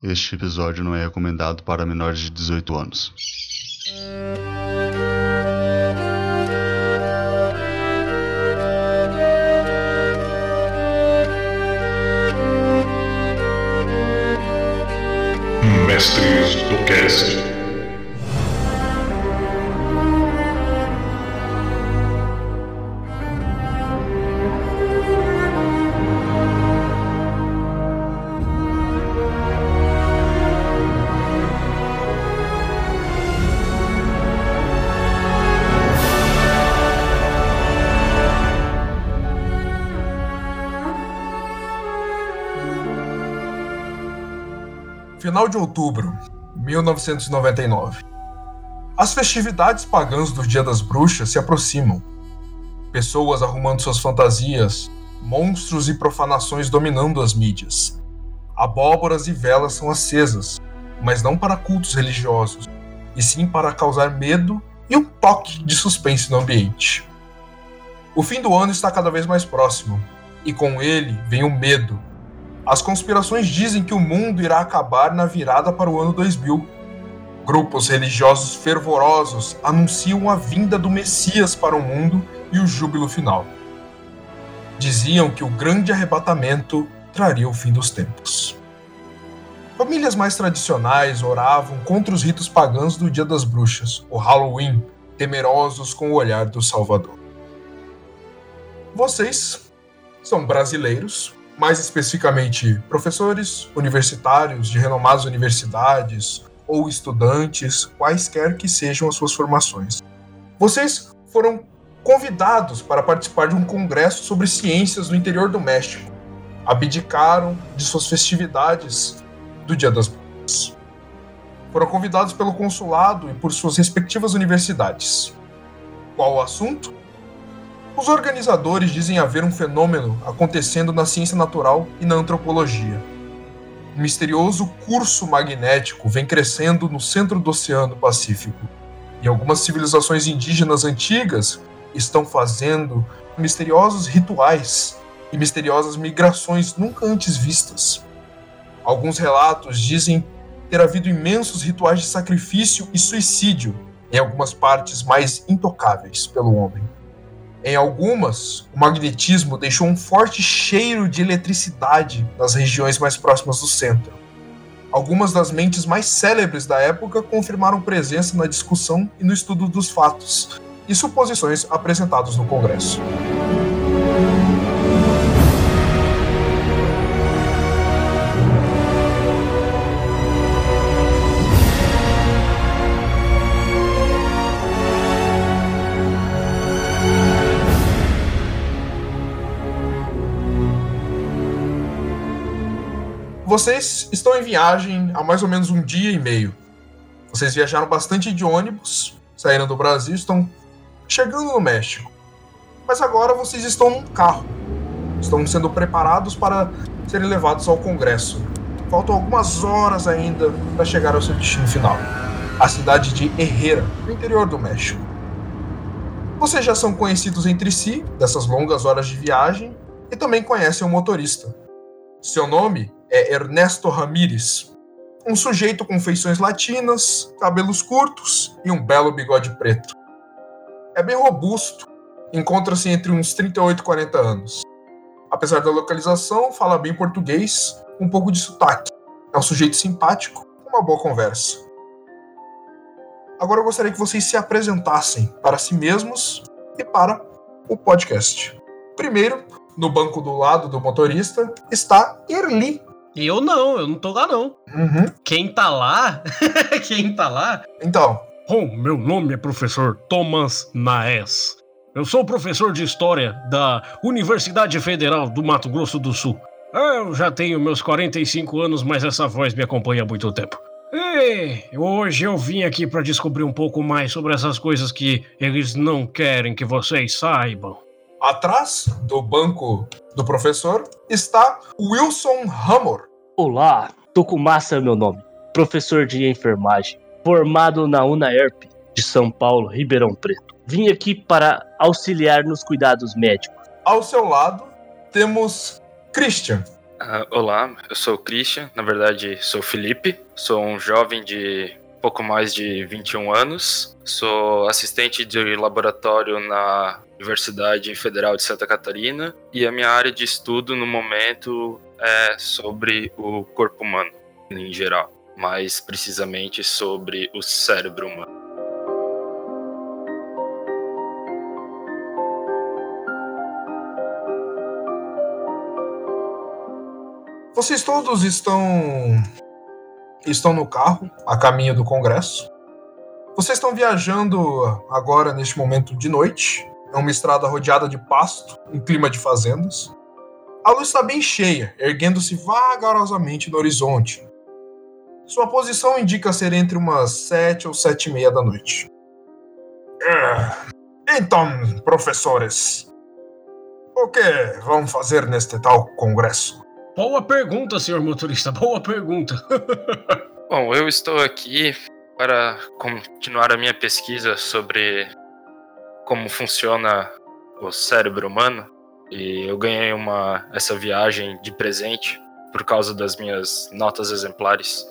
Este episódio não é recomendado para menores de 18 anos. Mestres do Cast. Final de outubro, 1999. As festividades pagãs do Dia das Bruxas se aproximam. Pessoas arrumando suas fantasias, monstros e profanações dominando as mídias. Abóboras e velas são acesas, mas não para cultos religiosos, e sim para causar medo e um toque de suspense no ambiente. O fim do ano está cada vez mais próximo, e com ele vem o medo, as conspirações dizem que o mundo irá acabar na virada para o ano 2000. Grupos religiosos fervorosos anunciam a vinda do Messias para o mundo e o júbilo final. Diziam que o grande arrebatamento traria o fim dos tempos. Famílias mais tradicionais oravam contra os ritos pagãos do Dia das Bruxas, o Halloween, temerosos com o olhar do Salvador. Vocês são brasileiros, mais especificamente professores universitários de renomadas universidades ou estudantes, quaisquer que sejam as suas formações. Vocês foram convidados para participar de um congresso sobre ciências no interior do México. Abdicaram de suas festividades do Dia das Bruxas. Foram convidados pelo consulado e por suas respectivas universidades. Qual o assunto? Os organizadores dizem haver um fenômeno acontecendo na ciência natural e na antropologia. Um misterioso curso magnético vem crescendo no centro do Oceano Pacífico, e algumas civilizações indígenas antigas estão fazendo misteriosos rituais e misteriosas migrações nunca antes vistas. Alguns relatos dizem ter havido imensos rituais de sacrifício e suicídio em algumas partes mais intocáveis pelo homem. Em algumas, o magnetismo deixou um forte cheiro de eletricidade nas regiões mais próximas do centro. Algumas das mentes mais célebres da época confirmaram presença na discussão e no estudo dos fatos e suposições apresentados no Congresso. Vocês estão em viagem há mais ou menos um dia e meio. Vocês viajaram bastante de ônibus, saíram do Brasil, estão chegando no México. Mas agora vocês estão num carro. Estão sendo preparados para serem levados ao Congresso. Faltam algumas horas ainda para chegar ao seu destino final a cidade de Herrera, no interior do México. Vocês já são conhecidos entre si dessas longas horas de viagem e também conhecem o motorista. Seu nome é Ernesto Ramírez, um sujeito com feições latinas, cabelos curtos e um belo bigode preto. É bem robusto, encontra-se entre uns 38 e 40 anos. Apesar da localização, fala bem português, um pouco de sotaque. É um sujeito simpático, uma boa conversa. Agora eu gostaria que vocês se apresentassem para si mesmos e para o podcast. Primeiro, no banco do lado do motorista, está Erli, eu não, eu não tô lá não. Uhum. Quem tá lá? Quem tá lá? Então. Oh, meu nome é professor Thomas Naes. Eu sou professor de História da Universidade Federal do Mato Grosso do Sul. Eu já tenho meus 45 anos, mas essa voz me acompanha há muito tempo. E hoje eu vim aqui para descobrir um pouco mais sobre essas coisas que eles não querem que vocês saibam. Atrás do banco do professor está Wilson Hamor. Olá, Tokumasa é meu nome, professor de enfermagem, formado na UNAERP de São Paulo, Ribeirão Preto. Vim aqui para auxiliar nos cuidados médicos. Ao seu lado temos Christian, Ah, olá, eu sou o Christian, na verdade sou o Felipe, sou um jovem de pouco mais de 21 anos, sou assistente de laboratório na Universidade Federal de Santa Catarina. E a minha área de estudo no momento é sobre o corpo humano em geral, mais precisamente sobre o cérebro humano. Vocês todos estão estão no carro a caminho do Congresso. Vocês estão viajando agora neste momento de noite. É uma estrada rodeada de pasto, em clima de fazendas. A luz está bem cheia, erguendo-se vagarosamente no horizonte. Sua posição indica ser entre umas sete ou sete e meia da noite. É, então, professores, o que vão fazer neste tal congresso? Boa pergunta, senhor motorista, boa pergunta. Bom, eu estou aqui para continuar a minha pesquisa sobre como funciona o cérebro humano e eu ganhei uma essa viagem de presente por causa das minhas notas exemplares.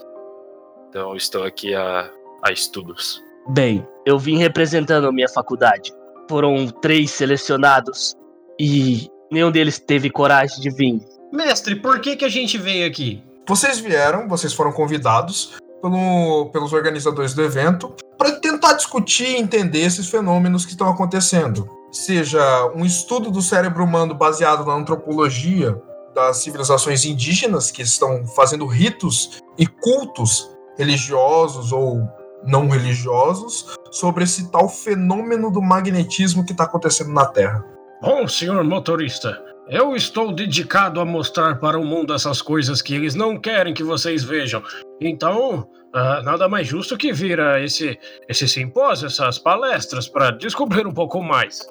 Então estou aqui a, a estudos. Bem, eu vim representando a minha faculdade. Foram três selecionados e nenhum deles teve coragem de vir. Mestre, por que, que a gente veio aqui? Vocês vieram, vocês foram convidados pelo, pelos organizadores do evento para tentar discutir e entender esses fenômenos que estão acontecendo. Seja um estudo do cérebro humano baseado na antropologia das civilizações indígenas que estão fazendo ritos e cultos religiosos ou não religiosos sobre esse tal fenômeno do magnetismo que está acontecendo na Terra. Bom, senhor motorista, eu estou dedicado a mostrar para o mundo essas coisas que eles não querem que vocês vejam. Então, uh, nada mais justo que vir a esse, esse simpósio, essas palestras, para descobrir um pouco mais.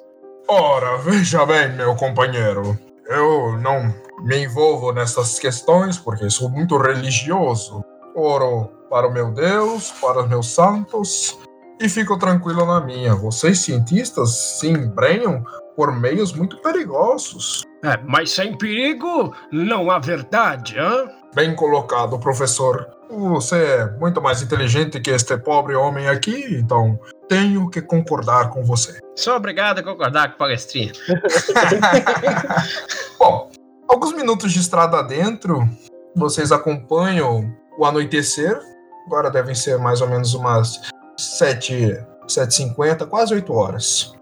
Ora, veja bem, meu companheiro. Eu não me envolvo nessas questões porque sou muito religioso. Oro para o meu Deus, para os meus santos e fico tranquilo na minha. Vocês, cientistas, se embrenham por meios muito perigosos. É, mas sem perigo não há verdade, hã? Bem colocado, professor. Você é muito mais inteligente que este pobre homem aqui, então tenho que concordar com você. Sou obrigado a concordar com o palestrinha. Bom, alguns minutos de estrada dentro, vocês acompanham o anoitecer. Agora devem ser mais ou menos umas 7, 7h50, quase 8 horas.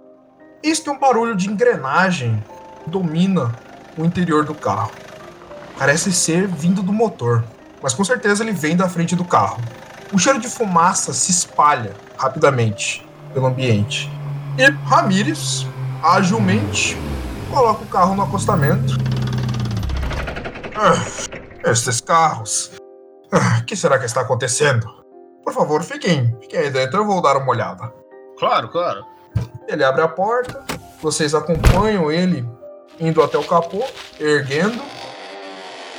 Este é um barulho de engrenagem domina o interior do carro. Parece ser vindo do motor, mas com certeza ele vem da frente do carro. O cheiro de fumaça se espalha rapidamente pelo ambiente. E Ramírez, agilmente, coloca o carro no acostamento. Ah, estes carros. Ah, o que será que está acontecendo? Por favor, fiquem, fiquem aí dentro, eu vou dar uma olhada. Claro, claro. Ele abre a porta, vocês acompanham ele indo até o capô, erguendo.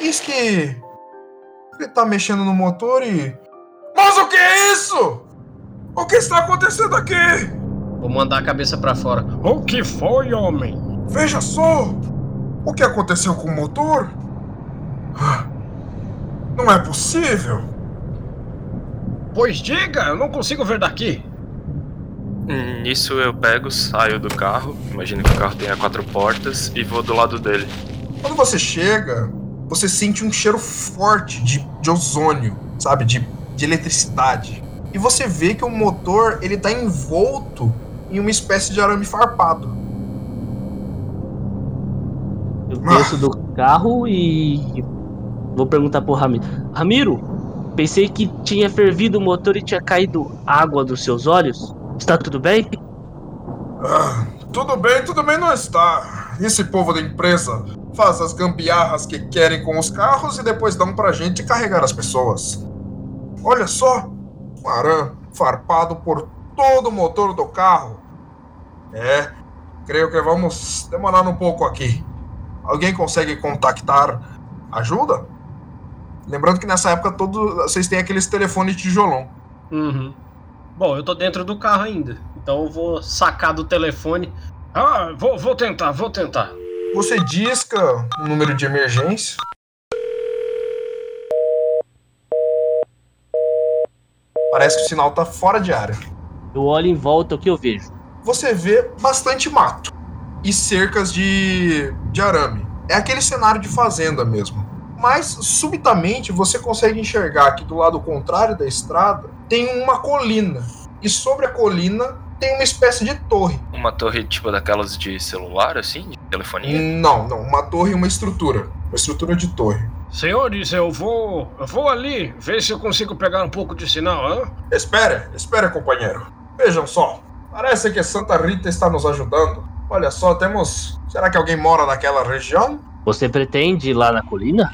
Eis que ele tá mexendo no motor e. Mas o que é isso? O que está acontecendo aqui? Vou mandar a cabeça para fora. O que foi, homem? Veja só! O que aconteceu com o motor? Não é possível! Pois diga, eu não consigo ver daqui. Nisso eu pego, saio do carro, imagino que o carro tenha quatro portas, e vou do lado dele. Quando você chega, você sente um cheiro forte de, de ozônio, sabe? De, de eletricidade. E você vê que o motor ele tá envolto em uma espécie de arame farpado. Eu desço do carro e vou perguntar pro Ramiro. Ramiro, pensei que tinha fervido o motor e tinha caído água dos seus olhos. Está tudo bem? Ah, tudo bem, tudo bem não está. Esse povo da empresa faz as gambiarras que querem com os carros e depois dão pra gente carregar as pessoas. Olha só, um arame farpado por todo o motor do carro. É, creio que vamos demorar um pouco aqui. Alguém consegue contactar ajuda? Lembrando que nessa época todos vocês têm aqueles telefones tijolão. Uhum. Bom, eu tô dentro do carro ainda. Então eu vou sacar do telefone. Ah, vou, vou tentar, vou tentar. Você disca o número de emergência. Parece que o sinal tá fora de área. Eu olho em volta, o que eu vejo? Você vê bastante mato e cercas de, de arame. É aquele cenário de fazenda mesmo. Mas subitamente você consegue enxergar que do lado contrário da estrada tem uma colina. E sobre a colina tem uma espécie de torre. Uma torre tipo daquelas de celular, assim? De telefonia? Não, não. Uma torre e uma estrutura. Uma estrutura de torre. Senhores, eu vou. Eu vou ali ver se eu consigo pegar um pouco de sinal, hã? Espere, espere, companheiro. Vejam só. Parece que Santa Rita está nos ajudando. Olha só, temos. Será que alguém mora naquela região? Você pretende ir lá na colina?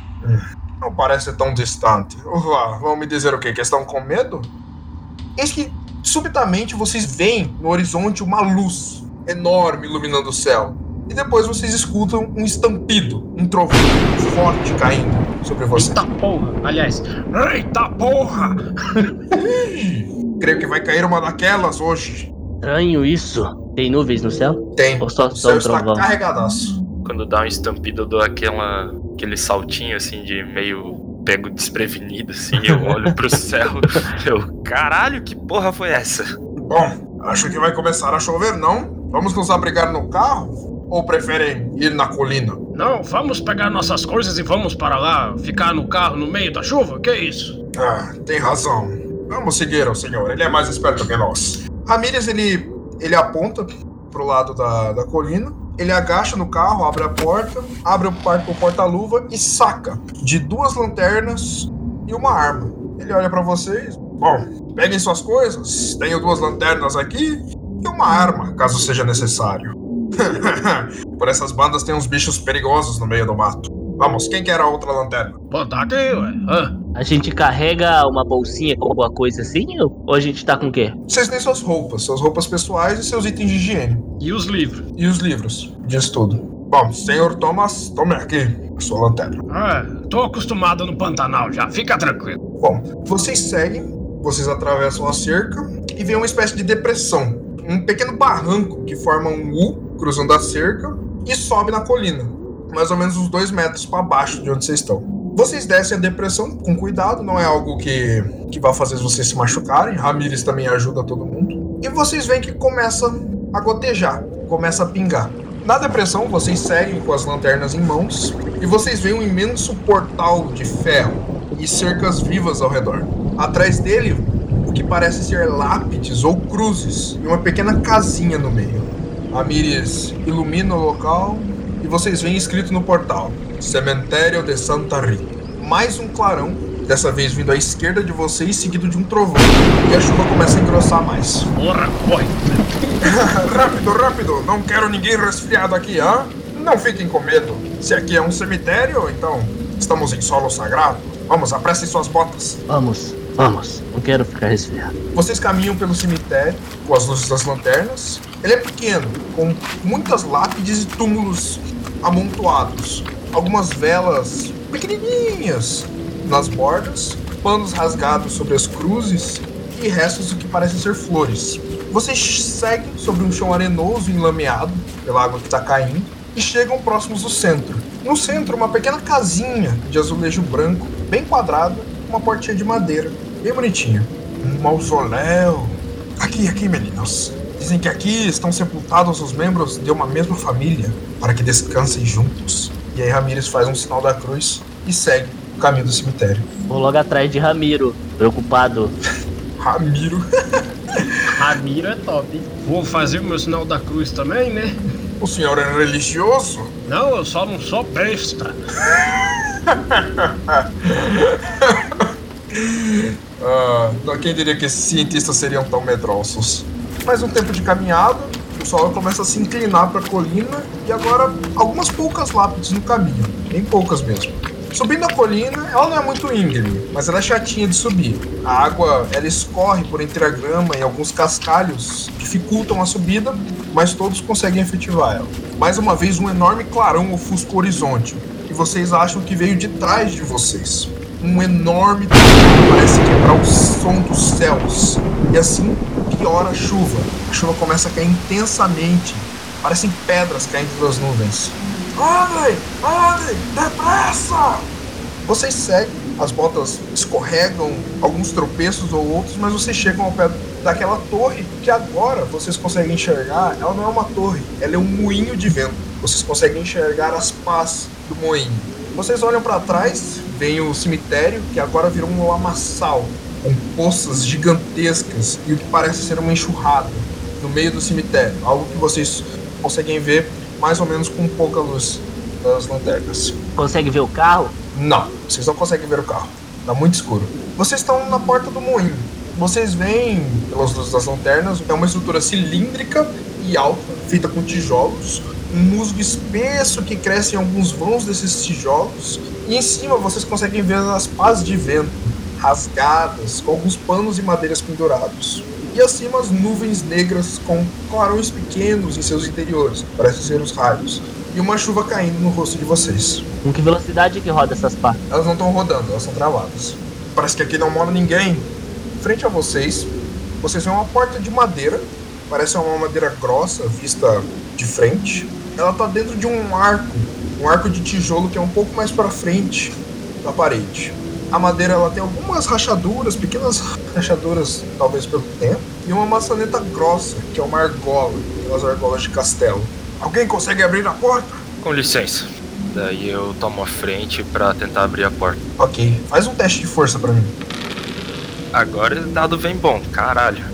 Não parece tão distante. Ufa, vão me dizer o quê? Que estão com medo? Eis que, subitamente, vocês veem no horizonte uma luz enorme iluminando o céu. E depois vocês escutam um estampido, um trovão forte caindo sobre vocês. Eita porra! Aliás, Eita porra! Creio que vai cair uma daquelas hoje. Estranho isso. Tem nuvens no céu? Tem. Ou só, O só céu um está trovão? carregadaço. Quando dá um estampido, eu dou aquela, aquele saltinho assim de meio pego desprevenido, assim, eu olho pro céu, eu, caralho, que porra foi essa? Bom, acho que vai começar a chover, não? Vamos nos abrigar no carro? Ou preferem ir na colina? Não, vamos pegar nossas coisas e vamos para lá, ficar no carro no meio da chuva? Que isso? Ah, tem razão. Vamos seguir o senhor, ele é mais esperto que nós. Ramírez, ele, ele aponta pro lado da, da colina, ele agacha no carro, abre a porta, abre o, o porta-luva e saca de duas lanternas e uma arma. Ele olha pra vocês. Bom, peguem suas coisas, tenho duas lanternas aqui e uma arma, caso seja necessário. Por essas bandas tem uns bichos perigosos no meio do mato. Vamos, quem quer a outra lanterna? Pô, tá aqui, ué. Hã? A gente carrega uma bolsinha com alguma coisa assim? Ou a gente tá com o quê? Vocês têm suas roupas, suas roupas pessoais e seus itens de higiene. e os livros? E os livros, diz tudo. Bom, senhor Thomas, tome aqui a sua lanterna. Ah, tô acostumado no Pantanal já, fica tranquilo. Bom, vocês seguem, vocês atravessam a cerca e vê uma espécie de depressão. Um pequeno barranco que forma um U cruzando a cerca e sobe na colina, mais ou menos uns dois metros para baixo de onde vocês estão. Vocês descem a depressão com cuidado, não é algo que, que vai fazer vocês se machucarem. Ramires também ajuda todo mundo. E vocês veem que começa a gotejar, começa a pingar. Na depressão, vocês seguem com as lanternas em mãos e vocês veem um imenso portal de ferro e cercas vivas ao redor. Atrás dele, o que parece ser lápides ou cruzes e uma pequena casinha no meio. Ramires ilumina o local vocês veem escrito no portal: Cemitério de Santa Rita. Mais um clarão, dessa vez vindo à esquerda de vocês, seguido de um trovão. E a chuva começa a engrossar mais. Porra, corre. rápido, rápido! Não quero ninguém resfriado aqui, hã? Não fiquem com medo. Se aqui é um cemitério, então estamos em solo sagrado. Vamos, apressem suas botas. Vamos, vamos. Não quero ficar resfriado. Vocês caminham pelo cemitério com as luzes das lanternas. Ele é pequeno, com muitas lápides e túmulos amontoados. Algumas velas pequenininhas nas bordas, panos rasgados sobre as cruzes e restos do que parecem ser flores. Vocês seguem sobre um chão arenoso enlameado pela água que está caindo e chegam próximos do centro. No centro, uma pequena casinha de azulejo branco, bem quadrada, uma portinha de madeira, bem bonitinha. Um mausoléu. Aqui, aqui, meninos. Dizem que aqui estão sepultados os membros de uma mesma família para que descansem juntos. E aí Ramírez faz um sinal da cruz e segue o caminho do cemitério. Vou logo atrás de Ramiro, preocupado. Ramiro. Ramiro é top. hein? Vou fazer o meu sinal da cruz também, né? O senhor é religioso? Não, eu só não sou besta. Ah, quem diria que esses cientistas seriam tão medrosos? Mais um tempo de caminhada, o solo começa a se inclinar para a colina e agora algumas poucas lápides no caminho, bem poucas mesmo. Subindo a colina, ela não é muito íngreme, mas ela é chatinha de subir. A água ela escorre por entre a grama e alguns cascalhos dificultam a subida, mas todos conseguem efetivar ela. Mais uma vez, um enorme clarão ofusca o horizonte, e vocês acham que veio de trás de vocês. Um enorme parece quebrar o som dos céus. E assim piora a chuva. A chuva começa a cair intensamente. Parecem pedras caindo das nuvens. Andrei! Andrei! Depressa! Vocês seguem as botas escorregam, alguns tropeços ou outros, mas vocês chegam ao pé daquela torre que agora vocês conseguem enxergar. Ela não é uma torre, ela é um moinho de vento. Vocês conseguem enxergar as pás do moinho. Vocês olham para trás, vem o cemitério que agora virou um lamaçal com poças gigantescas e o que parece ser uma enxurrada no meio do cemitério, algo que vocês conseguem ver mais ou menos com pouca luz das lanternas. Consegue ver o carro? Não, vocês não conseguem ver o carro. Tá muito escuro. Vocês estão na porta do moinho. Vocês veem, pelas luzes das lanternas, é uma estrutura cilíndrica e alta, feita com tijolos. Um musgo espesso que cresce em alguns vãos desses tijolos. E em cima vocês conseguem ver as pás de vento, rasgadas, com alguns panos e madeiras pendurados. E acima as nuvens negras com clarões pequenos em seus interiores, parecem ser os raios. E uma chuva caindo no rosto de vocês. Com que velocidade que roda essas pás? Elas não estão rodando, elas são travadas. Parece que aqui não mora ninguém. Frente a vocês, vocês veem uma porta de madeira. Parece uma madeira grossa, vista de frente. Ela tá dentro de um arco, um arco de tijolo que é um pouco mais para frente da parede. A madeira ela tem algumas rachaduras, pequenas rachaduras, talvez pelo tempo, e uma maçaneta grossa, que é uma argola, aquelas argolas de castelo. Alguém consegue abrir a porta? Com licença. Daí eu tomo a frente pra tentar abrir a porta. Ok, faz um teste de força para mim. Agora o dado vem bom, caralho.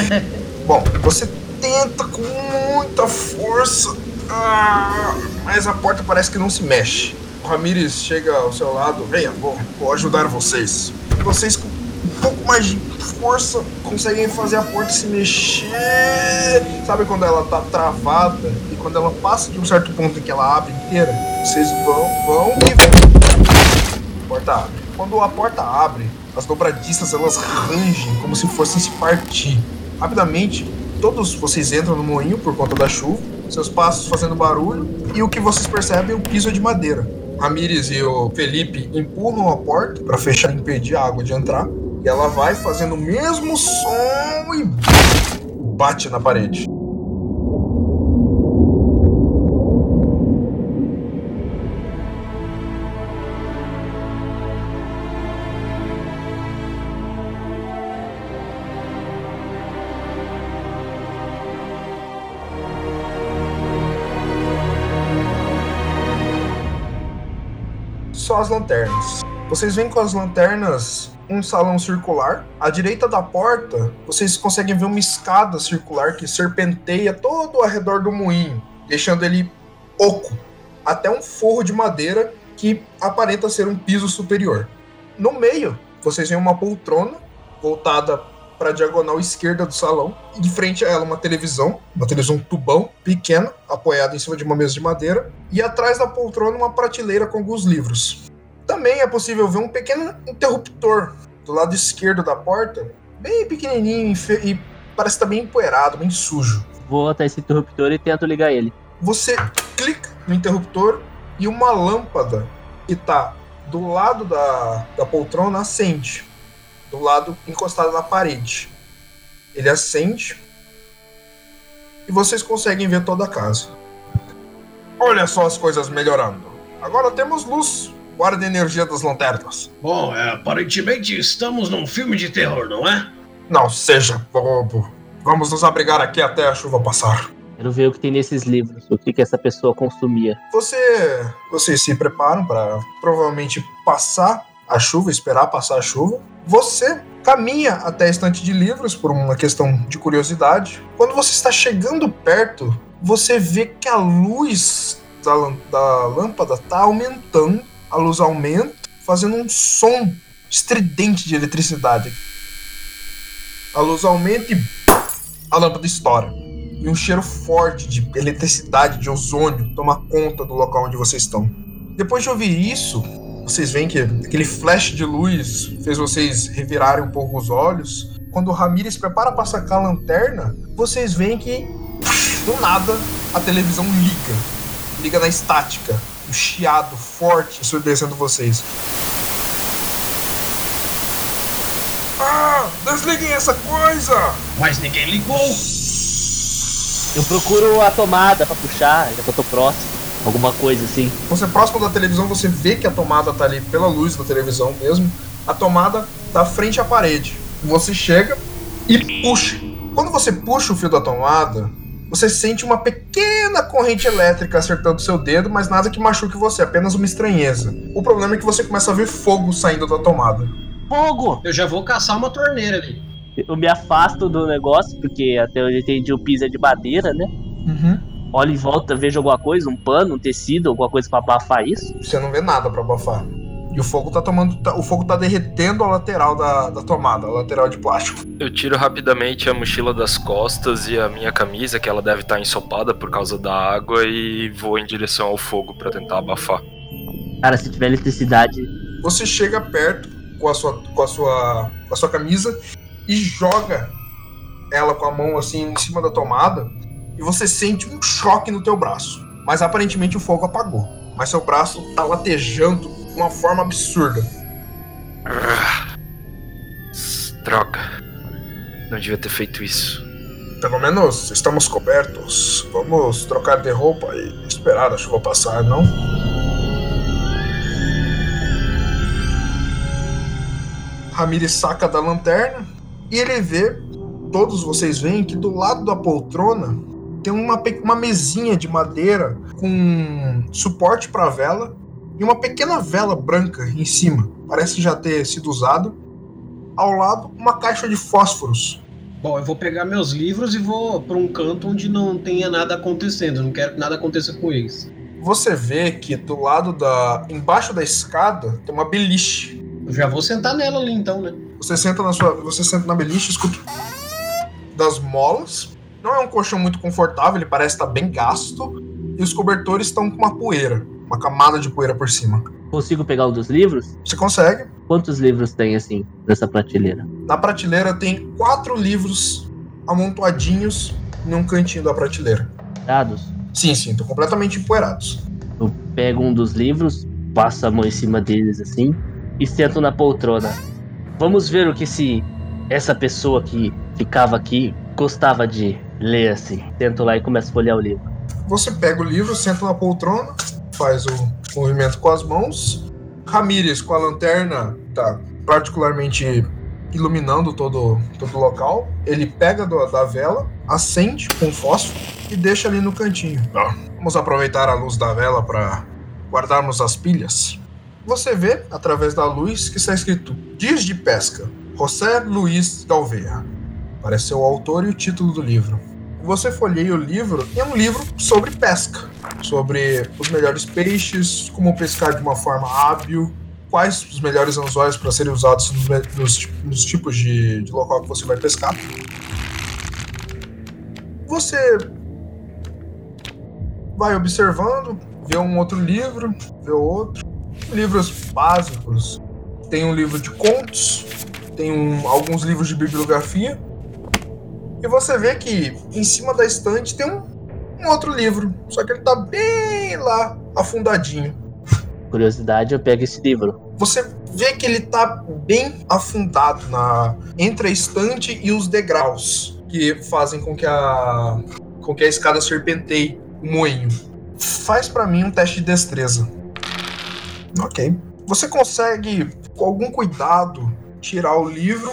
Bom, você tenta com muita força, ah, mas a porta parece que não se mexe. O Ramires chega ao seu lado, venha, vou, vou ajudar vocês. E vocês com um pouco mais de força conseguem fazer a porta se mexer. Sabe quando ela tá travada e quando ela passa de um certo ponto em que ela abre inteira? Vocês vão, vão e vão. A porta abre. Quando a porta abre, as dobradiças elas rangem como se fossem se partir. Rapidamente, todos vocês entram no moinho por conta da chuva, seus passos fazendo barulho, e o que vocês percebem é o piso de madeira. Ramires e o Felipe empurram a porta para fechar e impedir a água de entrar, e ela vai fazendo o mesmo som e bate na parede. Só as lanternas. Vocês veem com as lanternas um salão circular. À direita da porta, vocês conseguem ver uma escada circular que serpenteia todo ao redor do moinho, deixando ele oco, até um forro de madeira que aparenta ser um piso superior. No meio, vocês veem uma poltrona voltada para a diagonal esquerda do salão. E de frente a ela, uma televisão, uma televisão tubão, pequena, apoiada em cima de uma mesa de madeira. E atrás da poltrona, uma prateleira com alguns livros. Também é possível ver um pequeno interruptor do lado esquerdo da porta, bem pequenininho e, e parece estar bem empoeirado, bem sujo. Vou até esse interruptor e tento ligar ele. Você clica no interruptor e uma lâmpada que está do lado da, da poltrona acende. Do lado encostado na parede. Ele acende. E vocês conseguem ver toda a casa. Olha só as coisas melhorando. Agora temos luz. Guarda a energia das lanternas. Bom, é, aparentemente estamos num filme de terror, não é? Não seja bobo. Vamos nos abrigar aqui até a chuva passar. Quero ver o que tem nesses livros, o que, que essa pessoa consumia. Você, vocês se preparam para provavelmente passar a chuva, esperar passar a chuva. Você caminha até a estante de livros por uma questão de curiosidade. Quando você está chegando perto, você vê que a luz da, da lâmpada está aumentando. A luz aumenta, fazendo um som estridente de eletricidade. A luz aumenta e a lâmpada estoura e um cheiro forte de eletricidade, de ozônio, toma conta do local onde vocês estão. Depois de ouvir isso, vocês veem que aquele flash de luz fez vocês revirarem um pouco os olhos. Quando o Ramires prepara para sacar a lanterna, vocês veem que, do nada, a televisão liga. Liga na estática. Um chiado forte ensurdecendo vocês. Ah! Desliguem essa coisa! Mas ninguém ligou. Eu procuro a tomada pra puxar, já que eu tô próximo. Alguma coisa assim. Você próximo da televisão, você vê que a tomada tá ali pela luz da televisão mesmo. A tomada tá frente à parede. Você chega e puxa. Quando você puxa o fio da tomada, você sente uma pequena corrente elétrica acertando seu dedo, mas nada que machuque você, apenas uma estranheza. O problema é que você começa a ver fogo saindo da tomada. Fogo! Eu já vou caçar uma torneira ali. Eu me afasto do negócio, porque até onde eu entendi o piso é de madeira, né? Uhum. Olho em volta, vejo alguma coisa, um pano, um tecido, alguma coisa pra abafar isso. Você não vê nada pra abafar. E o fogo tá tomando. tá- o fogo tá derretendo a lateral da, da tomada, a lateral de plástico. Eu tiro rapidamente a mochila das costas e a minha camisa, que ela deve estar ensopada por causa da água, e vou em direção ao fogo pra tentar abafar. Cara, se tiver eletricidade, Você chega perto com a sua, com a sua, com a sua camisa e joga ela com a mão assim em cima da tomada e você sente um choque no teu braço. Mas aparentemente o fogo apagou. Mas seu braço tá latejando de uma forma absurda. Ah, Droga. Não devia ter feito isso. Pelo menos estamos cobertos. Vamos trocar de roupa e esperar a chuva passar, não? Ramirez saca da lanterna e ele vê, todos vocês veem que do lado da poltrona tem uma, uma mesinha de madeira com suporte para vela e uma pequena vela branca em cima. Parece já ter sido usado. Ao lado, uma caixa de fósforos Bom, eu vou pegar meus livros e vou pra um canto onde não tenha nada acontecendo. Não quero que nada aconteça com eles. Você vê que do lado da. embaixo da escada tem uma beliche. Eu já vou sentar nela ali então, né? Você senta na sua. Você senta na beliche, escuta das molas. Não é um colchão muito confortável, ele parece estar bem gasto. E os cobertores estão com uma poeira. Uma camada de poeira por cima. consigo pegar um dos livros? Você consegue. Quantos livros tem assim nessa prateleira? Na prateleira tem quatro livros amontoadinhos em um cantinho da prateleira. Dados? Sim, sim, estão completamente empoeirados. Eu pego um dos livros, passo a mão em cima deles assim e sento na poltrona. Vamos ver o que se essa pessoa que ficava aqui gostava de ler assim. Tento lá e começo a folhear o livro. Você pega o livro, senta na poltrona, faz o movimento com as mãos. Ramírez, com a lanterna, tá particularmente iluminando todo, todo o local. Ele pega do- da vela, acende com fósforo e deixa ali no cantinho. Ó, Vamos aproveitar a luz da vela para guardarmos as pilhas. Você vê, através da luz, que está escrito Dias de Pesca, José Luiz Galveia. Parece ser o autor e o título do livro. Você folheia o livro é um livro sobre pesca. Sobre os melhores peixes, como pescar de uma forma hábil, quais os melhores anzóis para serem usados nos- nos tipos de, de local que você vai pescar. Você vai observando, vê um outro livro, vê outro. Livros básicos. Tem um livro de contos, tem um- alguns livros de bibliografia. E você vê que em cima da estante tem um, um outro livro, só que ele tá bem lá, afundadinho. Curiosidade, eu pego esse livro. Você vê que ele tá bem afundado na entre a estante e os degraus que fazem com que a com que a escada serpenteie o moinho. Faz pra mim um teste de destreza. OK. Você consegue com algum cuidado tirar o livro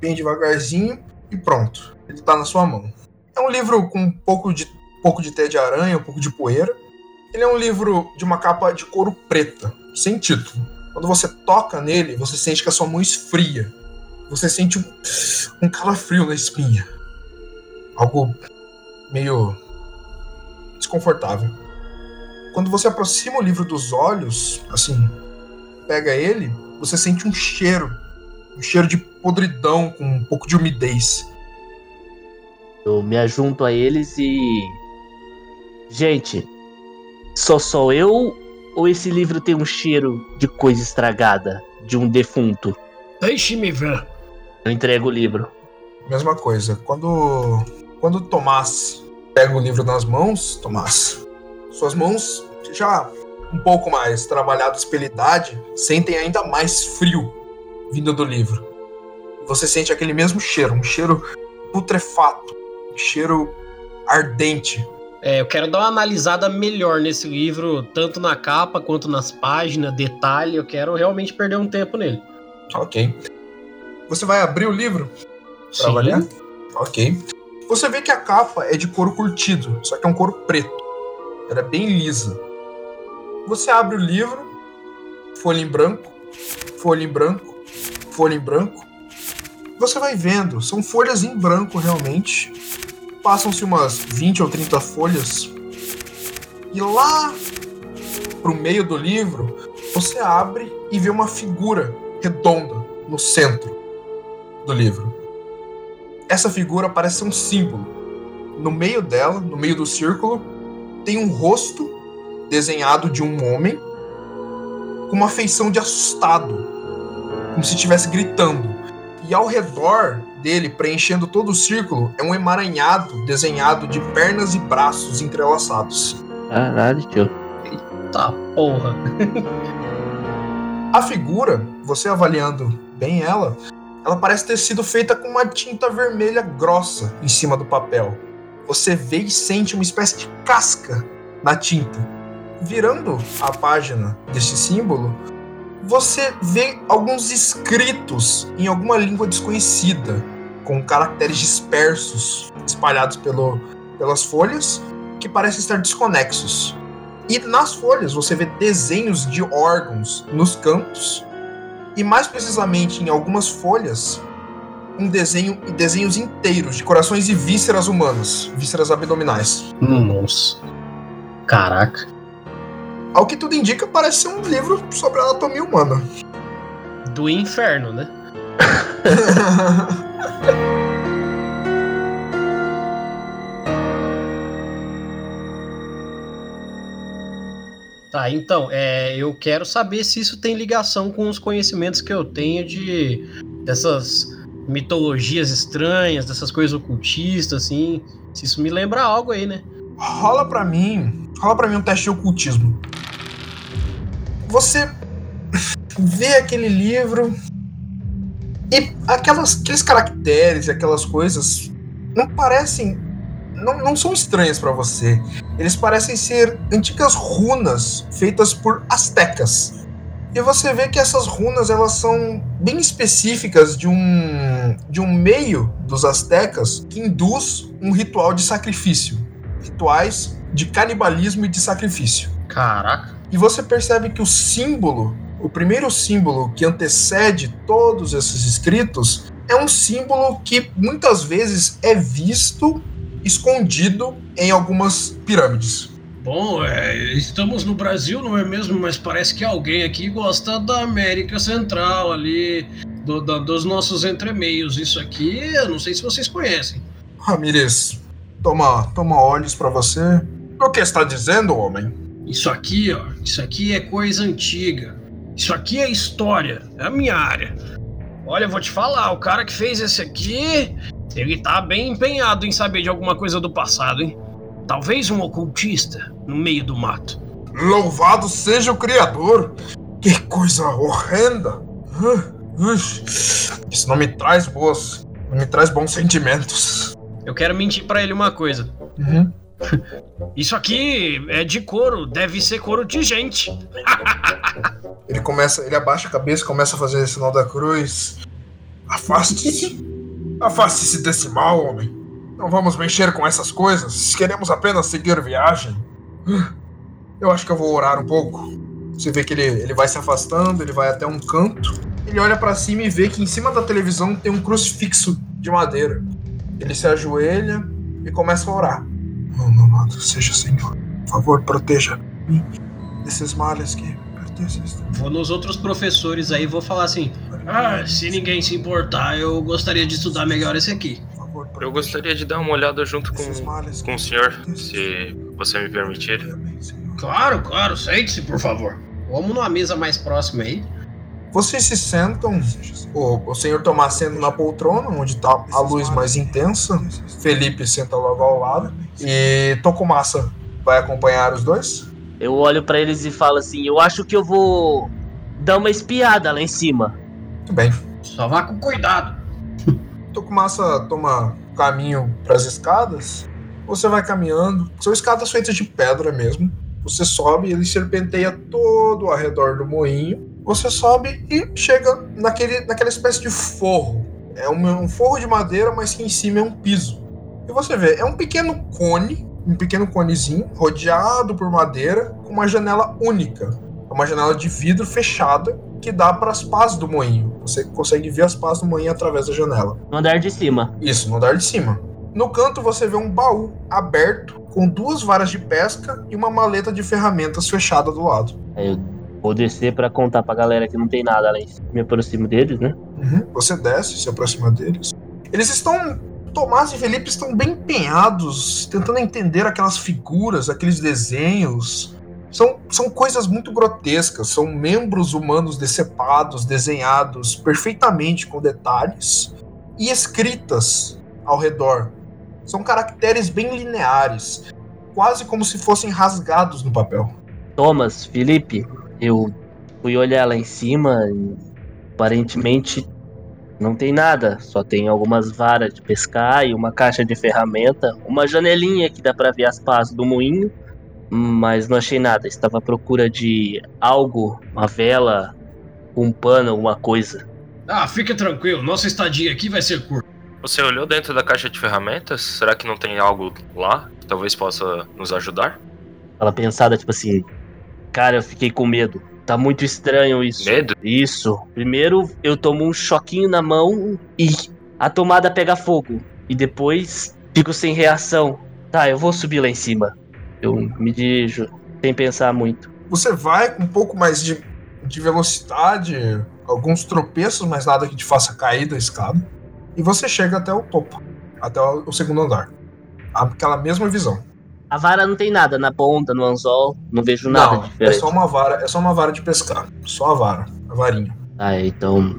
bem devagarzinho e pronto. Ele tá na sua mão. É um livro com um pouco de pouco de teia de aranha, um pouco de poeira. Ele é um livro de uma capa de couro preta, sem título. Quando você toca nele, você sente que a sua mão esfria. Você sente um, um calafrio na espinha. Algo meio desconfortável. Quando você aproxima o livro dos olhos, assim, pega ele, você sente um cheiro. Um cheiro de podridão com um pouco de umidez. Eu me ajunto a eles e. Gente, só sou eu ou esse livro tem um cheiro de coisa estragada? De um defunto? Deixe-me ver. Eu entrego o livro. Mesma coisa. Quando quando Tomás pega o livro nas mãos, Tomás, suas mãos já um pouco mais trabalhadas pela idade, sentem ainda mais frio vindo do livro. Você sente aquele mesmo cheiro, um cheiro putrefato, um cheiro ardente É, eu quero dar uma analisada melhor nesse livro, tanto na capa quanto nas páginas, detalhe. Eu quero realmente perder um tempo nele. Ok. Você vai abrir o livro pra avaliar? Ok. Você vê que a capa é de couro curtido, só que é um couro preto. Ela é bem lisa. Você abre o livro, folha em branco, folha em branco, folha em branco. Você vai vendo, são folhas em branco realmente. Passam-se umas 20 ou 30 folhas. E lá pro meio do livro, você abre e vê uma figura redonda no centro do livro. Essa figura parece um símbolo. No meio dela, no meio do círculo, tem um rosto desenhado de um homem com uma feição de assustado, como se estivesse gritando. E ao redor dele, preenchendo todo o círculo, é um emaranhado desenhado de pernas e braços entrelaçados. Caralho, tio. Tá, porra. A figura, você avaliando bem ela, ela parece ter sido feita com uma tinta vermelha grossa em cima do papel. Você vê e sente uma espécie de casca na tinta. Virando a página deste símbolo, você vê alguns escritos em alguma língua desconhecida, com caracteres dispersos espalhados pelo, pelas folhas, que parecem estar desconexos. E nas folhas você vê desenhos de órgãos nos cantos, e mais precisamente em algumas folhas, um desenho e desenhos inteiros de corações e vísceras humanas, vísceras abdominais. Nossa. Caraca. Ao que tudo indica, parece ser um livro sobre a anatomia humana. Do inferno, né? Tá, então, é, eu quero saber se isso tem ligação com os conhecimentos que eu tenho de dessas mitologias estranhas, dessas coisas ocultistas, assim. Se isso me lembra algo aí, né? rola pra mim, rola para mim um teste de ocultismo. Você vê aquele livro e aquelas, aqueles caracteres e aquelas coisas não parecem, não, não são estranhas para você. Eles parecem ser antigas runas feitas por astecas. E você vê que essas runas elas são bem específicas de um de um meio dos astecas que induz um ritual de sacrifício, rituais de canibalismo e de sacrifício. Caraca. E você percebe que o símbolo, o primeiro símbolo que antecede todos esses escritos, é um símbolo que muitas vezes é visto escondido em algumas pirâmides. Bom, é, estamos no Brasil, não é mesmo? Mas parece que alguém aqui gosta da América Central ali, do- da- dos nossos entremeios. Isso aqui, eu não sei se vocês conhecem. Ramírez, toma, toma olhos para você. O que está dizendo, homem? Isso aqui, ó, isso aqui é coisa antiga. Isso aqui é história, é a minha área. Olha, eu vou te falar, o cara que fez esse aqui, ele tá bem empenhado em saber de alguma coisa do passado, hein? Talvez um ocultista no meio do mato. Louvado seja o Criador! Que coisa horrenda! Ah, ux, Isso não me traz boas, não me traz bons sentimentos. Eu quero mentir pra ele uma coisa. Uhum. Isso aqui é de couro, deve ser couro de gente. Ele começa, ele abaixa a cabeça, começa a fazer o sinal da cruz. Afaste-se. Afaste-se desse mal, homem. Não vamos mexer com essas coisas. Queremos apenas seguir viagem. Eu acho que eu vou orar um pouco. Você vê que ele, ele vai se afastando, ele vai até um canto. Ele olha pra cima e vê que em cima da televisão tem um crucifixo de madeira. Ele se ajoelha e começa a orar. Meu amado, seja Senhor. Por favor, proteja-me desses males que pertencem Vou nos outros professores aí e vou falar assim: Ah, se ninguém se importar, eu gostaria de estudar melhor esse aqui. Por favor, Eu gostaria de dar uma olhada junto com, com o senhor, se você me permitir. Claro, claro, sente-se, por favor. vamos numa mesa mais próxima aí. Vocês se sentam, o, o senhor Tomás senta na poltrona, onde está a luz mais intensa. Felipe senta logo ao lado. E Tocumassa vai acompanhar os dois. Eu olho pra eles e falo assim: eu acho que eu vou dar uma espiada lá em cima. Muito bem. Só vá com cuidado. Tocumassa toma caminho para as escadas você vai caminhando. São escadas feitas de pedra mesmo. Você sobe, ele serpenteia todo ao redor do moinho. Você sobe e chega naquele, naquela espécie de forro. É um, um forro de madeira, mas que em cima é um piso. E você vê, é um pequeno cone, um pequeno conezinho, rodeado por madeira, com uma janela única. É uma janela de vidro fechada que dá para as pás do moinho. Você consegue ver as pás do moinho através da janela. No andar de cima. Isso, no andar de cima. No canto você vê um baú aberto com duas varas de pesca e uma maleta de ferramentas fechada do lado. Eu vou descer pra contar pra galera que não tem nada lá em cima. Me aproximo deles, né? Uhum. Você desce, se aproxima deles. Eles estão. Tomás e Felipe estão bem empenhados, tentando entender aquelas figuras, aqueles desenhos. São, são coisas muito grotescas, são membros humanos decepados, desenhados perfeitamente com detalhes e escritas ao redor. São caracteres bem lineares, quase como se fossem rasgados no papel. Thomas, Felipe, eu fui olhar lá em cima e aparentemente não tem nada, só tem algumas varas de pescar e uma caixa de ferramenta, uma janelinha que dá pra ver as pás do moinho, mas não achei nada. Estava à procura de algo, uma vela, um pano, alguma coisa. Ah, fique tranquilo, nossa estadia aqui vai ser curta. Você olhou dentro da caixa de ferramentas? Será que não tem algo lá que talvez possa nos ajudar? Ela pensada, tipo assim, cara, eu fiquei com medo. Tá muito estranho isso. Medo? Isso. Primeiro eu tomo um choquinho na mão e a tomada pega fogo. E depois fico sem reação. Tá, eu vou subir lá em cima. Eu me dirijo sem pensar muito. Você vai com um pouco mais de, de velocidade, alguns tropeços, mas nada que te faça cair da escada. E você chega até o topo, até o, o segundo andar. Aquela mesma visão. A vara não tem nada na ponta, no anzol, não vejo nada Não, é diferente. só uma vara, é só uma vara de pescar. Só a vara, a varinha. Ah, então.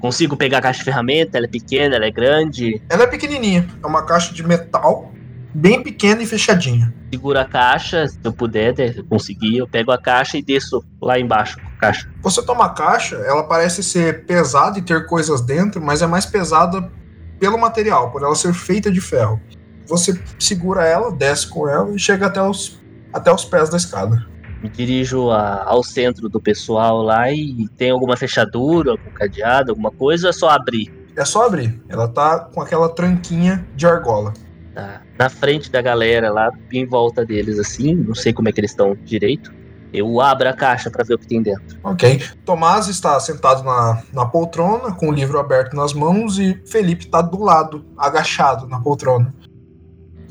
Consigo pegar a caixa de ferramenta, ela é pequena, ela é grande. Ela é pequenininha, é uma caixa de metal, bem pequena e fechadinha. Seguro a caixa, se eu puder, né, se eu conseguir, eu pego a caixa e desço lá embaixo com a caixa. Você toma a caixa, ela parece ser pesada e ter coisas dentro, mas é mais pesada pelo material, por ela ser feita de ferro. Você segura ela, desce com ela e chega até os, até os pés da escada. Me dirijo a- ao centro do pessoal lá e tem alguma fechadura, algum cadeado, alguma coisa, ou é só abrir? É só abrir. Ela tá com aquela tranquinha de argola. Tá. Na frente da galera lá, em volta deles assim, não sei como é que eles estão direito. Eu abro a caixa pra ver o que tem dentro. Ok. Tomás está sentado na, na poltrona, com o livro aberto nas mãos, e Felipe está do lado, agachado na poltrona.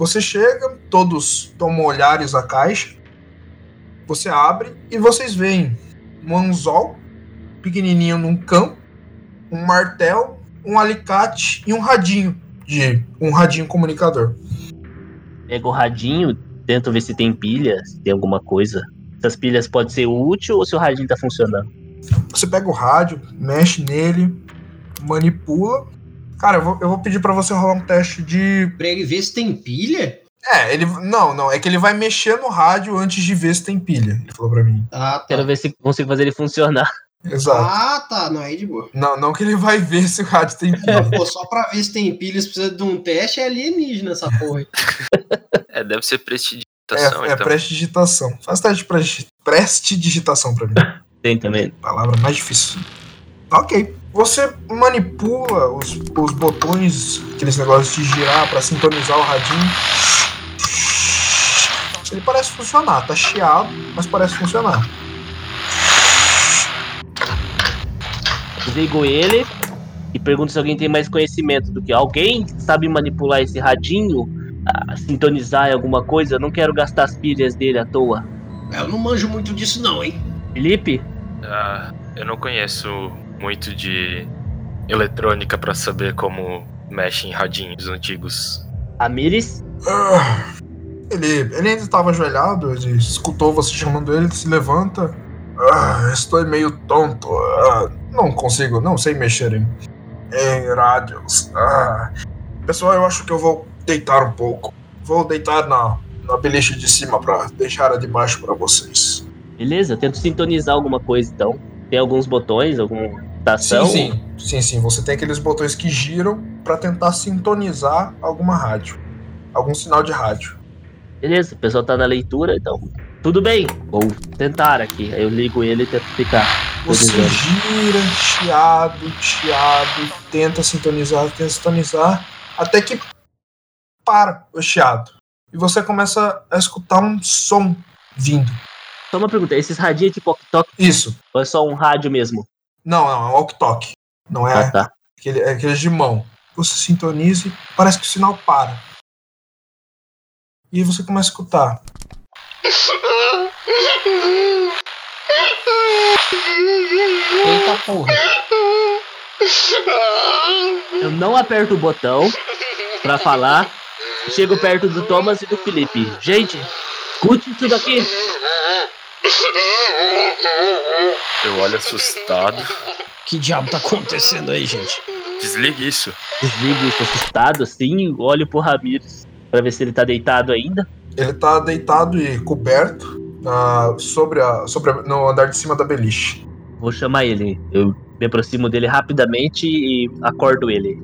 Você chega, todos tomam olhares à caixa. Você abre e vocês veem um anzol pequenininho num campo, um martelo, um alicate e um radinho de um radinho comunicador. Pego o radinho, tento ver se tem pilha, se tem alguma coisa. Essas pilhas podem ser útil ou se o radinho tá funcionando. Você pega o rádio, mexe nele, manipula. Cara, eu vou, eu vou pedir pra você rolar um teste de Pra ele ver se tem pilha? É, ele. Não, não. É que ele vai mexer no rádio antes de ver se tem pilha. Ele falou pra mim. Ah, tá. Quero ver se consigo fazer ele funcionar. Exato. Ah, tá. Não, aí de boa. Não, não que ele vai ver se o rádio tem pilha. Pô, só pra ver se tem pilhas precisa de um teste é alienígena essa porra. aí. É, deve ser prestidigitação, É, é então. prestidigitação. Faz teste de presti- prestidigitação pra mim. Tem também. Palavra mais difícil. Tá ok. Você manipula os, os botões, aqueles negócios de girar pra sintonizar o radinho. Ele parece funcionar. Tá chiado, mas parece funcionar. Desligo ele e pergunto se alguém tem mais conhecimento do que alguém sabe manipular esse radinho, sintonizar em alguma coisa. Eu não quero gastar as pilhas dele à toa. Eu não manjo muito disso, não, hein? Felipe, Ah, eu não conheço muito de eletrônica pra saber como mexe em radinhos antigos. Amires, Ah, Ele, ele ainda estava ajoelhado, ele escutou você chamando ele, se levanta. Ah, estou meio tonto. Ah, não consigo, não sei mexer em, em rádios. Ah. Pessoal, eu acho que eu vou deitar um pouco. Vou deitar na, na beliche de cima para deixar a de baixo para vocês. beleza? Eu tento sintonizar alguma coisa então. Tem alguns botões, alguma estação? Sim, sim. Sim, sim. Você tem aqueles botões que giram para tentar sintonizar alguma rádio. algum sinal de rádio. Beleza, o pessoal tá na leitura, então. Tudo bem, vou tentar aqui. Aí eu ligo ele e tento ficar. Você gira, chiado, chiado, tenta sintonizar, tenta sintonizar, até que para o chiado. E você começa a escutar um som vindo. Só uma pergunta, esses radinhos tipo ok-tok Isso. ou é só um rádio mesmo? Não, não, é um walk-talk. Não é, Ah, tá. aquele, é aquele de mão. Você sintoniza e parece que o sinal para. E você começa a escutar. Eita porra. Eu não aperto o botão pra falar. Chego perto do Thomas e do Felipe. Gente, escute isso daqui. Eu olho assustado. Que diabo tá acontecendo aí, gente? Desligue isso. Desligo isso assustado assim, olho pro Ramires pra ver se ele tá deitado ainda. Ele tá deitado e coberto na- sobre a, sobre a- no andar de cima da beliche. Vou chamar ele. Eu me aproximo dele rapidamente e acordo ele.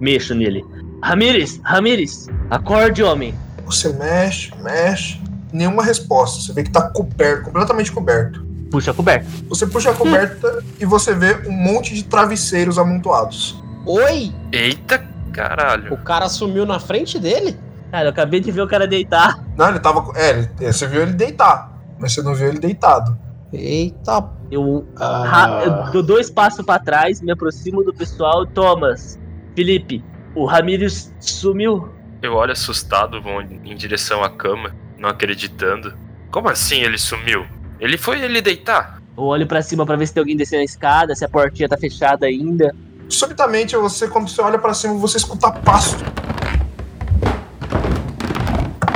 Mexo nele. Ramires, Ramires, acorde, homem. Você mexe, mexe, nenhuma resposta. Você vê que tá coberto, completamente coberto. Puxa a coberta. Você puxa a coberta e você vê um monte de travesseiros amontoados. Oi? Eita caralho. O cara sumiu na frente dele? Cara, eu acabei de ver o cara deitar. Não, ele tava. É, ele- é, você viu ele deitar, mas você não viu ele deitado. Eita. Eu, Ah. eu dou dois passos pra trás, me aproximo do pessoal. Thomas, Felipe, o Ramires sumiu. Eu olho assustado, vou em direção à cama, não acreditando. Como assim ele sumiu? Ele foi ele deitar? Eu olho pra cima pra ver se tem alguém descendo a escada, se a portinha tá fechada ainda. Subitamente, você, quando você olha pra cima, você escuta passo.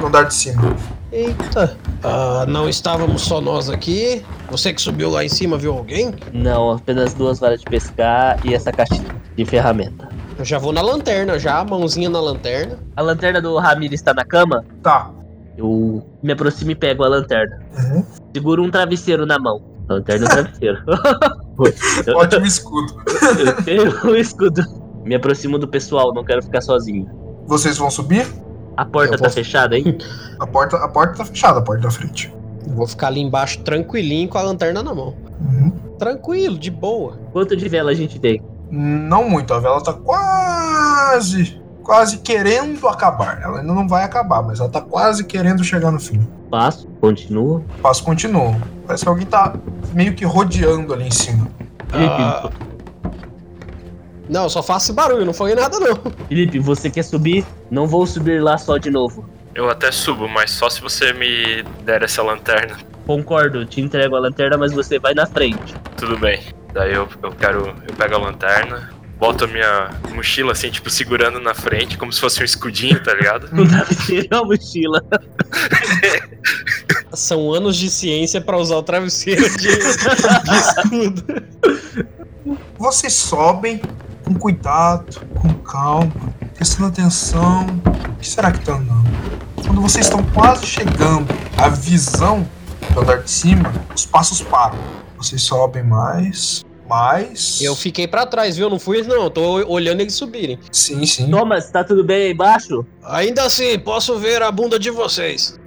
No andar de cima. Eita. Ah, não estávamos só nós aqui. Você que subiu lá em cima viu alguém? Não, apenas duas varas de pescar e essa caixinha de ferramenta. Eu já vou na lanterna, já, mãozinha na lanterna. A lanterna do Ramires está na cama? Tá. Eu me aproximo e pego a lanterna. Uhum. Seguro um travesseiro na mão. Lanterna e um travesseiro. Ótimo escudo. Eu tenho o escudo. Me aproximo do pessoal, não quero ficar sozinho. Vocês vão subir? A porta Eu tá vou- fechada, hein? A porta, a porta tá fechada, a porta da frente. Eu vou ficar ali embaixo tranquilinho com a lanterna na mão. Uhum. Tranquilo, de boa. Quanto de vela a gente tem? Não muito, a vela tá quase. Quase querendo acabar. Ela ainda não vai acabar, mas ela tá quase querendo chegar no fim. Passo, continuo. O passo continua. Parece que alguém tá meio que rodeando ali em cima. Ah, Não, eu só faço barulho, não foi nada não. Felipe, você quer subir? Não vou subir lá só de novo. Eu até subo, mas só se você me der essa lanterna. Concordo, te entrego a lanterna, mas você vai na frente. Tudo bem. Daí eu, eu quero. Eu pego a lanterna, boto a minha mochila assim, tipo, segurando na frente, como se fosse um escudinho, tá ligado? O travesseiro é a mochila. São anos de ciência pra usar o travesseiro de, de escudo. Vocês sobem com cuidado, com calma, prestando atenção. O que será que tá andando? Quando vocês estão quase chegando à visão do andar de cima, os passos param. Vocês sobem mais, mais. Eu fiquei pra trás, viu? Não fui não, eu tô olhando eles subirem. Sim, sim. Thomas, tá tudo bem aí embaixo? Ainda assim, posso ver a bunda de vocês.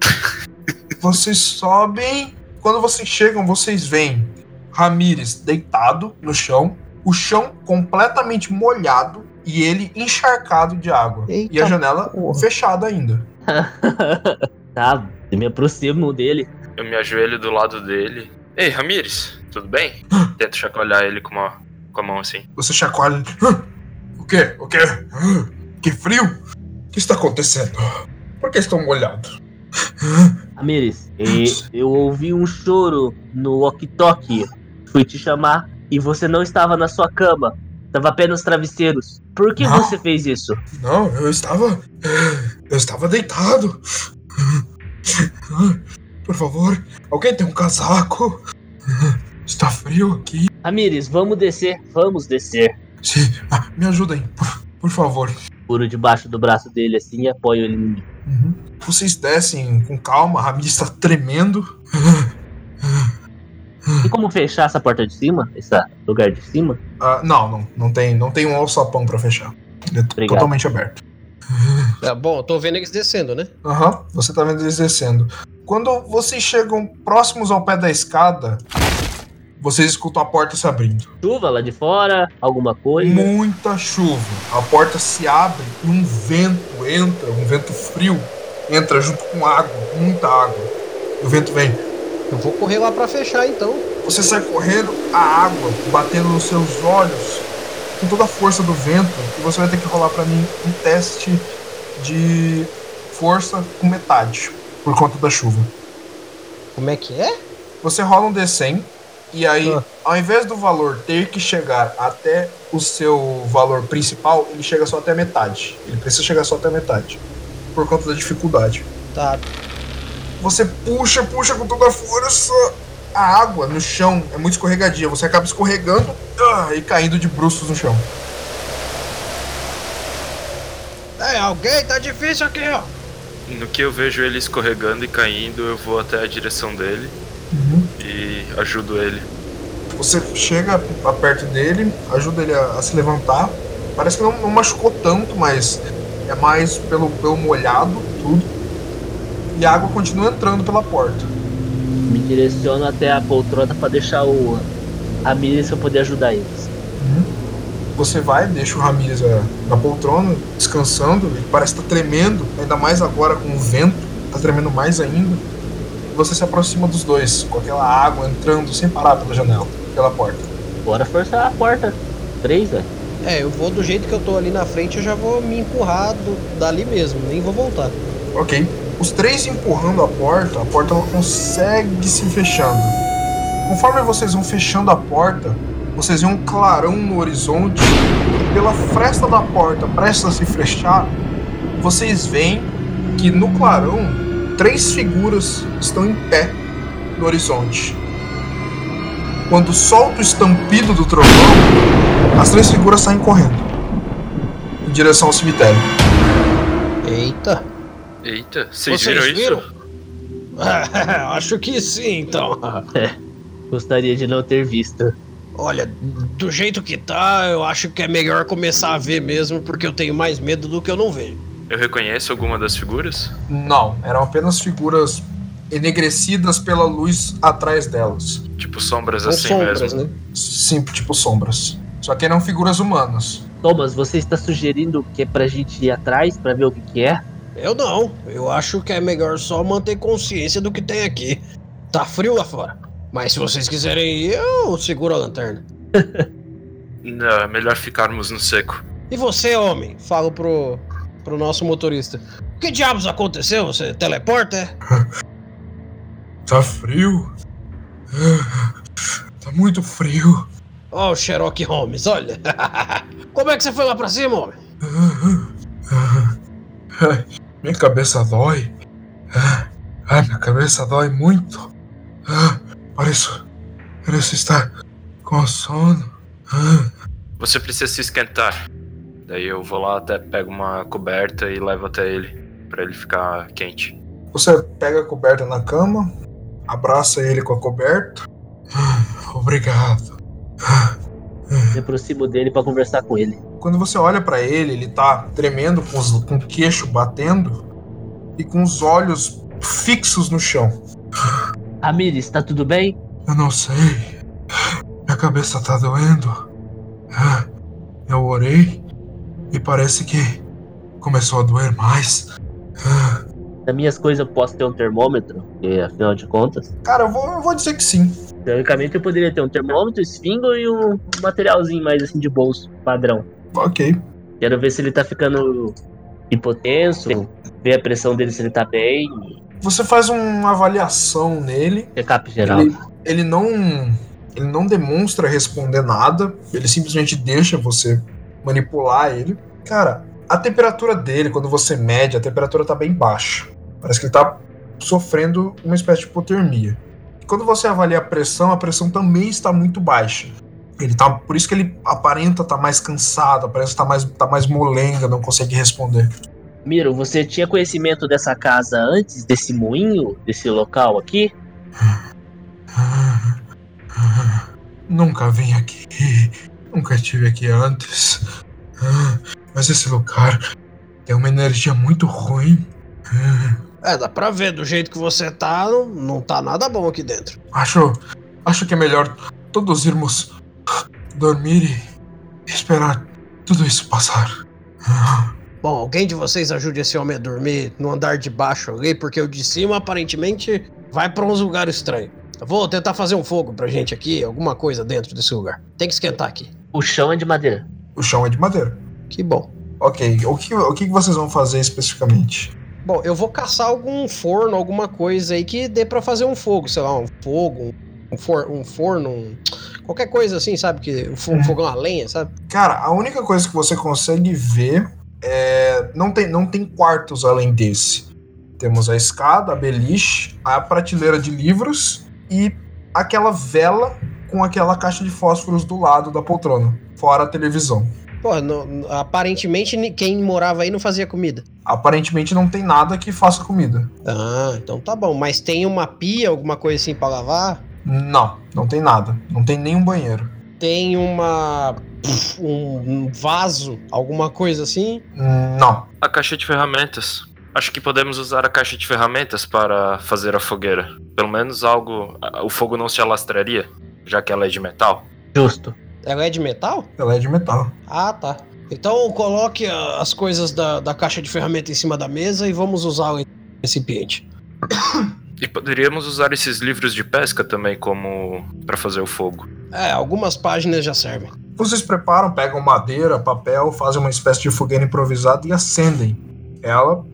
Vocês sobem. Quando vocês chegam, vocês veem Ramires deitado no chão, o chão completamente molhado e ele encharcado de água. Eita e a janela porra. fechada ainda. tá, eu me aproximo dele. Eu me ajoelho do lado dele. Ei, Ramires, tudo bem? Tento chacoalhar ele com, uma, com a mão assim. Você chacoalha. "Hã? O quê? O quê? Que frio? O que está acontecendo? Por que estão molhados? Amires, eu ouvi um choro no walkie-talkie. Fui te chamar e você não estava na sua cama. Tava apenas travesseiros. Por que Não. você fez isso? Não, eu estava. Eu estava deitado. Por favor, alguém tem um casaco? Está frio aqui. Amires, vamos descer. Vamos descer. Sim, ah, me ajudem, por, por favor. Puro debaixo do braço dele assim e apoio ele em mim. Uhum. Vocês descem com calma, a Ramirez está tremendo. Tem como fechar essa porta de cima? Esse lugar de cima? Ah, não, não, não tem, não tem um alçapão para fechar. Ele é Obrigado. totalmente aberto. É, bom, eu tô vendo eles descendo, né? Aham, você tá vendo eles descendo. Quando vocês chegam próximos ao pé da escada, vocês escutam a porta se abrindo. Chuva lá de fora, alguma coisa. Muita chuva. A porta se abre e um vento entra, um vento frio, entra junto com água, muita água. E o vento vem. Eu vou correr lá pra fechar então. Você sai correndo, a água batendo nos seus olhos, com toda a força do vento, e você vai ter que rolar pra mim um teste de força com metade, por conta da chuva. Como é que é? Você rola um D100 e aí, Ah. ao invés do valor ter que chegar até o seu valor principal, ele chega só até a metade. Ele precisa chegar só até a metade. Por conta da dificuldade. Tá. Você puxa, puxa com toda a força. A água no chão é muito escorregadia. Você acaba escorregando ah, e caindo de bruços no chão. É, alguém tá difícil aqui, ó. No que eu vejo ele escorregando e caindo, eu vou até a direção dele e ajudo ele. Você chega perto dele, ajuda ele a, a se levantar. Parece que não, não machucou tanto, mas é mais pelo, pelo molhado, tudo. E a água continua entrando pela porta. Me direciono até a poltrona pra deixar o Ramirez pra poder ajudar eles. Você vai, deixa o Ramirez é, na poltrona, descansando. Ele parece estar tremendo, ainda mais agora com o vento, tá tremendo mais ainda. Você se aproxima dos dois, com aquela água entrando sem parar pela janela, pela porta. Bora forçar a porta. Três, velho. É, eu vou do jeito que eu tô ali na frente, eu já vou me empurrar do- dali mesmo, nem vou voltar. Ok. Os três empurrando a porta, a porta ela consegue se fechando. Conforme vocês vão fechando a porta, vocês veem um clarão no horizonte. E pela fresta da porta, prestes a se fechar, vocês veem que no clarão três figuras estão em pé no horizonte. Quando solta o estampido do trovão, as três figuras saem correndo em direção ao cemitério. Eita. Eita, vocês, viram isso? viram? Acho que sim, então. Gostaria de não ter visto. Olha, do jeito que tá, eu acho que é melhor começar a ver mesmo, porque eu tenho mais medo do que eu não vejo. Eu reconheço alguma das figuras? Não, eram apenas figuras enegrecidas pela luz atrás delas. Tipo sombras assim sombras, mesmo. né? Sim, tipo sombras. Só que eram figuras humanas. Thomas, você está sugerindo que é pra gente ir atrás pra ver o que, que é? Eu não. Eu acho que é melhor só manter consciência do que tem aqui. Tá frio lá fora. Mas se vocês quiserem ir, eu seguro a lanterna. Não, é melhor ficarmos no seco. E você, homem? Falo pro, pro nosso motorista. O que diabos aconteceu? Você teleporta? é? Tá frio? Tá muito frio. Ó, o Sherlock Holmes, olha. Como é que você foi lá pra cima, homem? Minha cabeça dói. Ai, minha cabeça dói muito. Ah, Pareço. Pareço estar com sono. Ah, Você precisa se esquentar. Daí eu vou lá até pego uma coberta e levo até ele. Pra ele ficar quente. Você pega a coberta na cama, abraça ele com a coberta. Obrigado. Me aproximo dele pra conversar com ele. Quando você olha pra ele, ele tá tremendo, com, os- com o queixo batendo e com os olhos fixos no chão. Ramirez, tá tudo bem? Eu não sei. Minha cabeça tá doendo. Ah, Eu orei e parece que começou a doer mais. Das minhas coisas eu posso ter um termômetro, porque afinal de contas. Cara, eu vou, eu vou dizer que sim. Teoricamente eu poderia ter um termômetro, esfingo e um materialzinho mais assim de bolso, padrão. Ok. Quero ver se ele tá ficando hipotenso, ver a pressão dele se ele tá bem, Você faz uma avaliação nele. check-up geral. Ele, ele não. Ele não demonstra responder nada. Ele simplesmente deixa você manipular ele. Cara, a temperatura dele, quando você mede, a temperatura tá bem baixa. Parece que ele tá sofrendo uma espécie de hipotermia. Quando você avalia a pressão, a pressão também está muito baixa. Ele tá, por isso que ele aparenta estar mais cansado, parece estar mais, tá mais molenga, não consegue responder. Miro, você tinha conhecimento dessa casa antes desse moinho, desse local aqui? Nunca vim aqui. Nunca estive aqui antes. Ah, Mas esse lugar Tem uma energia muito ruim. É, dá pra ver, do jeito que você tá, não, não tá nada bom aqui dentro. Acho. Acho que é melhor todos irmos dormir e esperar tudo isso passar. Bom, alguém de vocês ajude esse homem a dormir no andar de baixo ali, porque o de cima aparentemente vai pra uns lugares estranhos. Eu vou tentar fazer um fogo pra gente aqui, alguma coisa dentro desse lugar. Tem que esquentar aqui. O chão é de madeira. O chão é de madeira. Que bom. Ok, o que, o que vocês vão fazer especificamente? Bom, eu vou caçar algum forno, alguma coisa aí que dê pra fazer um fogo, sei lá, um fogo, um, for, um forno, um- qualquer coisa assim, sabe? Que um um Uhum. fogão a lenha, sabe? Cara, a única coisa que você consegue ver é. Não tem, não tem quartos além desse. Temos a escada, a beliche, a prateleira de livros e aquela vela com aquela caixa de fósforos do lado da poltrona, fora a televisão. Pô, no- aparentemente quem morava aí não fazia comida. Aparentemente não tem nada que faça comida. Ah, então tá bom. Mas tem uma pia, alguma coisa assim pra lavar? Não, não tem nada. Não tem nenhum banheiro. Tem uma. um, um vaso, alguma coisa assim? Não. A caixa de ferramentas. Acho que podemos usar a caixa de ferramentas para fazer a fogueira. Pelo menos algo. O fogo não se alastraria, já que ela é de metal. Justo. Ela é de metal? Ela é de metal. Ah, tá. Então coloque ah, as coisas da, da caixa de ferramenta em cima da mesa e vamos usar o recipiente. E poderíamos usar esses livros de pesca também como para fazer o fogo. É, algumas páginas já servem. Vocês preparam, pegam madeira, papel, fazem uma espécie de fogueira improvisada e acendem. Ela,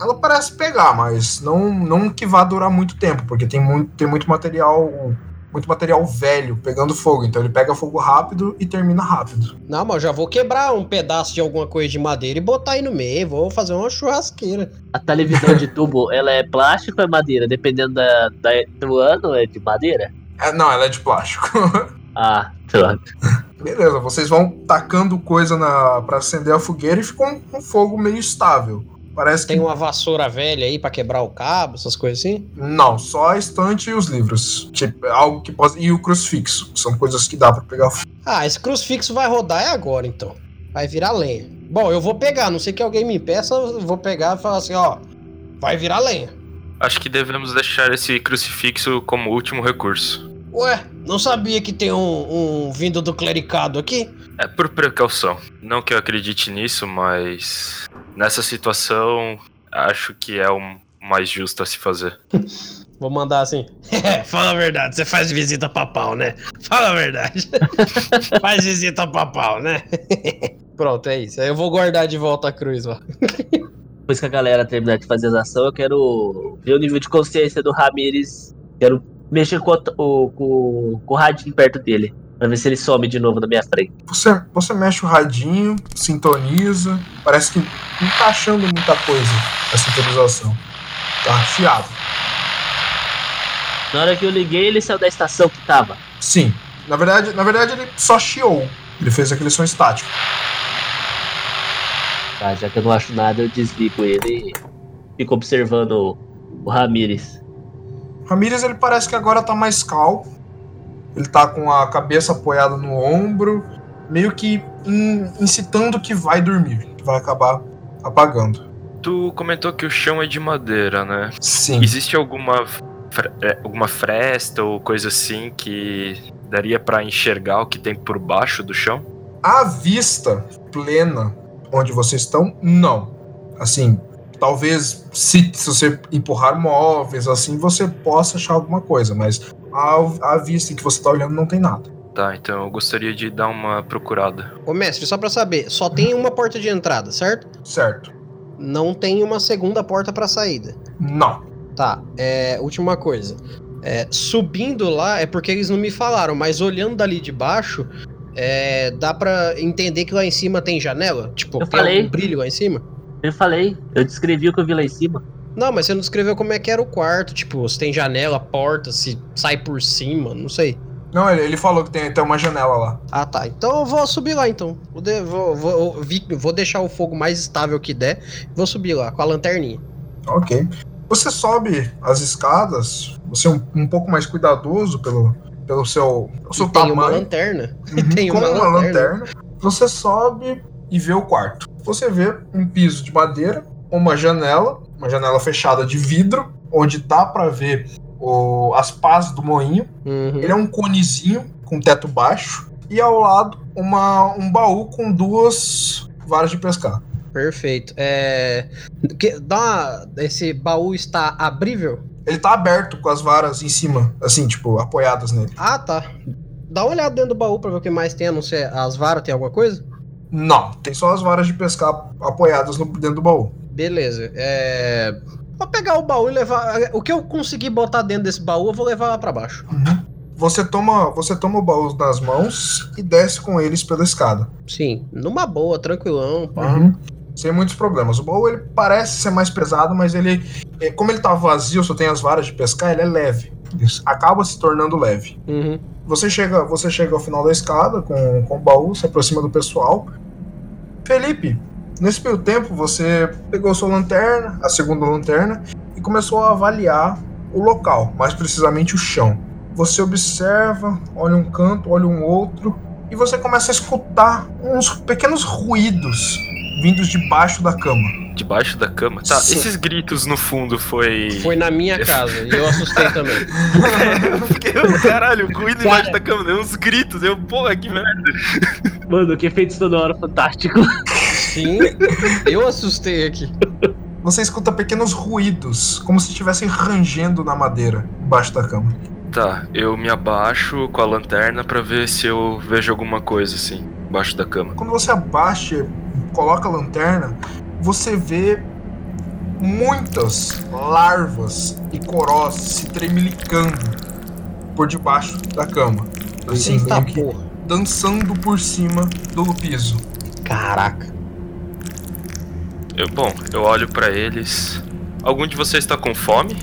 ela parece pegar, mas não, não que vá durar muito tempo, porque tem muito, tem muito material, muito material velho pegando fogo. Então ele pega fogo rápido e termina rápido. Não, mas eu já vou quebrar um pedaço de alguma coisa de madeira e botar aí no meio. Vou fazer uma churrasqueira. A televisão de tubo, ela é plástico ou é madeira? Dependendo da, da- do ano, é de madeira? É, não, ela é de plástico. Ah, droga. Beleza, vocês vão tacando coisa na para acender a fogueira e fica um, um fogo meio estável. Parece que Tem uma vassoura velha aí pra quebrar o cabo, essas coisas assim? não, só a estante e os livros. Tipo, é algo que pode e o crucifixo, são coisas que dá pra pegar fogo. Ah, esse crucifixo vai rodar é agora então. Vai virar lenha. Bom, eu vou pegar, não sei que alguém me impeça, eu vou pegar e falar assim, ó. Vai virar lenha. Acho que devemos deixar esse crucifixo como último recurso. Ué, não sabia que tem um, um vindo do clericado aqui? É por precaução. Não que eu acredite nisso, mas nessa situação acho que é o mais justo a se fazer. Vou mandar assim. Fala a verdade, você faz visita papal, né? Fala a verdade. faz visita papal, né? Pronto, é isso. Aí eu vou guardar de volta a cruz, ó. Depois que a galera terminar de fazer as ações, eu quero ver o nível de consciência do Ramires. Quero mexer com o, com, com o radinho perto dele. Pra ver se ele some de novo na minha frente. Você, você mexe o radinho, sintoniza, parece que não tá achando muita coisa a sintonização. Tá chiado. Na hora que eu liguei, ele saiu da estação que tava. Sim. Na verdade, na verdade ele só chiou. Ele fez aquele som estático. Tá, já que eu não acho nada, eu desligo ele e fico observando o, o Ramires. Ramirez ele parece que agora tá mais calmo. Ele tá com a cabeça apoiada no ombro, meio que in- incitando que vai dormir, que vai acabar apagando. Tu comentou que o chão é de madeira, né? Sim. Existe alguma é, alguma fresta ou coisa assim que daria pra enxergar o que tem por baixo do chão? A vista plena onde vocês estão, não. Assim, talvez se, se você empurrar móveis assim, você possa achar alguma coisa, mas a, a vista que você tá olhando não tem nada. Tá, então eu gostaria de dar uma procurada. Ô mestre, só pra saber, só tem uma porta de entrada, certo? Certo. Não tem uma segunda porta pra saída. Não. Tá, é, última coisa. É, subindo lá é porque eles não me falaram, mas olhando dali de baixo, é, dá pra entender que lá em cima tem janela? Tipo, Eu tem falei. algum brilho lá em cima? Eu falei, eu descrevi o que eu vi lá em cima. Não, mas você não descreveu como é que era o quarto, tipo, se tem janela, porta, se sai por cima, não sei. Não, ele, ele falou que tem, tem uma janela lá. Ah, tá. Então eu vou subir lá, então. Vou, de- vou, vou, vou deixar o fogo mais estável que der. Vou subir lá, com a lanterninha. Ok. Você sobe as escadas, você é um, um pouco mais cuidadoso pelo, pelo seu, pelo seu E tem uma tamanho. lanterna. Uhum, tem com uma uma lanterna. lanterna. Você sobe e vê o quarto. você vê um piso de madeira, uma janela, uma janela fechada de vidro, onde dá pra ver o- as pás do moinho. Uhum. Ele é um conezinho com teto baixo e ao lado uma, um baú com duas varas de pescar. Perfeito. É. Que, dá uma- Esse baú está abrível? Ele tá aberto com as varas em cima, assim, tipo, apoiadas nele. Ah, tá. Dá uma olhada dentro do baú pra ver o que mais tem, a não ser as varas, tem alguma coisa? Não, tem só as varas de pescar apoiadas no, dentro do baú. Beleza. É. Vou pegar o baú e levar. O que eu conseguir botar dentro desse baú, eu vou levar lá pra baixo. Você toma, você toma o baú nas mãos e desce com eles pela escada. Sim, numa boa, tranquilão. Pá. Uhum. Sem muitos problemas. O baú ele parece ser mais pesado, mas ele, é, como ele tá vazio, só tem as varas de pescar, ele é leve. Acaba se tornando leve. Uhum. Você chega, você chega ao final da escada com, com o baú, se aproxima do pessoal. Felipe, nesse meio tempo você pegou sua lanterna, a segunda lanterna, e começou a avaliar o local, mais precisamente o chão. Você observa, olha um canto, olha um outro, e você começa a escutar uns pequenos ruídos vindos debaixo da cama. Debaixo da cama. Tá, Sim. esses gritos no fundo foi. Foi na minha casa e eu assustei também. eu fiquei, "Oh, caralho, ruído debaixo da cama, deu uns gritos. Eu, porra, que merda. Mano, que efeito sonoro fantástico. Sim, eu assustei aqui. Você escuta pequenos ruídos, como se estivessem rangendo na madeira embaixo da cama. Tá, eu me abaixo com a lanterna pra ver se eu vejo alguma coisa assim, embaixo da cama. Quando você abaixa, coloca a lanterna, você vê muitas larvas e corós se tremilicando por debaixo da cama. Assim, Eita meio que porra. dançando por cima do piso. Caraca. Eu, bom, eu olho pra eles. Algum de vocês tá com fome?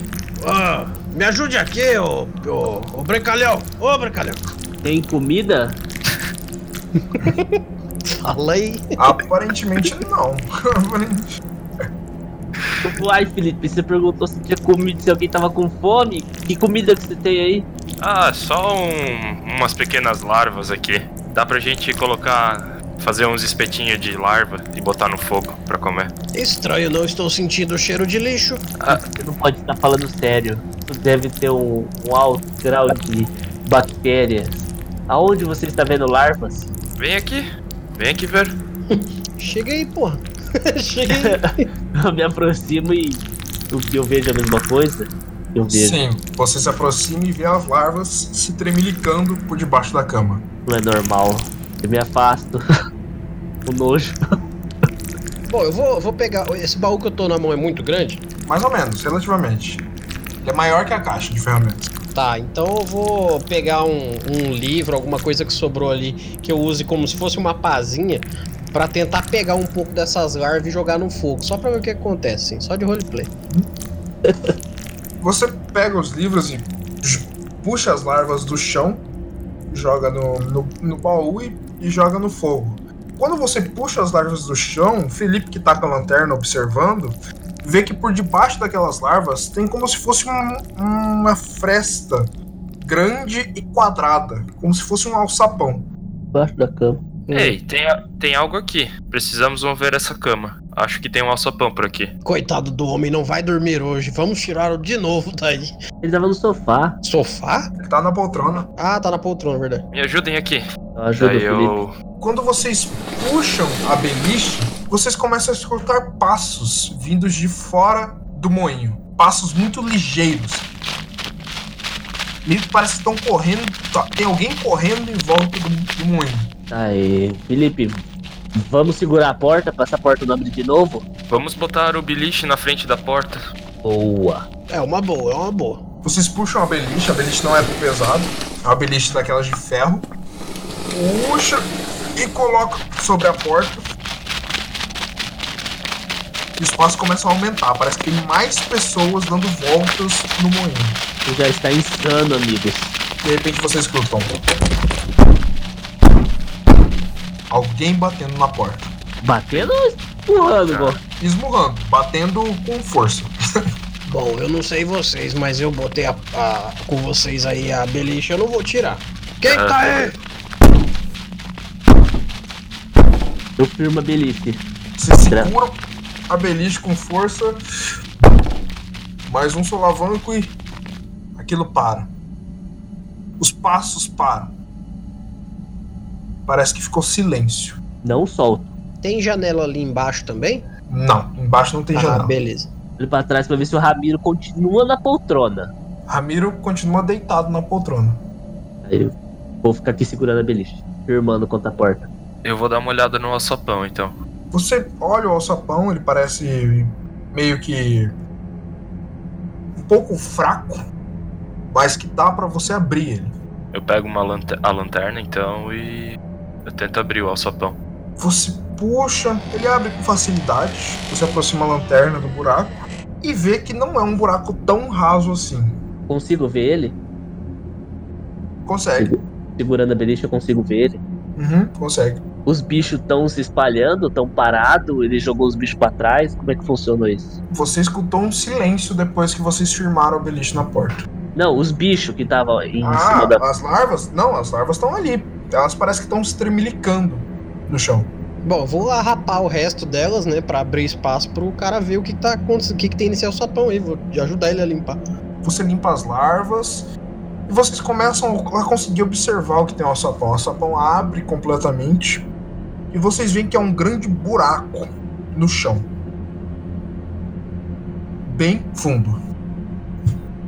Ah, me ajude aqui, ô, ô, ô Brancalhão. Ô, Brancalhão. Tem comida? Fala aí. Aparentemente não. Aparentemente- Uai, Felipe, você perguntou se tinha comida, se alguém tava com fome. Que comida que você tem aí? Ah, só um- umas pequenas larvas aqui. Dá pra gente colocar. fazer uns espetinhos de larva e botar no fogo pra comer. Estranho, não estou sentindo o cheiro de lixo. Você não pode estar falando sério. Isso deve ter um, um alto grau de bactérias. Aonde você está vendo larvas? Vem aqui, vem aqui ver. Chega aí, porra. Chega aí. Eu me aproximo e o que eu vejo é a mesma coisa? Eu vejo. Sim, você se aproxima e vê as larvas se tremilicando por debaixo da cama. Não é normal. Eu me afasto. o nojo. Bom, eu vou, vou pegar. Esse baú que eu tô na mão é muito grande? Mais ou menos, relativamente. Ele é maior que a caixa de ferramentas. Tá, então eu vou pegar um, um livro, alguma coisa que sobrou ali, que eu use como se fosse uma pazinha, pra tentar pegar um pouco dessas larvas e jogar no fogo. Só pra ver o que acontece, assim, só de roleplay. Você pega os livros e puxa as larvas do chão, joga no, no, no baú e, e joga no fogo. Quando você puxa as larvas do chão, Felipe, que tá com a lanterna observando, vê que por debaixo daquelas larvas tem como se fosse um- uma fresta grande e quadrada, como se fosse um alçapão. Embaixo da cama. Ei, tem, tem algo aqui. Precisamos mover essa cama. Acho que tem um alçapão por aqui. Coitado do homem, não vai dormir hoje. Vamos tirá-lo de novo daí. Ele tava no sofá. Sofá? Ele tá na poltrona. Ah, tá na poltrona, verdade. Me ajudem aqui. O Daí Felipe. eu. Quando vocês puxam a beliche, vocês começam a escutar passos vindos de fora do moinho. Passos muito ligeiros. Meio que parece que estão correndo. tá- tem alguém correndo em volta do, do moinho. Aê, Felipe, vamos segurar a porta pra essa porta não abrir de novo? Vamos botar o beliche na frente da porta. Boa. É uma boa, é uma boa. Vocês puxam a beliche, a beliche não é tão pesada. É uma beliche daquelas de ferro. Puxa e coloca sobre a porta. E os passos começam a aumentar. Parece que tem mais pessoas dando voltas no moinho. Você já está insano, amigos. De repente vocês escutam. Alguém batendo na porta. Batendo ou empurrando, igual? Esmurrando, batendo com força. Bom, eu não sei vocês, mas eu botei a, a- com vocês aí a beliche, eu não vou tirar. Quem Ah, tá aí? Eu firmo a beliche. Você segura a beliche com força. Mais um solavanco e aquilo para. Os passos param. Parece que ficou silêncio. Não solto. Tem janela ali embaixo também? Não, embaixo não tem ah, janela. beleza. Olho pra trás pra ver se o Ramiro continua na poltrona. Ramiro continua deitado na poltrona. Aí eu vou ficar aqui segurando a beliche, firmando contra a porta. Eu vou dar uma olhada no alçapão, então. Você olha o alçapão, ele parece meio que um pouco fraco, mas que dá pra você abrir ele. Eu pego uma lante- a lanterna, então, e eu tento abrir o alçapão. Você puxa, ele abre com facilidade. Você aproxima a lanterna do buraco e vê que não é um buraco tão raso assim. Consigo ver ele? Consegue. Segurando a beliche eu consigo ver ele. Uhum, consegue. Os bichos estão se espalhando, estão parados, ele jogou os bichos pra trás. Como é que funcionou isso? Você escutou um silêncio depois que vocês firmaram a beliche na porta. Não, os bichos que estavam em ah, cima da. as larvas? Não, as larvas estão ali. Elas parecem que estão se tremilicando no chão. Bom, eu vou lá rapar o resto delas, né? Pra abrir espaço pro cara ver o que tá acontecendo, o que, que tem nesse alçapão aí. Vou ajudar ele a limpar. Você limpa as larvas e vocês começam a conseguir observar o que tem no alçapão. O alçapão abre completamente e vocês veem que é um grande buraco no chão. Bem fundo.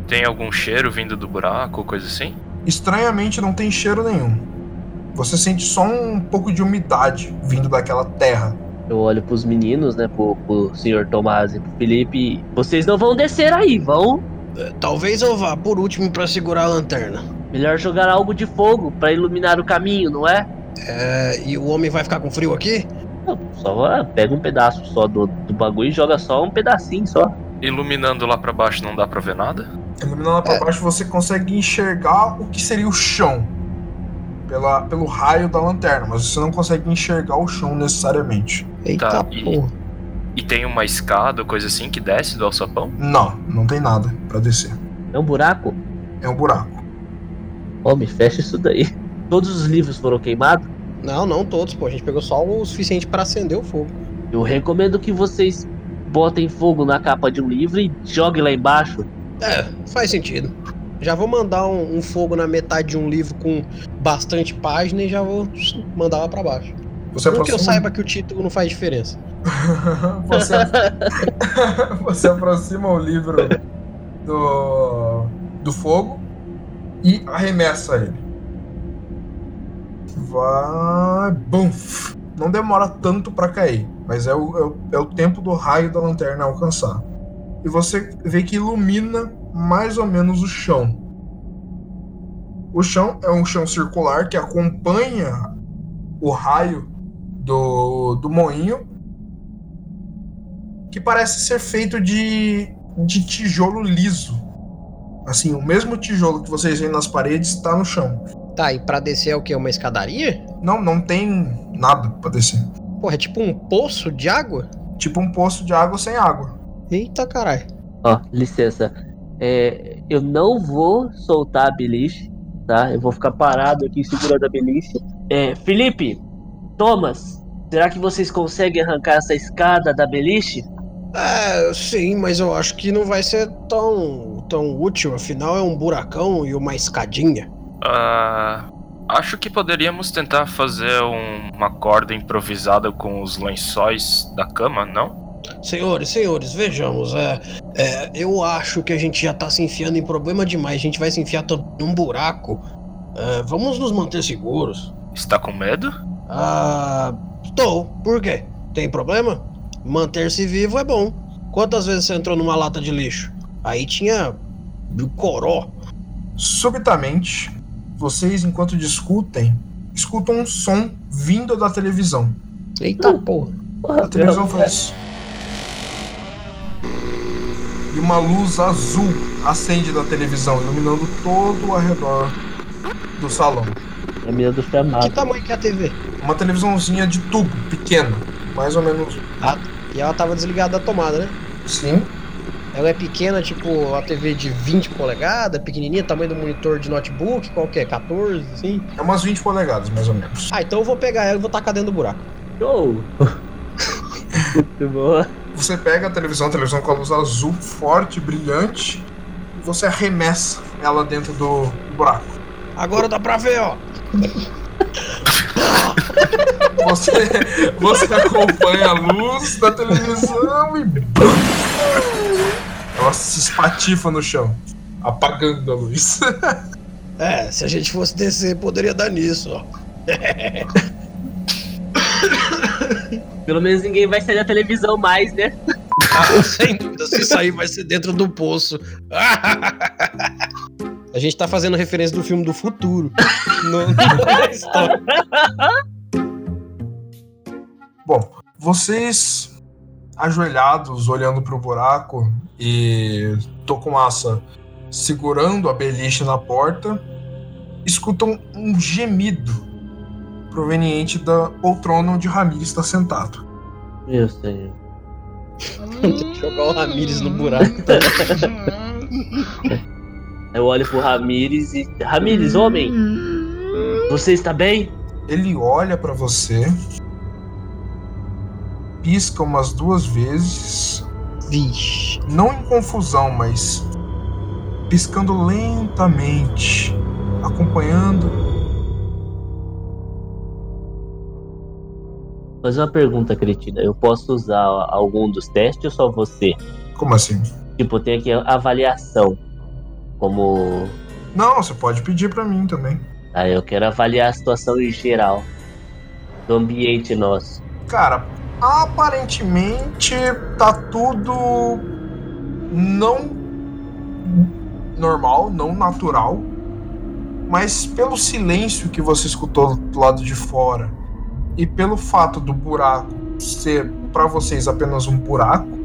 Tem algum cheiro vindo do buraco ou coisa assim? Estranhamente não tem cheiro nenhum. Você sente só um pouco de umidade vindo daquela terra. Eu olho pros meninos, né? Pro, pro senhor Tomás e pro Felipe. Vocês não vão descer aí, vão? É, Talvez eu vá por último pra segurar a lanterna. Melhor jogar algo de fogo pra iluminar o caminho, não é? É, e o homem vai ficar com frio aqui? Não, só ah, pega um pedaço só do, do bagulho e joga só um pedacinho só. Iluminando lá pra baixo não dá pra ver nada? Iluminando lá pra É. baixo, você consegue enxergar o que seria o chão. Pela, pelo raio da lanterna, mas você não consegue enxergar o chão necessariamente. Eita Tá, e- porra. E tem uma escada ou coisa assim que desce do alçapão? Não, não tem nada pra descer. É um buraco? É um buraco. Homem, fecha isso daí. Todos os livros foram queimados? Não, não todos, pô. A gente pegou só o suficiente pra acender o fogo. Eu recomendo que vocês botem fogo na capa de um livro e joguem lá embaixo. É, faz sentido. Já vou mandar um, um fogo na metade de um livro com bastante página e já vou mandar lá pra baixo. Você Não que eu aproxima- saiba que o título não faz diferença. você, você aproxima o livro do, do fogo e arremessa ele. Vai. Bum! Não demora tanto pra cair, mas é o, é, o, é o tempo do raio da lanterna alcançar. E você vê que ilumina mais ou menos o chão. O chão é um chão circular que acompanha o raio do, do moinho que parece ser feito de, de tijolo liso. Assim, o mesmo tijolo que vocês veem nas paredes está no chão. Tá, e pra descer é o quê? Uma escadaria? Não, não tem nada pra descer. Porra, é tipo um poço de água? Tipo um poço de água sem água. Eita caralho. Ó, licença. É, eu não vou soltar a beliche, tá? Eu vou ficar parado aqui segurando a beliche. É, Felipe, Thomas, será que vocês conseguem arrancar essa escada da beliche? É, sim, mas eu acho que não vai ser tão, tão útil. Afinal, é um buracão e uma escadinha. Ah, acho que poderíamos tentar fazer um- uma corda improvisada com os lençóis da cama, não? Senhores, senhores, vejamos. É, é, eu acho que a gente já tá se enfiando em problema demais. A gente vai se enfiar tanto num buraco. É, vamos nos manter seguros. Está com medo? Ah. Estou. Por quê? Tem problema? Manter-se vivo é bom. Quantas vezes você entrou numa lata de lixo? Aí tinha. coró. Subitamente, vocês, enquanto discutem, escutam um som vindo da televisão. Eita porra. A televisão faz. E uma luz azul acende da televisão, iluminando todo o arredor do salão. É minha do Que chamado. tamanho que é a TV? Uma televisãozinha de tubo, pequena. Mais ou menos. E ela tava desligada da tomada, né? Sim. Ela é pequena, tipo a TV de 20 polegadas, pequenininha, tamanho do monitor de notebook, qual que é? 14, assim? É umas 20 polegadas, mais ou menos. Ah, então eu vou pegar ela e vou tacar dentro do buraco. Show! Muito boa. Você pega a televisão, a televisão com a luz azul forte, brilhante, e você arremessa ela dentro do buraco. Agora dá pra ver, ó. Você, você acompanha a luz da televisão e. Ela se espatifa no chão, apagando a luz. É, se a gente fosse descer, poderia dar nisso, ó. Pelo menos ninguém vai sair da televisão mais, né? Ah, sem dúvida, se sair vai ser dentro do poço. A gente tá fazendo referência do filme do futuro. No, história. Bom, vocês ajoelhados, olhando pro buraco e Tokumasa segurando a beliche na porta, escutam um gemido proveniente da poltrona onde Ramiro está sentado. Meu senhor. Tem que jogar o Ramires no buraco. Eu olho pro Ramires e. Ramires, homem! Você está bem? Ele olha para você, pisca umas duas vezes, Vixe. não em confusão, mas piscando lentamente, acompanhando. Fazer uma pergunta, cretina. Eu posso usar algum dos testes ou só você? Como assim? Tipo, tem aqui a avaliação. Como. Não, você pode pedir para mim também. Ah, eu quero avaliar a situação em geral. Do ambiente nosso. Cara, aparentemente tá tudo não normal, não natural, mas pelo silêncio que você escutou do lado de fora e pelo fato do buraco ser para vocês apenas um buraco,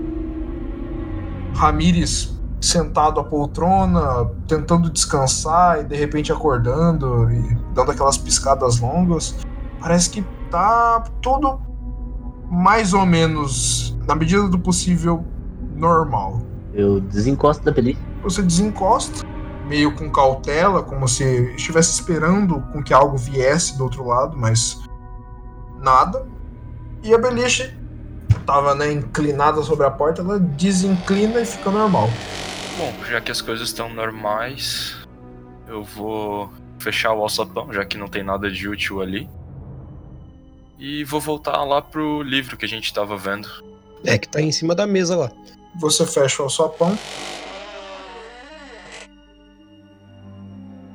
Ramires sentado à poltrona, tentando descansar e de repente acordando e dando aquelas piscadas longas, parece que tá tudo mais ou menos, na medida do possível, normal. Eu desencosto da beliche. Você desencosta, meio com cautela, como se estivesse esperando com que algo viesse do outro lado, mas nada. E a beliche tava né, inclinada sobre a porta, ela desinclina e fica normal. Bom, já que as coisas estão normais, eu vou fechar o alçapão, já que não tem nada de útil ali. E vou voltar lá pro livro que a gente tava vendo. É que tá em cima da mesa lá. Você fecha o alçapão.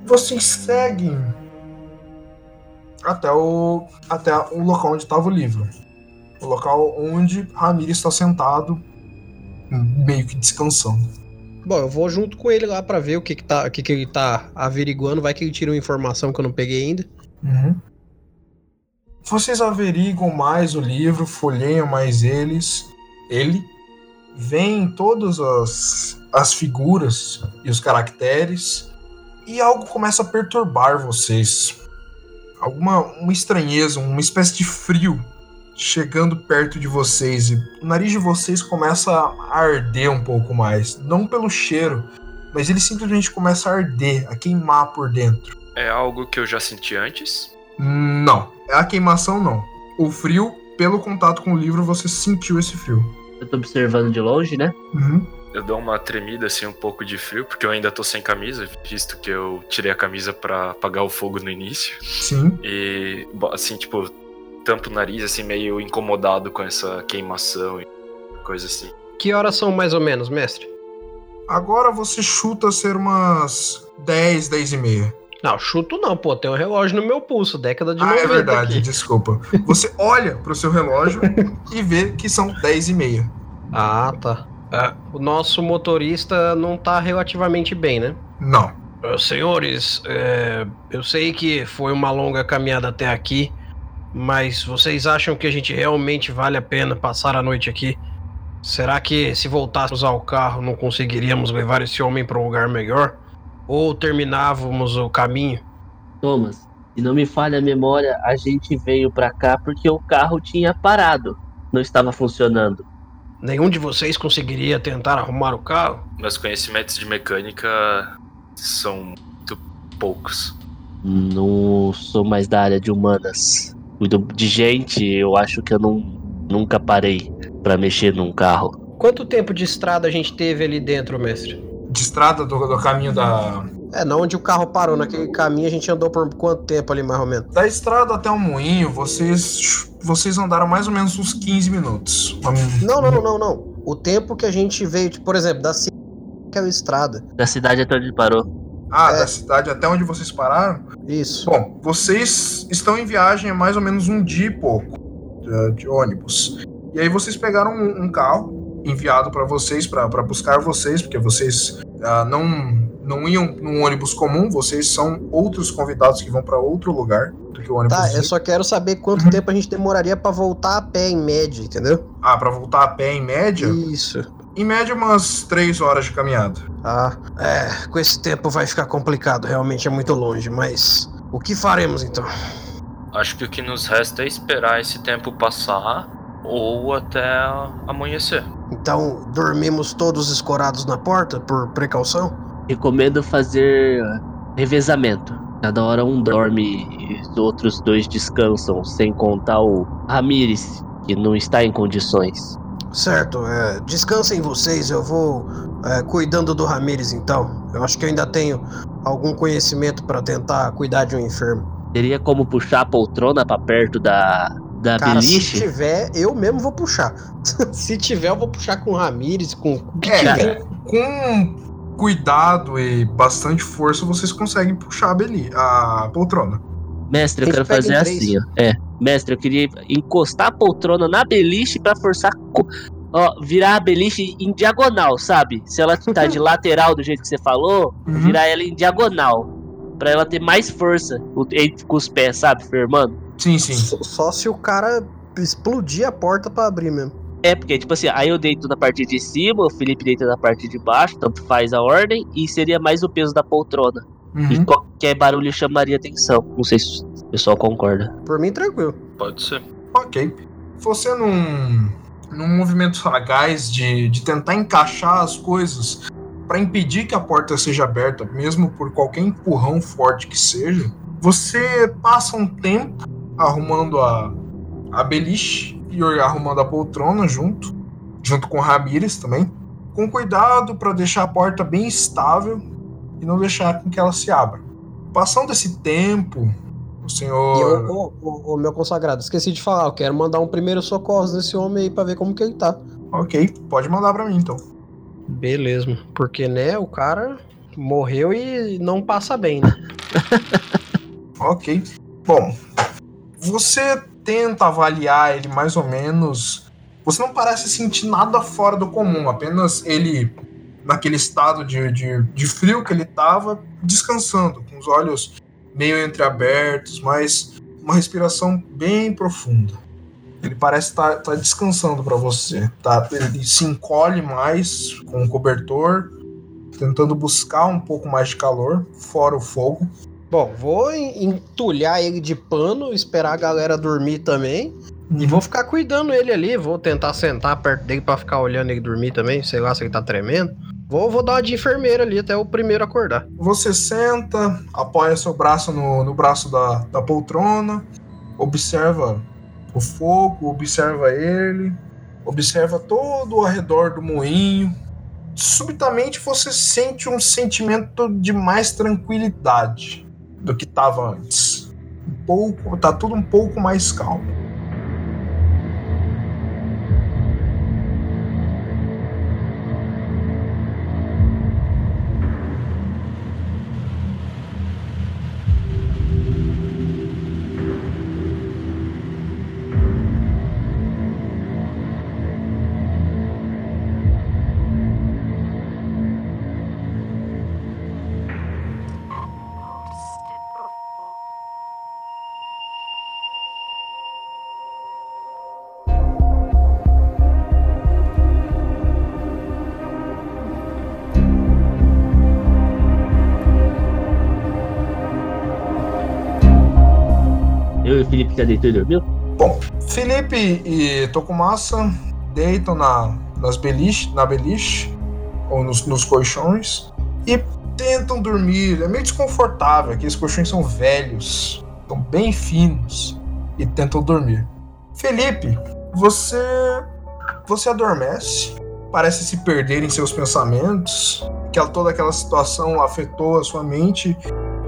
Vocês seguem até o, até o local onde estava o livro. O local onde Ramiro está sentado, meio que descansando. Bom, eu vou junto com ele lá pra ver o que que, tá, o que que ele tá averiguando. Vai que ele tira uma informação que eu não peguei ainda. Uhum. Vocês averiguam mais o livro, folheiam mais eles. Ele veem todas as, as figuras e os caracteres e algo começa a perturbar vocês. Alguma uma estranheza, uma espécie de frio chegando perto de vocês e o nariz de vocês começa a arder um pouco mais, não pelo cheiro, mas ele simplesmente começa a arder, a queimar por dentro. É algo que eu já senti antes? Não, a queimação não. O frio, pelo contato com o livro, você sentiu esse frio. Eu tô observando de longe, né? Uhum. Eu dou uma tremida assim, um pouco de frio, porque eu ainda tô sem camisa, visto que eu tirei a camisa pra apagar o fogo no início. Sim. E, assim, tipo, tampo o nariz, assim, meio incomodado com essa queimação e coisa assim. Que horas são mais ou menos, mestre? Agora você chuta ser umas 10, 10 e meia. Não, chuto não, pô. Tem um relógio no meu pulso, década de Ah, 90 é verdade, aqui. desculpa. Você olha pro seu relógio e vê que são 10 e meia. Ah, tá. É, o nosso motorista não tá relativamente bem, né? Não. Senhores, é, eu sei que foi uma longa caminhada até aqui, mas vocês acham que a gente realmente vale a pena passar a noite aqui? Será que se voltássemos ao carro não conseguiríamos levar esse homem para um lugar melhor? Ou terminávamos o caminho? Thomas, se não me falha a memória, a gente veio pra cá porque o carro tinha parado. Não estava funcionando. Nenhum de vocês conseguiria tentar arrumar o carro? Meus conhecimentos de mecânica são muito poucos. Não sou mais da área de humanas. Cuido de gente, eu acho que eu não, nunca parei. pra mexer num carro. Quanto tempo de estrada a gente teve ali dentro, mestre? De estrada do, do caminho da. É, na onde o carro parou, naquele caminho a gente andou por quanto tempo ali, mais ou menos? Da estrada até o moinho, vocês. Vocês andaram mais ou menos uns 15 minutos. Não, não, não, não, não. O tempo que a gente veio, tipo, por exemplo, da cidade que é a estrada. Da cidade até onde parou. Ah, É. da cidade até onde vocês pararam? Isso. Bom, vocês estão em viagem há mais ou menos um dia e pouco de, de ônibus. E aí vocês pegaram um, um carro enviado para vocês, para buscar vocês, porque vocês ah, não, não iam num ônibus comum, vocês são outros convidados que vão para outro lugar do que o ônibus. Tá, eu só quero saber quanto Uhum. tempo a gente demoraria pra voltar a pé em média, entendeu? Ah, para voltar a pé em média? Isso. Em média, umas três horas de caminhada. Ah, é, com esse tempo vai ficar complicado, realmente é muito longe, mas o que faremos então? Acho que o que nos resta é esperar esse tempo passar ou até amanhecer. Então, dormimos todos escorados na porta por precaução? Recomendo fazer revezamento. Cada hora um dorme e os outros dois descansam, sem contar o Ramires, que não está em condições. Certo, é, descansem vocês, eu vou é, cuidando do Ramires então. Eu acho que eu ainda tenho algum conhecimento pra tentar cuidar de um enfermo. Teria como puxar a poltrona pra perto da, da Cara, se beliche? tiver, eu mesmo vou puxar. se tiver, eu vou puxar com o Ramires, com É, com cuidado e bastante força, vocês conseguem puxar a, beli a poltrona. Mestre, eu Tem quero que fazer assim, ó. É, mestre, eu queria encostar a poltrona na beliche pra forçar. Ó, virar a beliche em diagonal, sabe? Se ela tá de lateral do jeito que você falou, Uhum. virar ela em diagonal. Pra ela ter mais força com os pés, sabe, firmando? Sim, sim. Só, só se o cara explodir a porta pra abrir mesmo. É, porque, tipo assim, aí eu deito na parte de cima, o Felipe deita na parte de baixo, tanto faz a ordem, e seria mais o peso da poltrona. E Uhum. qualquer barulho chamaria atenção. Não sei se o pessoal concorda. Por mim, tranquilo. Pode ser. Ok. Você num, num movimento sagaz de, de tentar encaixar as coisas para impedir que a porta seja aberta, mesmo por qualquer empurrão forte que seja, você passa um tempo arrumando a, a beliche e arrumando a poltrona junto, junto com o Ramires também, com cuidado para deixar a porta bem estável e não deixar com que ela se abra. Passando esse tempo, o E senhor. eu, ô, ô, ô, meu consagrado, esqueci de falar, eu quero mandar um primeiro socorro nesse homem aí pra ver como que ele tá. Ok, pode mandar para mim então. Beleza, porque, né, o cara morreu e não passa bem, né? Ok. Bom, você tenta avaliar ele mais ou menos. Você não parece sentir nada fora do comum, apenas ele, naquele estado de, de, de frio que ele tava, descansando, com os olhos meio entreabertos, mas uma respiração bem profunda. Ele parece estar descansando para você. Tá? Ele se encolhe mais com o cobertor, tentando buscar um pouco mais de calor, fora o fogo. Bom, vou en- entulhar ele de pano, esperar a galera dormir também. E vou ficar cuidando ele ali, vou tentar sentar perto dele pra ficar olhando ele dormir também, sei lá se ele tá tremendo. Vou, vou dar uma de enfermeira ali até o primeiro acordar. Você senta, apoia seu braço no, no braço da, da poltrona, observa o fogo, observa ele, observa todo ao redor do moinho. Subitamente você sente um sentimento de mais tranquilidade do que estava antes. Um pouco, tá tudo um pouco mais calmo. E já deitou e dormiu? Felipe e Tokumasa deitam na, nas beliche, na beliche ou nos, nos colchões e tentam dormir. É meio desconfortável, aqueles colchões são velhos, são bem finos e tentam dormir. Felipe, você Você adormece, parece se perder em seus pensamentos, que toda aquela situação afetou a sua mente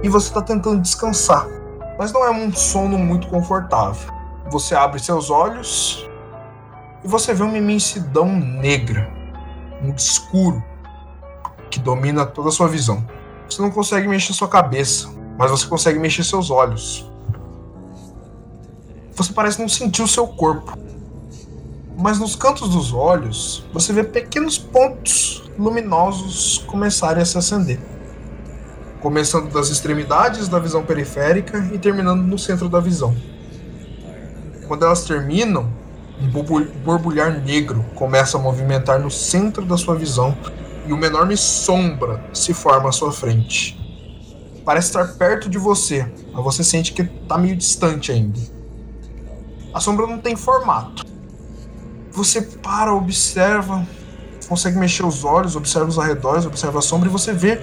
e você está tentando descansar. Mas não é um sono muito confortável. Você abre seus olhos e você vê uma imensidão negra, muito escuro, que domina toda a sua visão. Você não consegue mexer sua cabeça, mas você consegue mexer seus olhos. Você parece não sentir o seu corpo. Mas nos cantos dos olhos, você vê pequenos pontos luminosos começarem a se acender. Começando das extremidades da visão periférica e terminando no centro da visão. Quando elas terminam, um borbulhar negro começa a movimentar no centro da sua visão e uma enorme sombra se forma à sua frente. Parece estar perto de você, mas você sente que está meio distante ainda. A sombra não tem formato. Você para, observa, consegue mexer os olhos, observa os arredores, observa a sombra e você vê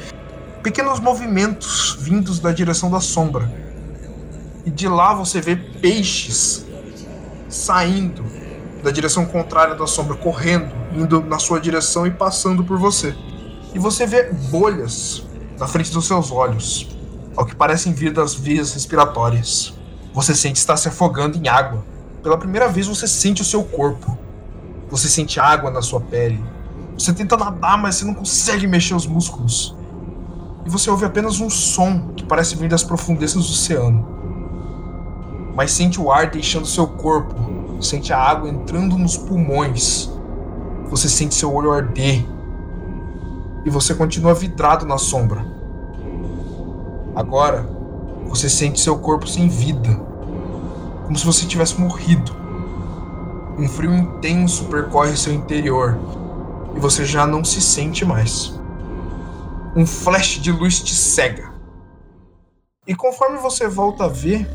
pequenos movimentos vindos da direção da sombra. E de lá você vê peixes saindo da direção contrária da sombra, correndo, indo na sua direção e passando por você. E você vê bolhas na frente dos seus olhos, ao que parecem vir das vias respiratórias. Você sente estar se afogando em água. Pela primeira vez você sente o seu corpo. Você sente água na sua pele. Você tenta nadar, mas você não consegue mexer os músculos. E você ouve apenas um som que parece vir das profundezas do oceano. Mas sente o ar deixando seu corpo sente a água entrando nos pulmões. Você sente seu olho arder. E você continua vidrado na sombra. Agora, você sente seu corpo sem vida, como se você tivesse morrido. Um frio intenso percorre seu interior e você já não se sente mais. Um flash de luz te cega. E conforme você volta a ver,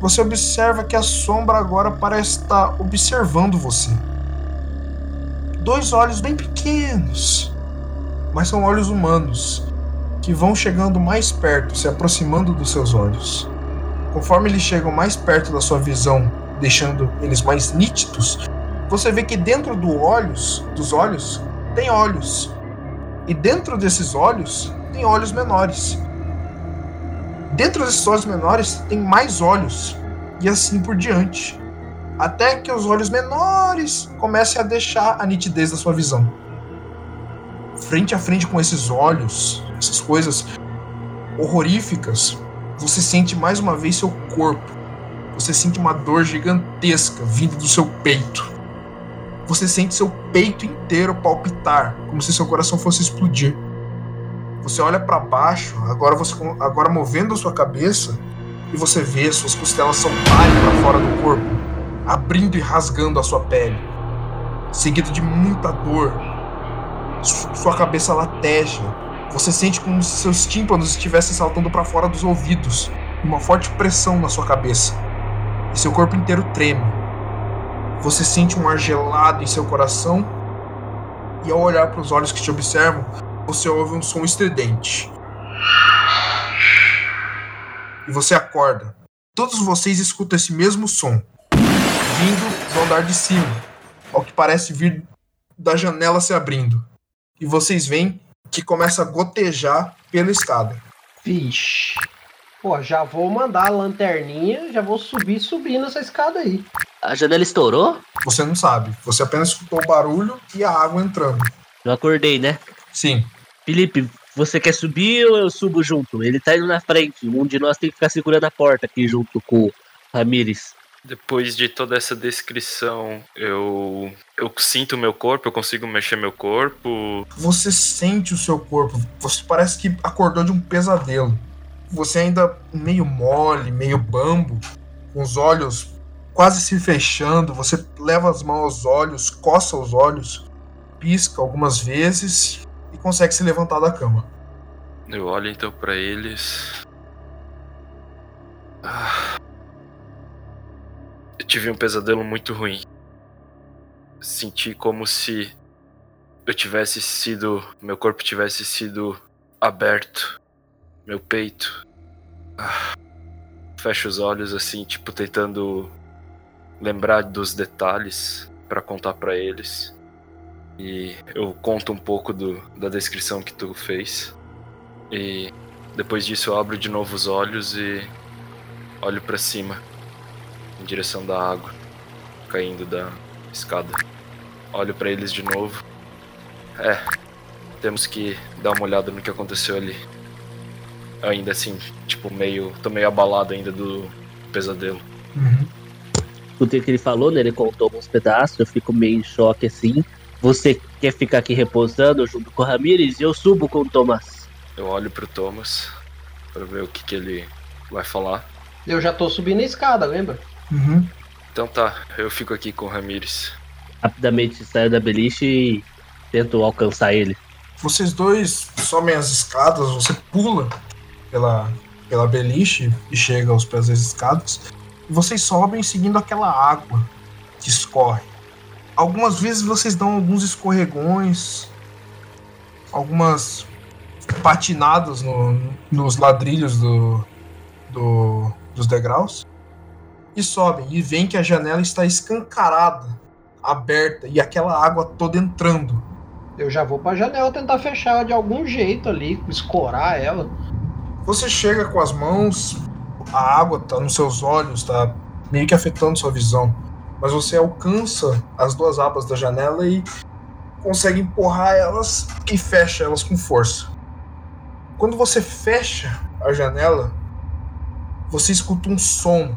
você observa que a sombra agora parece estar observando você. Dois olhos bem pequenos, mas são olhos humanos, que vão chegando mais perto, se aproximando dos seus olhos. Conforme eles chegam mais perto da sua visão, deixando eles mais nítidos, você vê que dentro do olhos, dos olhos tem olhos. E dentro desses olhos tem olhos menores. Dentro desses olhos menores tem mais olhos, e assim por diante, até que os olhos menores comecem a deixar a nitidez da sua visão. Frente a frente com esses olhos, essas coisas horroríficas, você sente mais uma vez seu corpo. Você sente uma dor gigantesca vindo do seu peito. Você sente seu peito inteiro palpitar, como se seu coração fosse explodir. Você olha para baixo, agora você agora movendo a sua cabeça, e você vê suas costelas saltarem para fora do corpo, abrindo e rasgando a sua pele, seguido de muita dor. Sua cabeça lateja. Você sente como se seus tímpanos estivessem saltando para fora dos ouvidos, uma forte pressão na sua cabeça. E seu corpo inteiro treme. Você sente um ar gelado em seu coração e ao olhar para os olhos que te observam, você ouve um som estridente. E você acorda. Todos vocês escutam esse mesmo som, vindo do andar de cima, ao que parece vir da janela se abrindo. E vocês veem que começa a gotejar pela escada. Vixe. Pô, já vou mandar a lanterninha, já vou subir subindo essa escada aí. A janela estourou? Você não sabe. Você apenas escutou o barulho e a água entrando. Eu acordei, né? Sim. Felipe, você quer subir ou eu subo junto? Ele tá indo na frente. Um de nós tem que ficar segurando a porta aqui junto com o Ramires. Depois de toda essa descrição, eu eu sinto meu corpo, eu consigo mexer meu corpo. Você sente o seu corpo. Você parece que acordou de um pesadelo. Você ainda meio mole, meio bambo, com os olhos quase se fechando. Você leva as mãos aos olhos, coça os olhos, pisca algumas vezes e consegue se levantar da cama. Eu olho então para eles. Ah. Eu tive um pesadelo muito ruim. Senti como se eu tivesse sido. Meu corpo tivesse sido aberto. Meu peito. Ah. Fecho os olhos assim, tipo, tentando lembrar dos detalhes. pra contar pra eles. E eu conto um pouco do, da descrição que tu fez. E depois disso eu abro de novo os olhos e olho pra cima, em direção da água, caindo da escada. Olho pra eles de novo. É, temos que dar uma olhada no que aconteceu ali. Ainda assim, tipo, meio. tô meio abalado ainda do pesadelo. Uhum. Escutei o que ele falou, né? Ele contou alguns pedaços, eu fico meio em choque assim. Você quer ficar aqui repousando junto com o Ramires e eu subo com o Thomas. Eu olho pro Thomas pra ver o que, que ele vai falar. Eu já tô subindo a escada, lembra? Uhum. Então tá, eu fico aqui com o Ramires. Rapidamente saio da beliche e tento alcançar ele. Vocês dois sobem as escadas, você pula pela, pela beliche e chega aos pés das escadas. Vocês sobem seguindo aquela água que escorre. Algumas vezes vocês dão alguns escorregões, algumas patinadas no- nos ladrilhos do, do- dos degraus e sobem e veem que a janela está escancarada, aberta e aquela água toda entrando. Eu já vou pra janela tentar fechar de algum jeito ali, escorar ela. Você chega com as mãos, a água tá nos seus olhos, tá meio que afetando sua visão. Mas você alcança as duas abas da janela e consegue empurrar elas e fecha elas com força. Quando você fecha a janela, você escuta um som,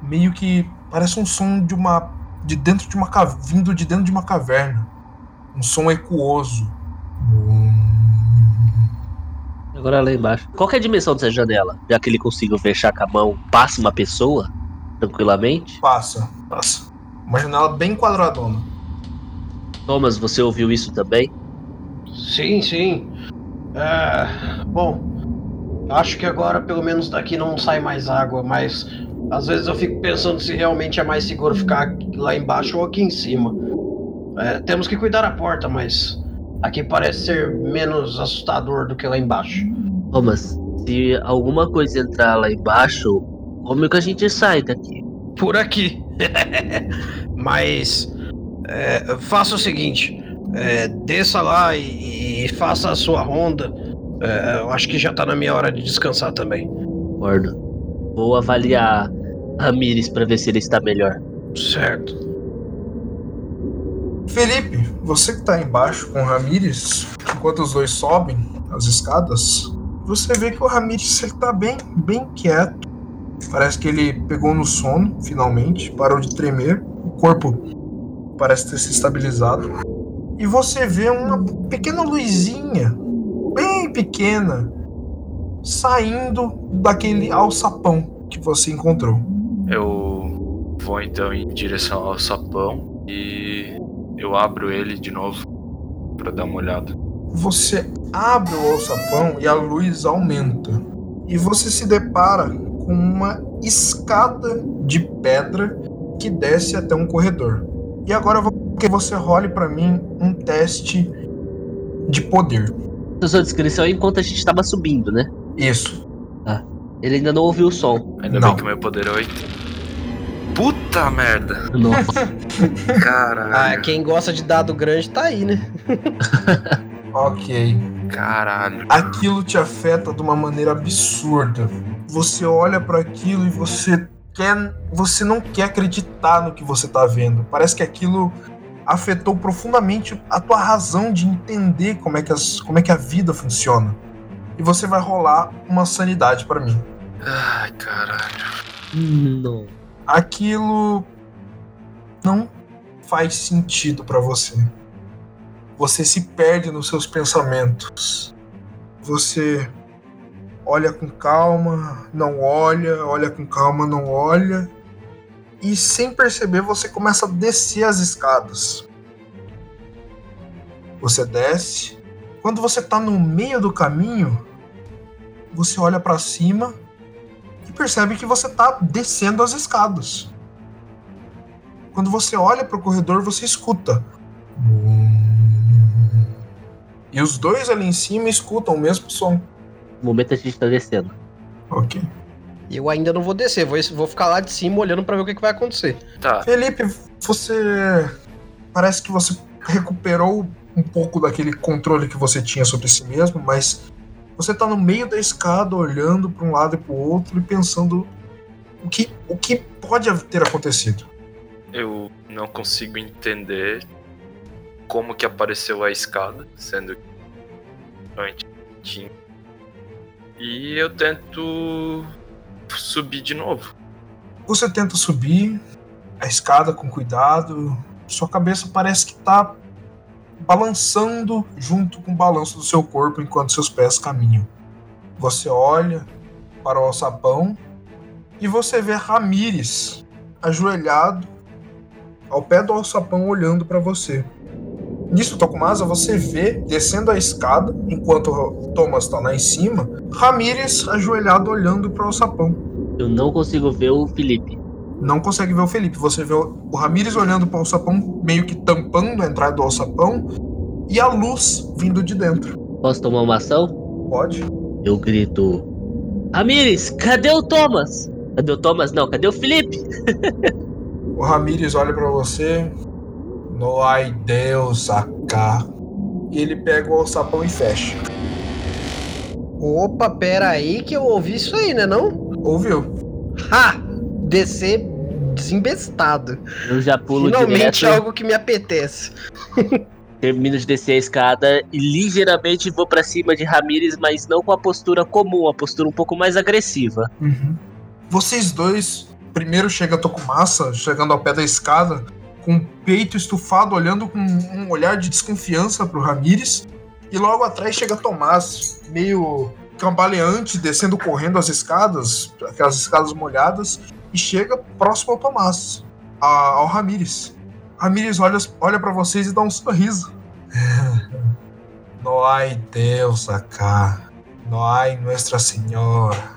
meio que parece um som de uma de dentro de uma vindo de dentro de uma caverna, um som ecooso. Agora lá embaixo. Qual que é a dimensão dessa janela? Já que ele conseguiu fechar com a mão, passa uma pessoa tranquilamente? Passa, passa. Uma janela bem quadradona. Thomas, você ouviu isso também? Sim, sim. É, bom, acho que agora pelo menos daqui não sai mais água, mas às vezes eu fico pensando se realmente é mais seguro ficar lá embaixo ou aqui em cima. É, temos que cuidar da porta, mas aqui parece ser menos assustador do que lá embaixo. Thomas, se alguma coisa entrar lá embaixo, como que a gente sai daqui? Por aqui. mas é, faça o seguinte: é, desça lá e, e faça a sua ronda. É, eu acho que já tá na minha hora de descansar também. Concordo. Vou avaliar Ramires pra ver se ele está melhor. Certo. Felipe, você que tá embaixo com o Ramires, enquanto os dois sobem as escadas, você vê que o Ramires ele tá bem, bem quieto. Parece que ele pegou no sono, finalmente, parou de tremer, o corpo parece ter se estabilizado. E você vê uma pequena luzinha, bem pequena, saindo daquele alçapão que você encontrou. Eu vou então em direção ao sapão e eu abro ele de novo pra dar uma olhada. Você abre o alçapão e a luz aumenta. E você se depara com uma escada de pedra que desce até um corredor. E agora eu vou que você role pra mim um teste de poder. Essa sua descrição é enquanto a gente estava subindo, né? Isso. Ele ainda não ouviu o som. Ainda Não. bem que o meu poder é 8. Puta merda! Nossa. Caralho! Ah, quem gosta de dado grande tá aí, né? Ok. Caralho! Aquilo te afeta de uma maneira absurda. Você olha pra aquilo e você quer, você não quer acreditar no que você tá vendo. Parece que aquilo afetou profundamente a tua razão de entender como é que, as, como é que a vida funciona. E você vai rolar uma sanidade pra mim. Ai, caralho. não. Aquilo não faz sentido pra você. Você se perde nos seus pensamentos. Você olha com calma, não olha, olha com calma, não olha. E sem perceber, você começa a descer as escadas. Você desce. Quando você tá no meio do caminho, você olha pra cima percebe que você tá descendo as escadas. Quando você olha pro corredor, você escuta. E os dois ali em cima escutam o mesmo som. No momento a gente tá descendo. Ok. Eu ainda não vou descer, vou, vou ficar lá de cima olhando pra ver o que, que vai acontecer. Tá, Felipe, você parece que você recuperou um pouco daquele controle que você tinha sobre si mesmo, mas você tá no meio da escada olhando para um lado e para o outro e pensando o que, o que pode ter acontecido. Eu não consigo entender como que apareceu a escada, sendo que antes tinha. E eu tento subir de novo. Você tenta subir a escada com cuidado, sua cabeça parece que tá balançando junto com o balanço do seu corpo enquanto seus pés caminham. Você olha para o alçapão e você vê Ramires ajoelhado ao pé do alçapão olhando para você. Nisso, Tokumasa, você vê descendo a escada, enquanto Thomas está lá em cima, Ramires ajoelhado olhando para o alçapão. Eu não consigo ver o Felipe. Não consegue ver o Felipe. Você vê o Ramires olhando para o alçapão, meio que tampando a entrada do alçapão, e a luz vindo de dentro. Posso tomar uma ação? Pode? Eu grito. Ramires, cadê o Thomas? Cadê o Thomas? Não, cadê o Felipe? O Ramires olha para você. No ai Deus acá. E ele pega o alçapão e fecha. Opa, pera aí que eu ouvi isso aí, né não? Ouviu? Ha! Descer desembestado. Eu já pulo Finalmente direto, algo que me apetece. termino de descer a escada e ligeiramente vou pra cima de Ramires, mas não com a postura comum, a postura um pouco mais agressiva. Vocês dois, primeiro chega Tokumasa, chegando ao pé da escada, com o peito estufado, olhando com um olhar de desconfiança pro Ramires. E logo atrás chega Tomás, meio cambaleante, descendo correndo as escadas, aquelas escadas molhadas, e chega próximo ao Tomás, a- ao Ramires. Ramires olha, olha para vocês e dá um sorriso. Não há Deus acá. Não há Nuestra Senhora.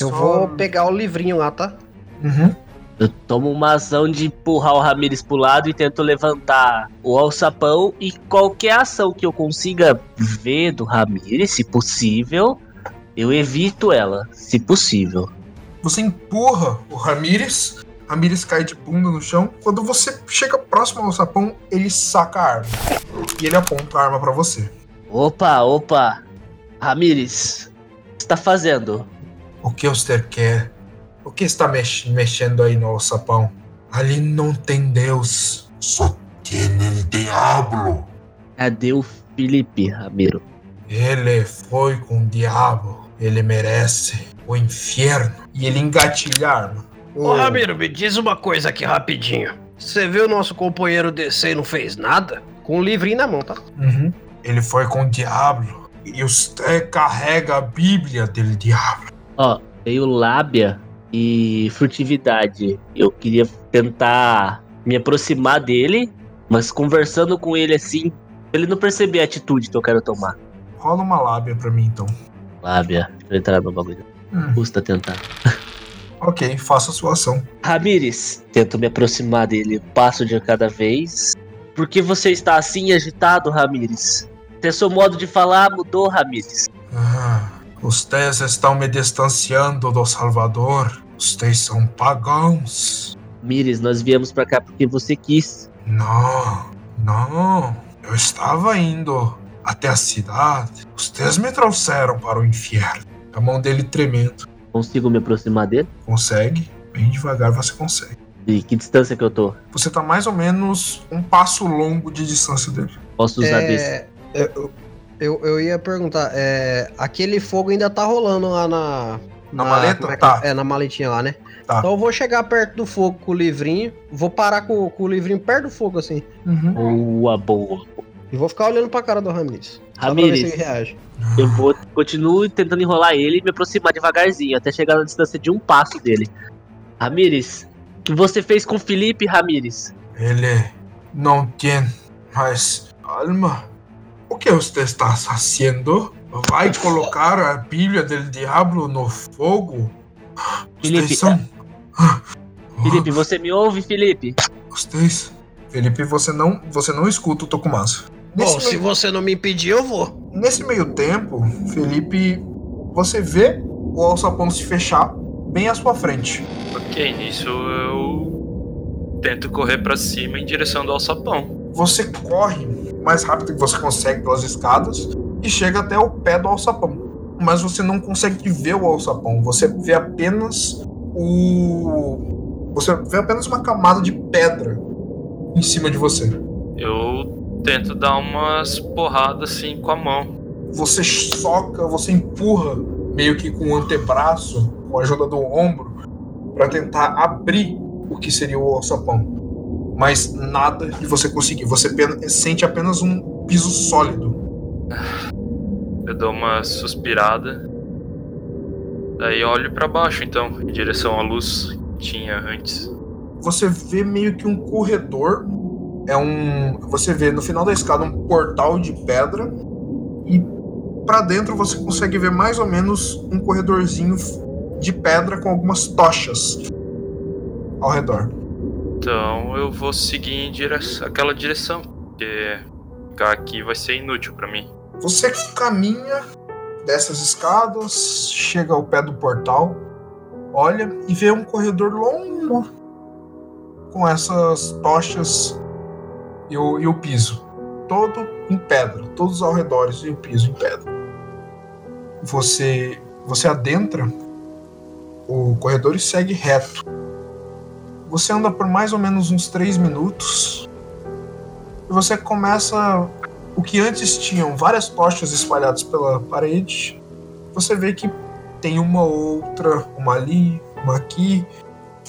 Eu Só- vou pegar o livrinho lá, tá? Uhum. Eu tomo uma ação de empurrar o Ramires pro lado e tento levantar o alçapão e qualquer ação que eu consiga ver do Ramires, se possível, eu evito ela, se possível. Você empurra o Ramires. Ramires cai de bunda no chão. Quando você chega próximo ao sapão, ele saca a arma. E ele aponta a arma pra você. Opa, opa. Ramires, o que você tá fazendo? O que você quer? O que está mex- mexendo aí no sapão? Ali não tem Deus. Só tem el diablo. Cadê o Felipe, Ramiro? Ele foi com o diabo. Ele merece o inferno. E ele engatilha a arma. Ô, Ramiro, me diz uma coisa aqui rapidinho. Você viu o nosso companheiro descer e não fez nada? Com o livrinho na mão, tá? Uhum. Ele foi com o diabo. E você carrega a Bíblia do diabo. Ó, veio lábia e furtividade. Eu queria tentar me aproximar dele, mas conversando com ele assim, ele não perceber a atitude que eu quero tomar. Rola uma lábia pra mim então. Lábia, deixa eu entrar no bagulho. Hum. Custa tentar. Ok, faça a sua ação. Ramires, tento me aproximar dele, passo de cada vez. Por que você está assim agitado, Ramires? Até seu modo de falar mudou, Ramires. Ah, vocês estão me distanciando do Salvador. Vocês são pagãos. Ramires, nós viemos pra cá porque você quis. Não, não. Eu estava indo até a cidade. Vocês me trouxeram para o inferno. A mão dele tremendo. Consigo me aproximar dele? Consegue? Bem devagar você consegue. E que distância que eu tô? Você tá mais ou menos um passo longo de distância dele. Posso usar desse? É, eu, eu, eu ia perguntar, é, aquele fogo ainda tá rolando lá na. Na maleta? como é, Tá. é, na maletinha lá, né? Tá. Então eu vou chegar perto do fogo com o livrinho, vou parar com, com o livrinho perto do fogo, assim. Uhum. Boa, boa. E vou ficar olhando pra cara do Ramires. Só pra ver se Ramires, ele reage. eu vou continuo tentando enrolar ele e me aproximar devagarzinho, até chegar na distância de um passo dele. Ramires, o que você fez com o Felipe, Ramires? Ele não tem mais alma. O que você está fazendo? Vai colocar a Bíblia do diabo no fogo? Felipe, Vocês são... Felipe, você me ouve, Felipe? Vocês... Felipe, você não, você não escuta o Tokumasa. Bom, Nesse, se meio, você não me impedir, eu vou. nesse meio tempo, Felipe, você vê o alçapão se fechar bem à sua frente. Ok, nisso eu tento correr pra cima em direção do alçapão. Você corre o mais rápido que você consegue pelas escadas e chega até o pé do alçapão. Mas você não consegue ver o alçapão, você vê apenas o. Você vê apenas uma camada de pedra em cima de você. Eu tento dar umas porradas assim com a mão. Você soca, você empurra meio que com o antebraço, com a ajuda do ombro, para tentar abrir o que seria o alçapão. Mas nada de você conseguir. Você sente apenas um piso sólido. Eu dou uma suspirada. Daí olho pra baixo então, em direção à luz que tinha antes. Você vê meio que um corredor. É um. Você vê no final da escada um portal de pedra. E para dentro você consegue ver mais ou menos um corredorzinho de pedra com algumas tochas ao redor. Então eu vou seguir em direção, aquela direção, porque ficar aqui vai ser inútil pra mim. Você caminha dessas escadas, chega ao pé do portal, olha e vê um corredor longo com essas tochas e o, e o piso. Todo em pedra, todos ao redor e o piso em pedra. Você, você adentra o corredor e segue reto. Você anda por mais ou menos uns 3 minutos e você começa o que antes tinham várias tochas espalhadas pela parede, você vê que tem uma outra, uma ali, uma aqui,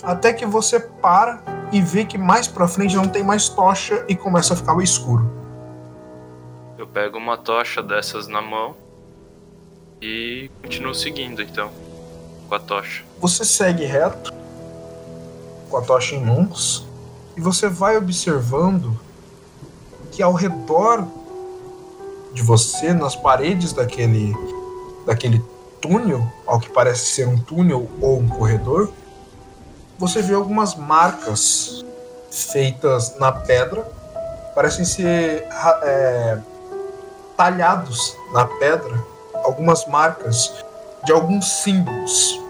até que você para e vê que mais pra frente não tem mais tocha e começa a ficar escuro. Eu pego uma tocha dessas na mão e continuo seguindo então com a tocha. Você segue reto com a tocha em mãos e você vai observando que ao redor de você, nas paredes daquele daquele túnel, ao que parece ser um túnel ou um corredor, você vê algumas marcas feitas na pedra, parecem ser é, talhados na pedra, algumas marcas de alguns símbolos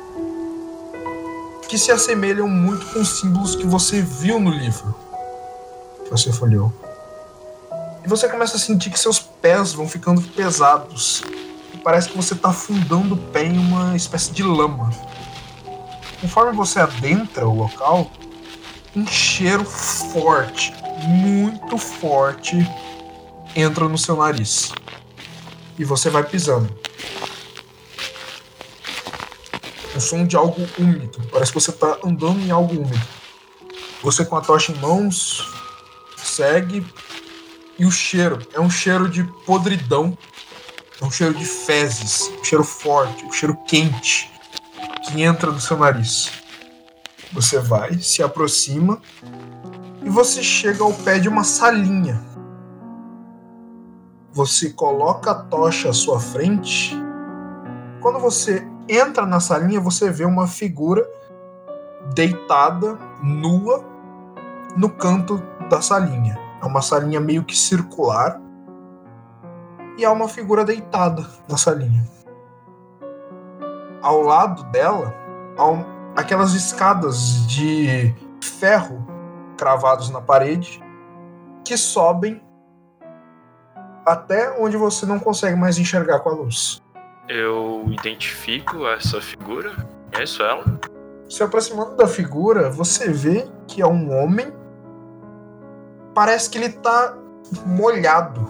que se assemelham muito com os símbolos que você viu no livro que você folheou. E você começa a sentir que seus pés vão ficando pesados. E parece que você está afundando o pé em uma espécie de lama. Conforme você adentra o local, um cheiro forte, muito forte, entra no seu nariz. E você vai pisando. O som de algo úmido. Parece que você está andando em algo úmido. Você com a tocha em mãos, segue e o cheiro é um cheiro de podridão, é um cheiro de fezes, um cheiro forte, um cheiro quente que entra no seu nariz. Você vai, se aproxima e você chega ao pé de uma salinha. Você coloca a tocha à sua frente. Quando você entra na salinha, você vê uma figura deitada, nua, no canto da salinha. É uma salinha meio que circular. E há uma figura deitada na salinha. Ao lado dela, há um- aquelas escadas de ferro cravados na parede que sobem até onde você não consegue mais enxergar com a luz. Eu identifico essa figura, conheço ela. Se aproximando da figura, você vê que é um homem. Parece que ele tá molhado.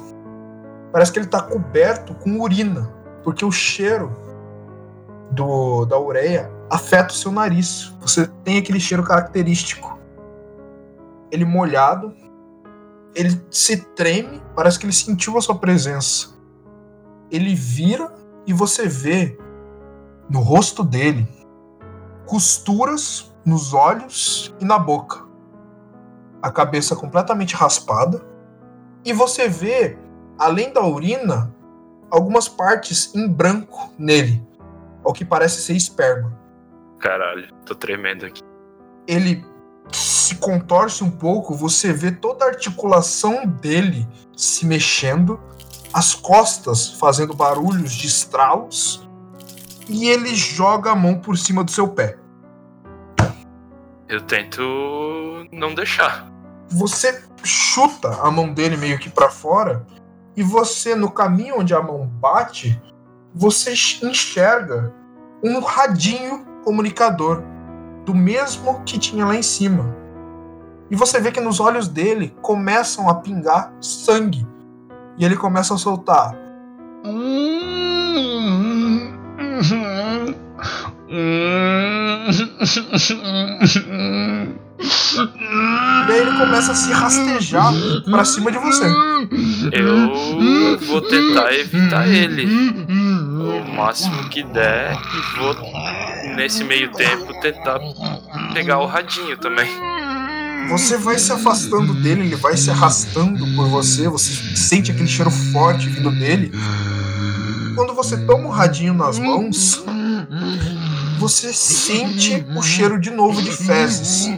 Parece que ele tá coberto com urina, porque o cheiro do da ureia afeta o seu nariz. Você tem aquele cheiro característico. Ele molhado, ele se treme, parece que ele sentiu a sua presença. Ele vira e você vê no rosto dele costuras nos olhos e na boca. A cabeça completamente raspada. E você vê, além da urina, algumas partes em branco nele, ao que parece ser esperma. Caralho, tô tremendo aqui. Ele se contorce um pouco, você vê toda a articulação dele se mexendo, as costas fazendo barulhos de estralos, e ele joga a mão por cima do seu pé. Eu tento não deixar. Você chuta a mão dele meio que pra fora e você, no caminho onde a mão bate, você enxerga um radinho comunicador do mesmo que tinha lá em cima. E você vê que nos olhos dele começam a pingar sangue. E ele começa a soltar. E aí ele começa a se rastejar pra cima de você. Eu vou tentar evitar ele o máximo que der e vou, nesse meio tempo, tentar pegar o radinho também. Você vai se afastando dele, ele vai se arrastando por você, você sente aquele cheiro forte vindo dele. Quando você toma o radinho nas mãos, você sente o cheiro de novo de fezes.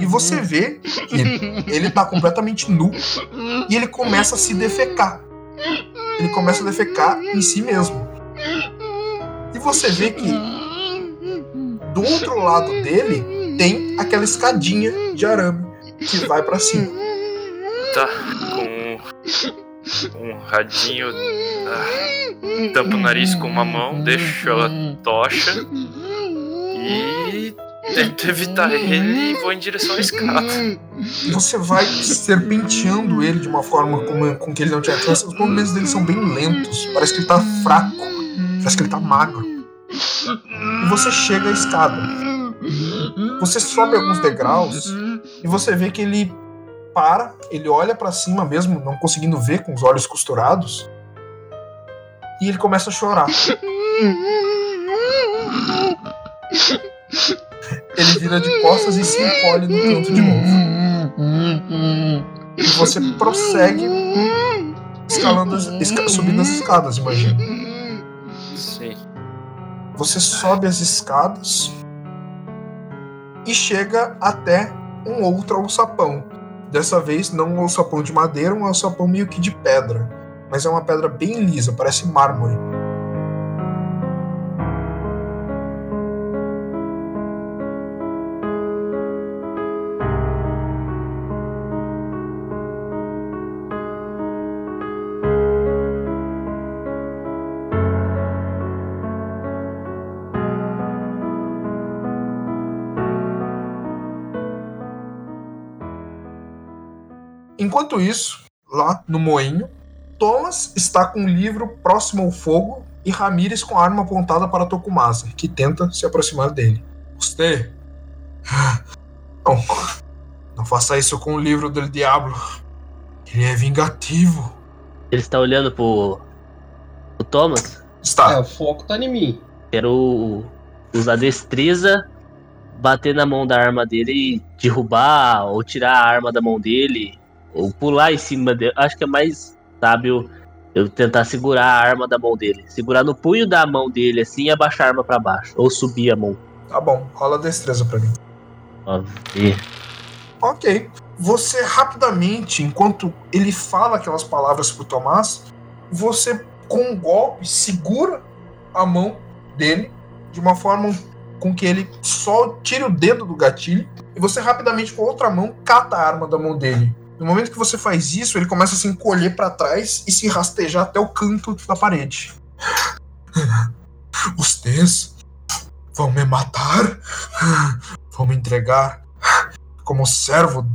E você vê que ele tá completamente nu e ele começa a se defecar. Ele começa a defecar em si mesmo. E você vê que do outro lado dele tem aquela escadinha de arame que vai para cima. Tá, com um radinho. Ah, tampa o nariz com uma mão, deixo ela tocha e tento evitar ele e vou em direção à escada. Você vai serpenteando ele de uma forma com, com que ele não te alcança. Os movimentos dele são bem lentos. Parece que ele tá fraco. Parece que ele tá magro. E você chega à escada. Você sobe alguns degraus e você vê que ele para, ele olha para cima mesmo, não conseguindo ver com os olhos costurados. E ele começa a chorar. Ele vira de costas e se encolhe no canto de novo. E você prossegue escalando, esca, subindo as escadas, imagina. Sim. Você sobe as escadas e chega até um outro alçapão. Dessa vez, não um alçapão de madeira, um alçapão meio que de pedra. Mas é uma pedra bem lisa, parece mármore. Enquanto isso, lá no moinho, Thomas está com um livro próximo ao fogo e Ramírez com a arma apontada para Tokumasa, que tenta se aproximar dele. Você. Não. Não faça isso com o livro do Diablo. Ele é vingativo. Ele está olhando pro. pro Thomas? Está. É, o foco tá em mim. Quero usar destreza, bater na mão da arma dele e derrubar ou tirar a arma da mão dele. Ou pular em cima dele. Acho que é mais sábio eu tentar segurar a arma da mão dele. Segurar no punho da mão dele assim e abaixar a arma pra baixo. Ou subir a mão. Tá bom, rola destreza pra mim. Ó, ver. Ok. Você rapidamente, enquanto ele fala aquelas palavras pro Tomás, você com um golpe segura a mão dele de uma forma com que ele só tire o dedo do gatilho e você rapidamente com a outra mão cata a arma da mão dele. No momento que você faz isso, ele começa a se encolher para trás e se rastejar até o canto da parede. Vocês vão me matar? Vão me entregar como servo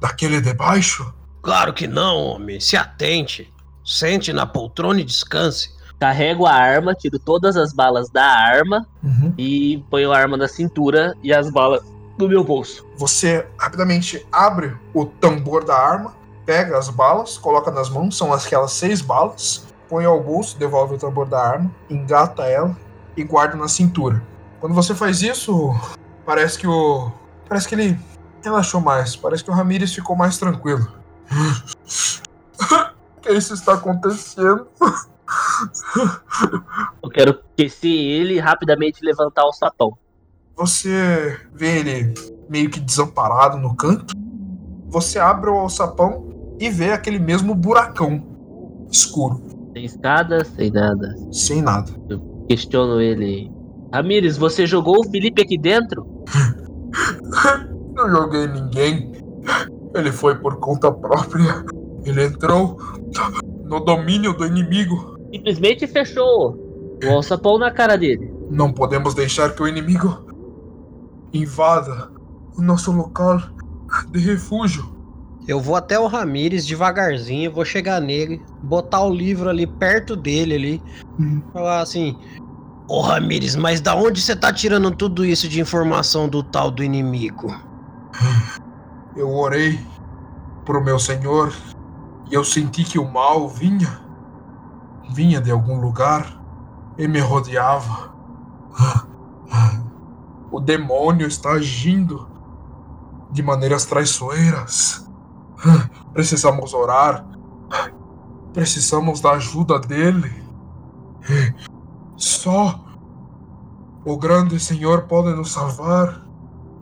daquele de baixo? Claro que não, homem. Se atente. Sente na poltrona e descanse. Carrego a arma, tiro todas as balas da arma Uhum. e ponho a arma na cintura e as balas no meu bolso. Você rapidamente abre o tambor da arma, pega as balas, coloca nas mãos, são aquelas seis balas, põe ao bolso, devolve o tambor da arma, engata ela e guarda na cintura. Quando você faz isso, parece que o. Parece que ele relaxou mais. Parece que o Ramirez ficou mais tranquilo. O que isso está acontecendo? Eu quero aquecer ele e rapidamente levantar o sapão. Você vê ele meio que desamparado no canto. Você abre o alçapão e vê aquele mesmo buracão escuro, Sem escada, sem nada. sem nada. Questiono ele. Ramires, você jogou o Felipe aqui dentro? Não joguei ninguém. Ele foi por conta própria. Ele entrou no domínio do inimigo. Simplesmente fechou o alçapão na cara dele. Não podemos deixar que o inimigo invada o nosso local de refúgio. Eu vou até o Ramires devagarzinho, vou chegar nele, botar o livro ali perto dele ali, Hum. falar assim: Ô Ramires, mas da onde você tá tirando tudo isso de informação do tal do inimigo? Eu orei pro meu senhor e eu senti que o mal vinha, vinha de algum lugar e me rodeava. O demônio está agindo de maneiras traiçoeiras. Precisamos orar. Precisamos da ajuda dele. Só o grande Senhor pode nos salvar.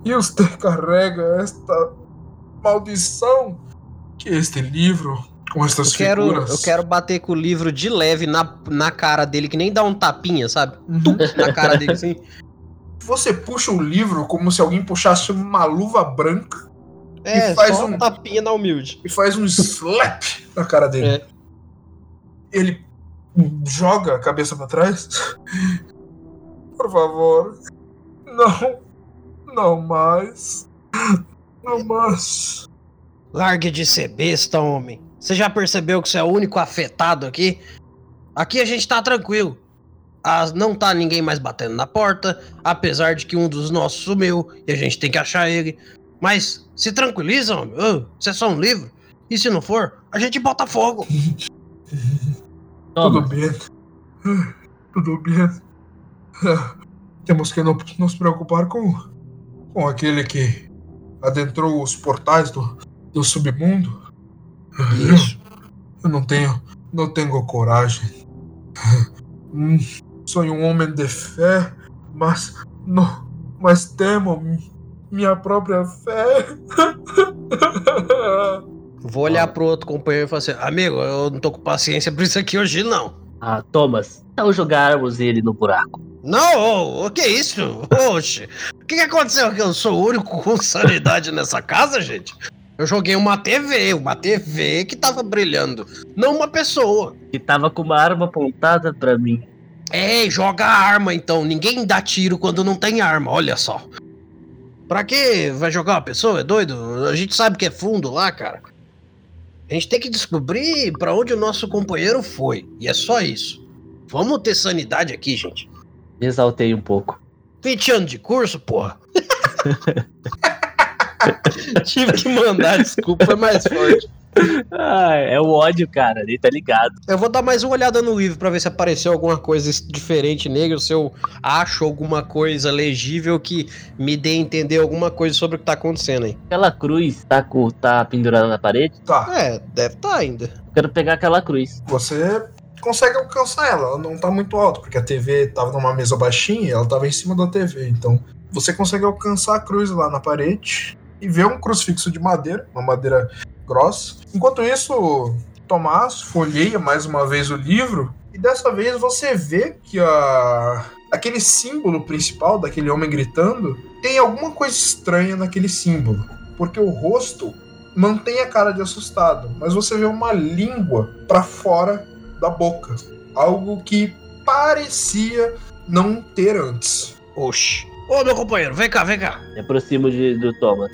E você carrega esta maldição que este livro com estas Eu quero, figuras. eu quero bater com o livro de leve na, na cara dele, que nem dá um tapinha, sabe? Tum, na cara dele assim. Você puxa o livro como se alguém puxasse uma luva branca É, faz só um- tapinha na humilde. e faz um slap na cara dele. É. Ele joga a cabeça pra trás. Por favor, não, não mais, não mais. Largue de ser besta, homem. Você já percebeu que você é o único afetado aqui? Aqui a gente tá tranquilo. Ah, não tá ninguém mais batendo na porta, apesar de que um dos nossos sumiu e a gente tem que achar ele. Mas se tranquiliza, homem. Isso é só um livro. E se não for, a gente bota fogo. Tudo bem, tudo bem. Temos que não- nos preocupar com, com aquele que adentrou os portais do, do submundo. Isso. Eu não tenho, não tenho coragem. Sou um homem de fé, mas não, mas temo mi- minha própria fé. Vou olhar pro outro companheiro e falar assim: Amigo, eu não tô com paciência pra isso aqui hoje, não. Ah, Thomas, então jogarmos ele no buraco. Não, o que é isso? Oxe, o que, que aconteceu? Que eu sou o único com sanidade nessa casa, gente? Eu joguei uma TV, uma TV que tava brilhando, não uma pessoa. Que tava com uma arma apontada pra mim. É, joga a arma então. Ninguém dá tiro quando não tem arma, olha só. Pra que vai jogar uma pessoa? É doido? A gente sabe que é fundo lá, cara. A gente tem que descobrir pra onde o nosso companheiro foi. E é só isso. Vamos ter sanidade aqui, gente. Me exaltei um pouco. 20 anos de curso, porra. Tive que mandar desculpa, foi mais forte. Ah, é o ódio, cara. Ele tá ligado. Eu vou dar mais uma olhada no livro pra ver se apareceu alguma coisa diferente nele, ou se eu acho alguma coisa legível que me dê a entender alguma coisa sobre o que tá acontecendo aí. Aquela cruz tá, com, tá pendurada na parede. Tá, É, deve estar ainda. Quero pegar aquela cruz. você consegue alcançar ela. Ela não tá muito alta, porque a TV tava numa mesa baixinha e ela tava em cima da TV. Então, você consegue alcançar a cruz lá na parede e ver um crucifixo de madeira, uma madeira grossa. Enquanto isso, Tomás folheia mais uma vez o livro e dessa vez você vê que a aquele símbolo principal daquele homem gritando tem alguma coisa estranha naquele símbolo, porque o rosto mantém a cara de assustado, mas você vê uma língua pra fora da boca, algo que parecia não ter antes. Oxi. Ô, meu companheiro, vem cá, vem cá. Me aproximo de, do Thomas.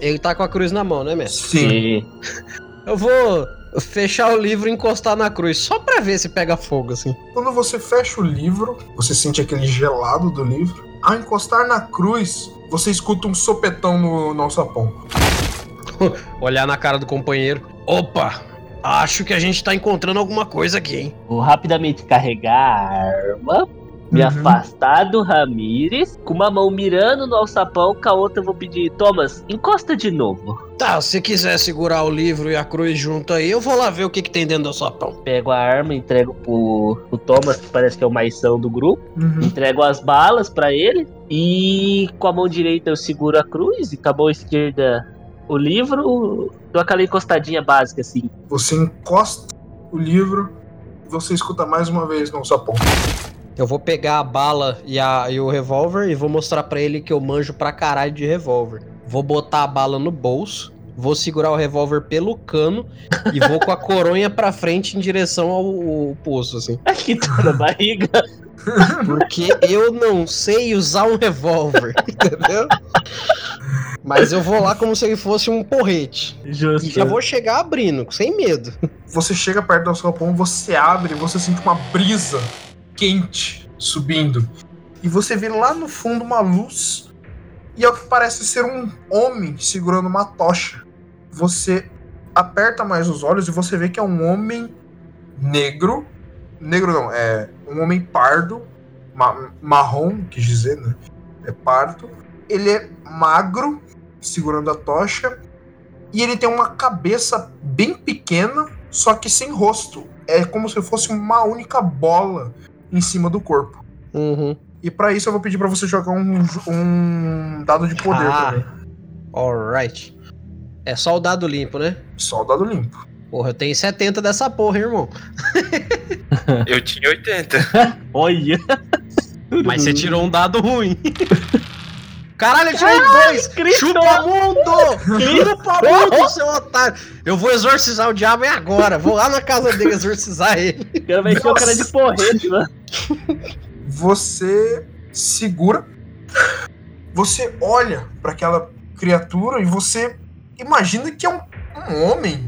Ele tá com a cruz na mão, né, mestre? Sim. Eu vou fechar o livro e encostar na cruz, só pra ver se pega fogo, assim. Quando você fecha o livro, você sente aquele gelado do livro. Ao encostar na cruz, você escuta um sopetão no, no alçapão. Olhar na cara do companheiro. Opa! Acho que a gente tá encontrando alguma coisa aqui, hein? vou rapidamente carregar a arma. Me Uhum. afastar do Ramires, com uma mão mirando no alçapão, com a outra eu vou pedir, Thomas, encosta de novo. Tá, se quiser segurar o livro e a cruz junto aí, eu vou lá ver o que, que tem dentro do sapão. Pego a arma, entrego pro, pro Thomas, que parece que é o mais são do grupo. Uhum. Entrego as balas pra ele. E com a mão direita eu seguro a cruz e com a mão esquerda o livro. Dou aquela encostadinha básica assim. Você encosta o livro e você escuta mais uma vez no alçapão. Eu vou pegar a bala e, a, e o revólver e vou mostrar pra ele que eu manjo pra caralho de revólver. vou botar a bala no bolso, vou segurar o revólver pelo cano e vou com a coronha pra frente em direção ao, ao poço, assim. Aqui tá na barriga. Porque eu não sei usar um revólver, entendeu? Mas eu vou lá como se ele fosse um porrete. Justo. E já vou chegar abrindo, sem medo. Você chega perto do alçapão, você abre, você sente uma brisa quente subindo. E você vê lá no fundo uma luz. E é o que parece ser um homem segurando uma tocha. Você aperta mais os olhos e você vê que é um homem negro. Negro não, é um homem pardo, ma- marrom, quis dizer, né? É pardo. Ele é magro, segurando a tocha. E ele tem uma cabeça bem pequena, só que sem rosto. É como se fosse uma única bola em cima do corpo. Uhum. E pra isso eu vou pedir pra você jogar um, um dado de poder Ah. também. Alright. É só o dado limpo, né? Só o dado limpo. Porra, eu tenho 70 dessa porra, hein, irmão. Eu tinha 80. Olha. Mas você tirou um dado ruim. Caralho, eu tirei dois! Cristo! Chupa mundo! Chupa mundo, seu otário! Eu vou exorcizar o diabo é agora. Vou lá na casa dele exorcizar ele. O cara vai ser o cara de porrete, mano. Você segura. Você olha pra aquela criatura e você imagina que é um, um homem.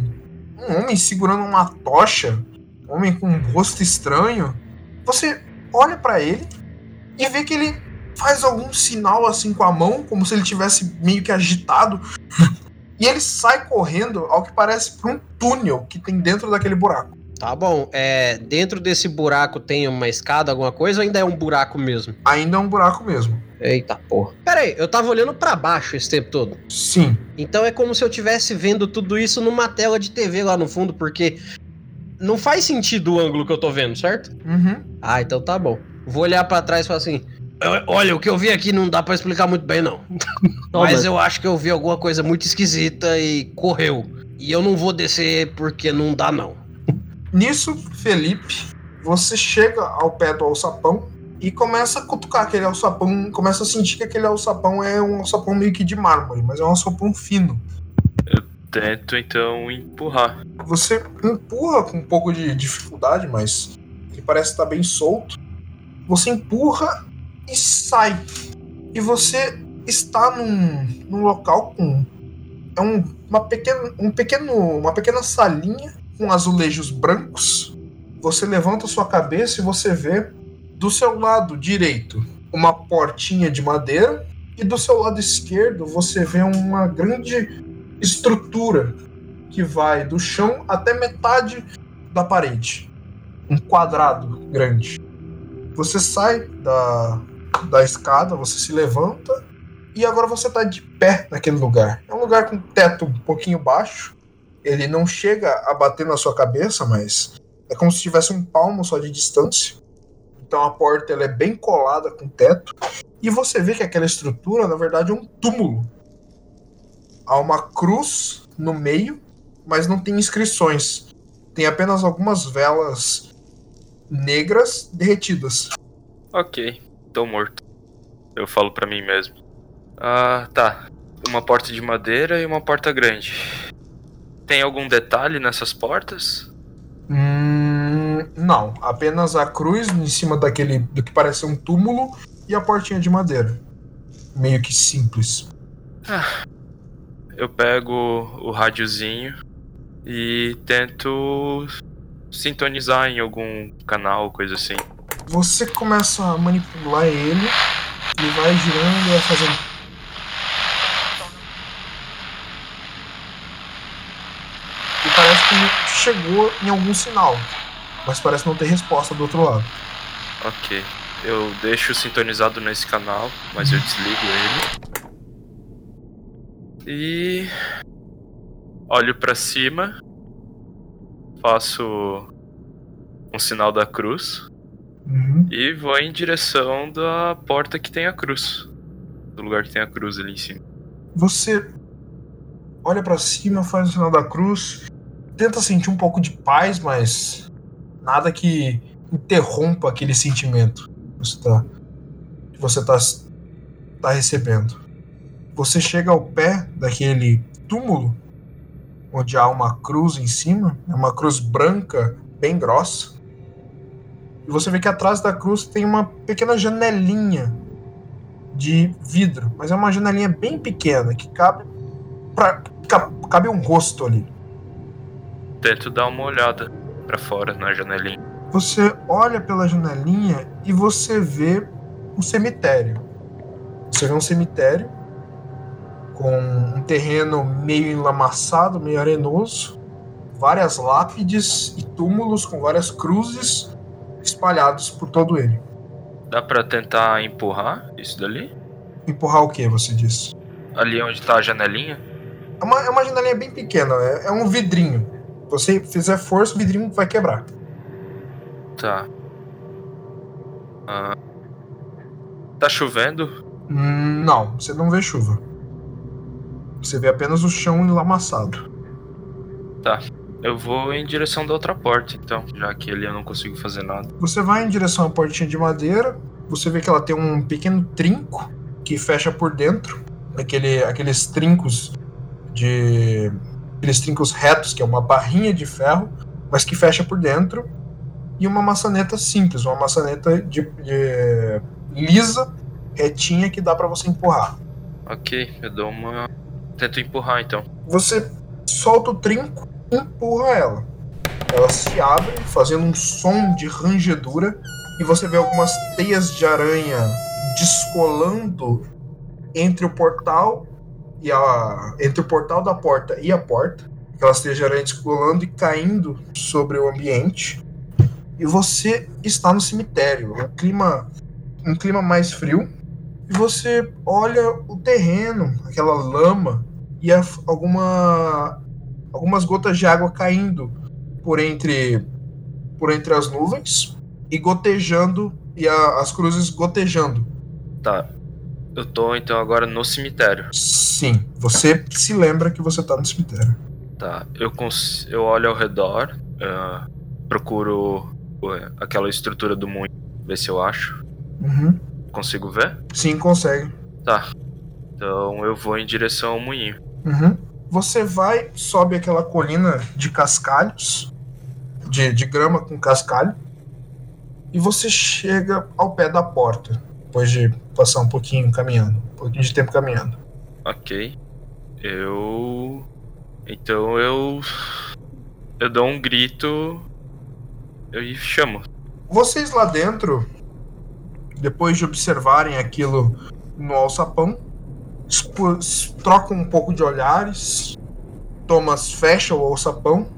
Um homem segurando uma tocha. Um homem com um rosto estranho. Você olha pra ele e vê que ele faz algum sinal assim com a mão, como se ele tivesse meio que agitado. E ele sai correndo, ao que parece, pra um túnel que tem dentro daquele buraco. Tá bom, é, dentro desse buraco tem uma escada, alguma coisa, ou ainda é um buraco mesmo? Ainda é um buraco mesmo. Eita porra. Pera aí, eu tava olhando pra baixo esse tempo todo. Sim. Então é como se eu estivesse vendo tudo isso numa tela de TV lá no fundo, porque não faz sentido o ângulo que eu tô vendo, certo? Uhum. Ah, então tá bom. Vou olhar pra trás e falar assim: "Eu- Olha, o que eu vi aqui não dá pra explicar muito bem, não. Toma. Mas eu acho que eu vi alguma coisa muito esquisita e correu. E eu não vou descer porque não dá, não. Nisso, Felipe, você chega ao pé do alçapão e começa a cutucar aquele alçapão, começa a sentir que aquele alçapão é um alçapão meio que de mármore, mas é um alçapão fino. Tento então empurrar. Você empurra com um pouco de dificuldade, mas ele parece estar bem solto. Você empurra e sai. E você está num, num local com é um, uma pequena, um pequeno, uma pequena salinha com azulejos brancos. Você levanta sua cabeça e você vê do seu lado direito uma portinha de madeira e do seu lado esquerdo você vê uma grande estrutura que vai do chão até metade da parede. Um quadrado grande. Você sai da, da escada, você se levanta e agora você tá de pé naquele lugar. É um lugar com teto um pouquinho baixo. Ele não chega a bater na sua cabeça, mas é como se tivesse um palmo só de distância. Então a porta ela é bem colada com o teto. E você vê que aquela estrutura, na verdade, é um túmulo. Há uma cruz no meio, mas não tem inscrições. Tem apenas algumas velas negras derretidas. Ok, tô morto. Eu falo pra mim mesmo. Ah, tá. Uma porta de madeira e uma porta grande. Tem algum detalhe nessas portas? Hum, não, apenas a cruz em cima daquele do que parece um túmulo e a portinha de madeira. Meio que simples. Eu pego o rádiozinho e tento sintonizar em algum canal, coisa assim. Você começa a manipular ele, ele vai girando e vai fazendo. E parece que chegou em algum sinal, mas parece não ter resposta do outro lado. Ok. Eu deixo sintonizado nesse canal, mas eu desligo ele. E. Olho pra cima. Faço um sinal da cruz. Uhum. E vou em direção da porta que tem a cruz. Do lugar que tem a cruz ali em cima. Você olha pra cima, faz o sinal da cruz, tenta sentir um pouco de paz, mas nada que interrompa aquele sentimento que você tá, que você tá, tá recebendo. Você chega ao pé daquele túmulo, onde há uma cruz em cima, é uma cruz branca, bem grossa. E você vê que atrás da cruz tem uma pequena janelinha de vidro, mas é uma janelinha bem pequena que cabe pra, ca- cabe um rosto ali. Tento dar uma olhada pra fora na janelinha. Você olha pela janelinha e você vê um cemitério. Você vê um cemitério com um terreno meio enlamaçado, meio arenoso, várias lápides e túmulos com várias cruzes espalhados por todo ele. Dá pra tentar empurrar isso dali? Empurrar o que, você disse? Ali onde tá a janelinha? É uma, é uma janelinha bem pequena, é, é um vidrinho. Se você fizer força, o vidrinho vai quebrar. Tá. Ah, tá chovendo? Não, você não vê chuva. Você vê apenas o chão enlamaçado. Eu vou em direção da outra porta, então, já que ali eu não consigo fazer nada. Você vai em direção à portinha de madeira, você vê que ela tem um pequeno trinco que fecha por dentro, aquele, aqueles trincos de. aqueles trincos retos, que é uma barrinha de ferro, mas que fecha por dentro, e uma maçaneta simples, uma maçaneta de, de lisa, retinha, que dá pra você empurrar. Ok, eu dou uma. Tento empurrar então. Você solta o trinco empurra ela. Ela se abre, fazendo um som de rangedura, e você vê algumas teias de aranha descolando entre o portal e a entre o portal da porta e a porta. Aquelas teias de aranha descolando e caindo sobre o ambiente. E você está no cemitério, um clima um clima mais frio. E você olha o terreno, aquela lama e alguma algumas gotas de água caindo por entre por entre as nuvens e gotejando e a- as cruzes gotejando. Tá. Eu tô então agora no cemitério. Sim, você se lembra que você tá no cemitério. Tá. Eu, cons... eu olho ao redor, ah, procuro aquela estrutura do moinho, ver se eu acho. Uhum. Consigo ver? Sim, consegue. Tá. Então eu vou em direção ao moinho. Uhum. Você vai, sobe aquela colina de cascalhos, de, de grama com cascalho, e você chega ao pé da porta, depois de passar um pouquinho caminhando, um pouquinho de tempo caminhando. Ok. Eu. Então eu. Eu dou um grito. Eu e chamo. Vocês lá dentro, depois de observarem aquilo no alçapão, trocam um pouco de olhares. Thomas fecha o alçapão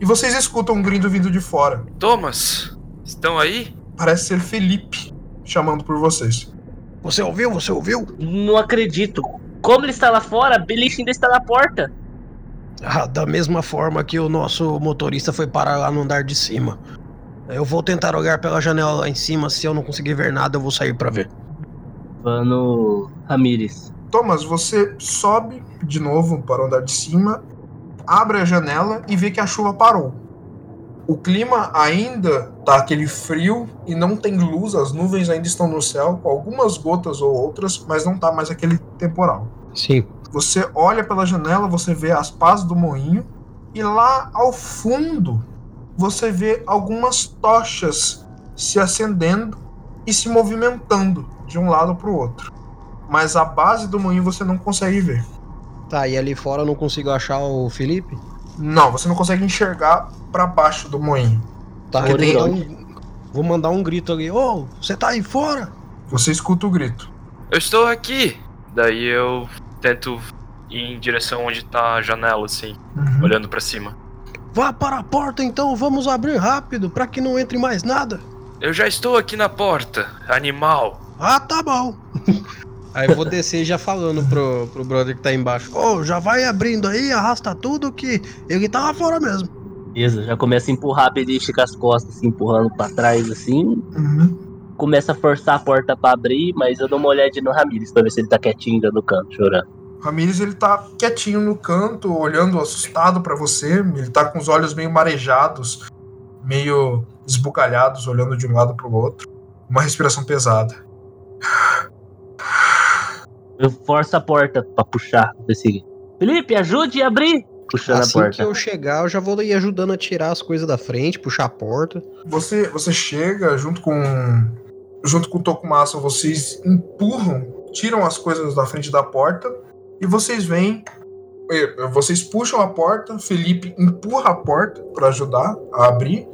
e vocês escutam um grito vindo de fora. Thomas! Estão aí? Parece ser Felipe chamando por vocês. Você ouviu? Você ouviu? Não acredito. Como ele está lá fora, a beliche ainda está na porta. Ah, da mesma forma que o nosso motorista foi parar lá no andar de cima. Eu vou tentar olhar pela janela lá em cima. Se eu não conseguir ver nada, eu vou sair pra ver. Vano Ramires. Thomas, você sobe de novo para o andar de cima, abre a janela e vê que a chuva parou. O clima ainda tá aquele frio e não tem luz, as nuvens ainda estão no céu, com algumas gotas ou outras, mas não tá mais aquele temporal. Sim. Você olha pela janela, você vê as pás do moinho e lá ao fundo você vê algumas tochas se acendendo e se movimentando de um lado para o outro. Mas a base do moinho você não consegue ver. Tá, e ali fora eu não consigo achar o Felipe? Não, você não consegue enxergar para baixo do moinho. Tá, eu tem- um, vou mandar um grito ali. Ô, você tá aí fora? Você escuta o grito. Eu estou aqui! Daí eu tento ir em direção onde tá a janela, assim, Uhum. olhando pra cima. Vá para a porta então, vamos abrir rápido, pra que não entre mais nada. Eu já estou aqui na porta, animal! Ah, tá bom. Aí eu vou descer já falando pro, pro brother que tá embaixo. Ô, já vai abrindo aí, arrasta tudo que ele tá lá fora mesmo. Beleza, já começa a empurrar a beliche com as costas, assim, empurrando pra trás, assim. Uhum. Começa a forçar a porta pra abrir, mas eu dou uma olhadinha no Ramires pra ver se ele tá quietinho ainda no canto, chorando. Ramires ele tá quietinho no canto, olhando assustado para você. Ele tá com os olhos meio marejados, meio esbugalhados, olhando de um lado pro outro. Uma respiração pesada. Eu forço a porta pra puxar. Esse... Felipe, ajude a abrir! Puxando assim a porta. que eu chegar, eu já vou ir ajudando a tirar as coisas da frente, puxar a porta. Você, você chega junto com junto com o Tokumasa, vocês empurram, tiram as coisas da frente da porta e vocês veem eh, vocês puxam a porta, Felipe empurra a porta para ajudar a abrir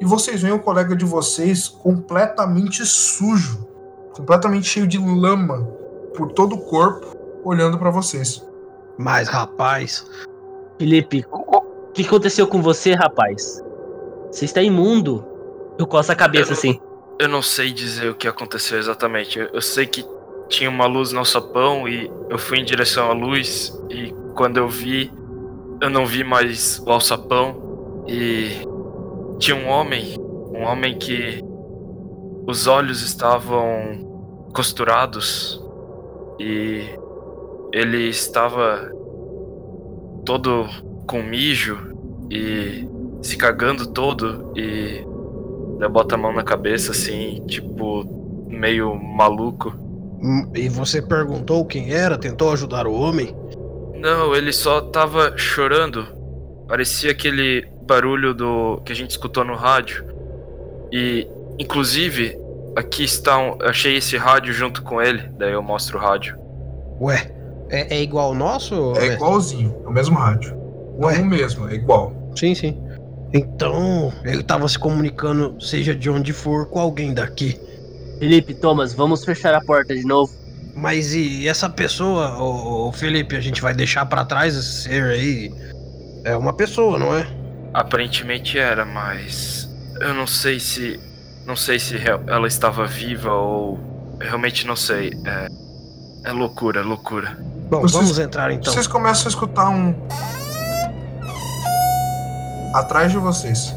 e vocês veem o colega de vocês completamente sujo, completamente cheio de lama por todo o corpo, olhando para vocês. Mas, rapaz, Felipe, o que aconteceu com você, rapaz? Você está imundo. Eu coço a cabeça Eu- assim. Eu não sei dizer o que aconteceu exatamente. Eu, eu sei que tinha uma luz no alçapão e eu fui em direção à luz e quando eu vi, eu não vi mais o alçapão e tinha um homem, um homem que os olhos estavam costurados e ele estava todo com mijo e se cagando todo e Daí bota a mão na cabeça assim, tipo, meio maluco. hum, e você perguntou quem era? Tentou ajudar o homem? Não, ele só tava chorando. Parecia aquele barulho do que a gente escutou no rádio. E, inclusive, aqui está um. eu Achei esse rádio junto com ele. Daí eu mostro o rádio. Ué, é, é igual ao nosso? É mestre? igualzinho, é o mesmo rádio. Não Ué? o mesmo, é igual. Sim, sim. Então, ele tava se comunicando, seja de onde for, com alguém daqui. Felipe, Thomas, vamos fechar a porta de novo. Mas e essa pessoa, ô, ô, Felipe, a gente vai deixar pra trás esse ser aí? É uma pessoa, não é? Aparentemente era, mas. Eu não sei se. Não sei se ela estava viva ou. eu Realmente não sei. É. É loucura, loucura. Bom, Vocês- vamos entrar então. Vocês começam a escutar um. Atrás de vocês.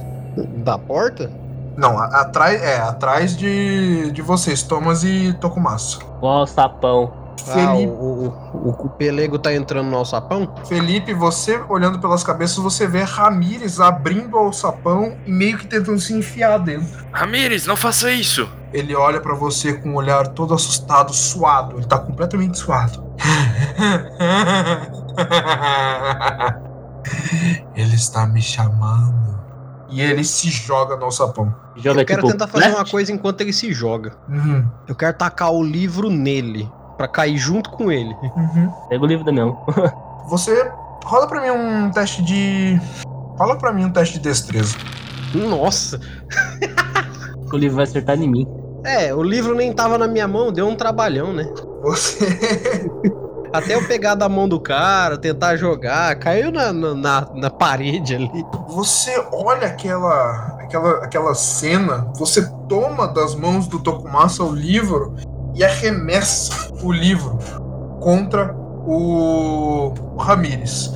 Da porta? Não, atrás. É, atrás de, de vocês, Thomas e Tokumasu. Ó, o sapão. Ah, Felipe, o, o, o pelego tá entrando no alçapão? Felipe, você olhando pelas cabeças, você vê Ramires abrindo o alçapão e meio que tentando se enfiar dentro. Ramires, não faça isso! Ele olha pra você com um olhar todo assustado, suado. Ele tá completamente suado. Ele está me chamando. E ele se joga no alçapão. Joga eu quero tipo. tentar fazer uma coisa enquanto ele se joga. Uhum, Eu quero tacar o livro nele, pra cair junto com ele. uhum. Pega o livro da minha mão. Você rola pra mim um teste de. Rola pra mim um teste de destreza. Nossa! o livro vai acertar em mim. É, o livro nem tava na minha mão, deu um trabalhão, né? Você. Até eu pegar da mão do cara, tentar jogar, caiu na, na, na- na parede ali. Você olha aquela, aquela, aquela cena, você toma das mãos do Tokumasa o livro e arremessa o livro contra o, Ramires.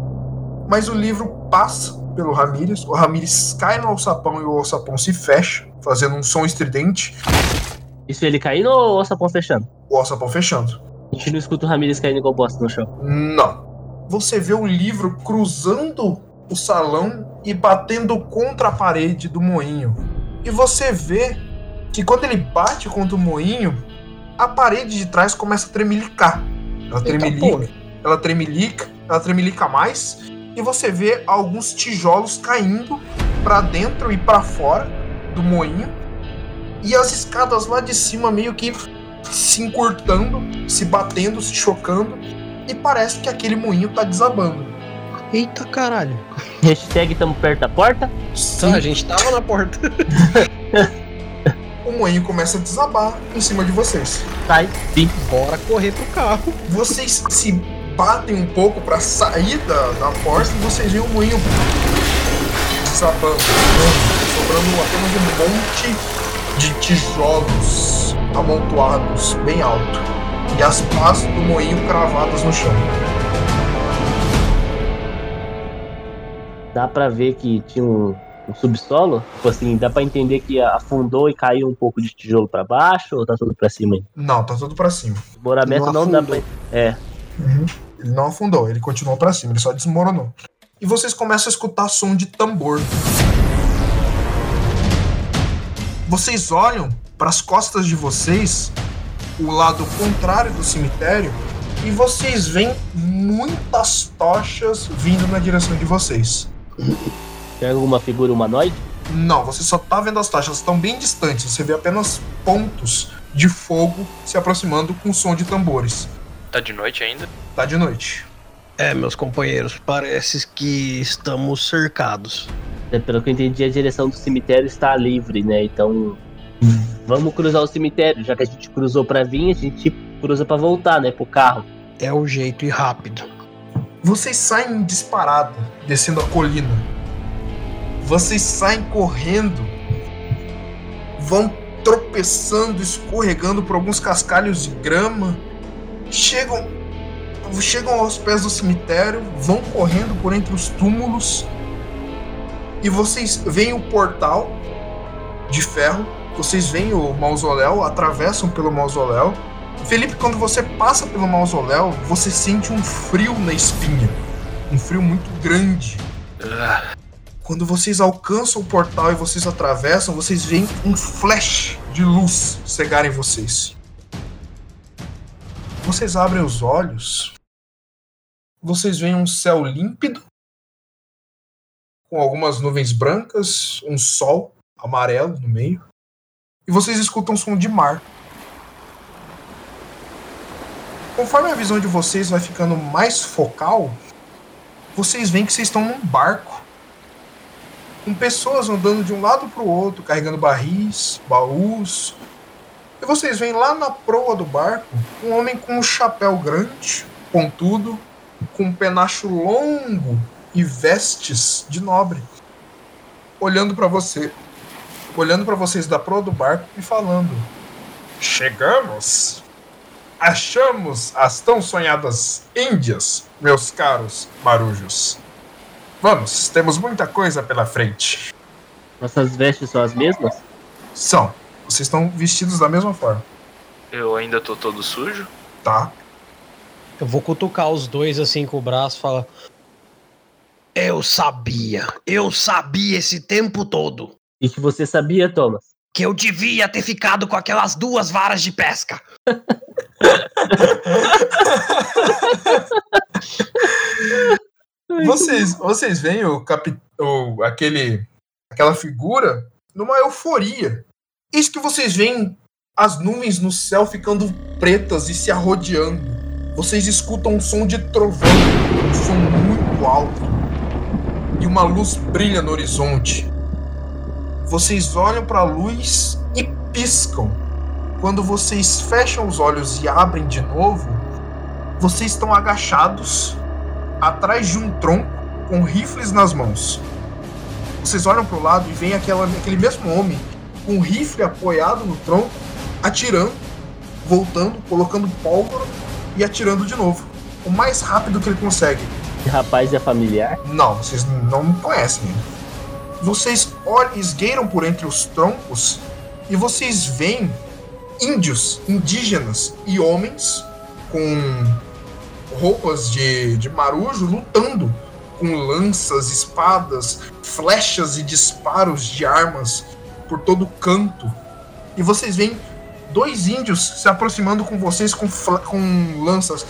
Mas o livro passa pelo Ramires, o Ramires cai no alçapão e o alçapão se fecha, fazendo um som estridente, Isso ele caindo ou o sapão fechando? o alçapão fechando. A gente não escuta o Ramirez caindo igual bosta no chão. Não. Você vê o livro cruzando o salão e batendo contra a parede do moinho. E você vê que quando ele bate contra o moinho, a parede de trás começa a tremelicar. Ela Eita, tremelica, ela tremelica, ela tremelica mais, e você vê alguns tijolos caindo pra dentro e pra fora do moinho. E as escadas lá de cima meio que se encurtando, se batendo, se chocando, e parece que aquele moinho tá desabando. Eita caralho. Hashtag tamo perto da porta. Tá, a gente tava na porta. O moinho começa a desabar em cima de vocês. Sai. Sim. Bora correr pro carro. Vocês se batem um pouco pra sair da, da porta e vocês veem o moinho desabando, sobrando apenas um monte de tijolos amontoados bem alto e as pás do moinho cravadas no chão. Dá pra ver que tinha um, um subsolo. Tipo assim, dá pra entender que afundou e caiu um pouco de tijolo pra baixo ou tá tudo pra cima aí? Não, tá tudo pra cima. Desmoramento Não não, dá pra. É. Ele não afundou, ele continuou pra cima, ele só desmoronou. E vocês começam a escutar som de tambor. Vocês olham para as costas de vocês, o lado contrário do cemitério, e vocês veem muitas tochas vindo na direção de vocês. Tem alguma figura humanoide? Não, você só tá vendo as tochas, elas estão bem distantes. Você vê apenas pontos de fogo se aproximando com som de tambores. Tá de noite ainda? Tá de noite. É, meus companheiros, parece que estamos cercados. É, Pelo que eu entendi, a direção do cemitério está livre, né? Então, vamos cruzar o cemitério. Já que a gente cruzou pra vir, a gente cruza pra voltar, né? Pro carro. É o jeito e rápido. Vocês saem disparada, descendo a colina. Vocês saem correndo. Vão tropeçando, escorregando por alguns cascalhos de grama. Chegam chegam aos pés do cemitério, vão correndo por entre os túmulos. E vocês veem o portal de ferro. Vocês veem o mausoléu, atravessam pelo mausoléu. Felipe, quando você passa pelo mausoléu, você sente um frio na espinha. Um frio muito grande. Ah, Quando vocês alcançam o portal e vocês atravessam, vocês veem um flash de luz cegar em vocês. Vocês abrem os olhos. Vocês veem um céu límpido, com algumas nuvens brancas, um sol amarelo no meio. E vocês escutam um som de mar. Conforme a visão de vocês vai ficando mais focal, vocês veem que vocês estão num barco com pessoas andando de um lado para o outro, carregando barris, baús. E vocês veem lá na proa do barco um homem com um chapéu grande, pontudo, com um penacho longo e vestes de nobre, olhando para você, olhando para vocês da proa do barco e falando: Chegamos! Achamos as tão sonhadas Índias, meus caros marujos. Vamos, temos muita coisa pela frente. Nossas vestes são as mesmas? São. Vocês estão vestidos da mesma forma, eu ainda tô todo sujo? tá? Eu vou cutucar os dois assim com o braço e falar. Eu sabia, eu sabia esse tempo todo E que você sabia, Thomas? que eu devia ter ficado com aquelas duas varas de pesca. Vocês, vocês veem o, capi, o aquele aquela figura numa euforia. Isso que vocês veem as nuvens no céu ficando pretas e se arrodeando. Vocês escutam um som de trovão, um som muito alto. E uma luz brilha no horizonte. Vocês olham para a luz e piscam. Quando vocês fecham os olhos e abrem de novo, vocês estão agachados atrás de um tronco com rifles nas mãos. Vocês olham para o lado e veem aquela, aquele mesmo homem com um rifle apoiado no tronco, atirando, voltando, colocando pólvora e atirando de novo. O mais rápido que ele consegue. Esse rapaz é familiar? Não, vocês não me conhecem. Vocês olham, esgueiram por entre os troncos e vocês veem índios, indígenas e homens com roupas de, de marujo lutando com lanças, espadas, flechas e disparos de armas por todo canto. E vocês veem dois índios se aproximando com vocês com, com lanças.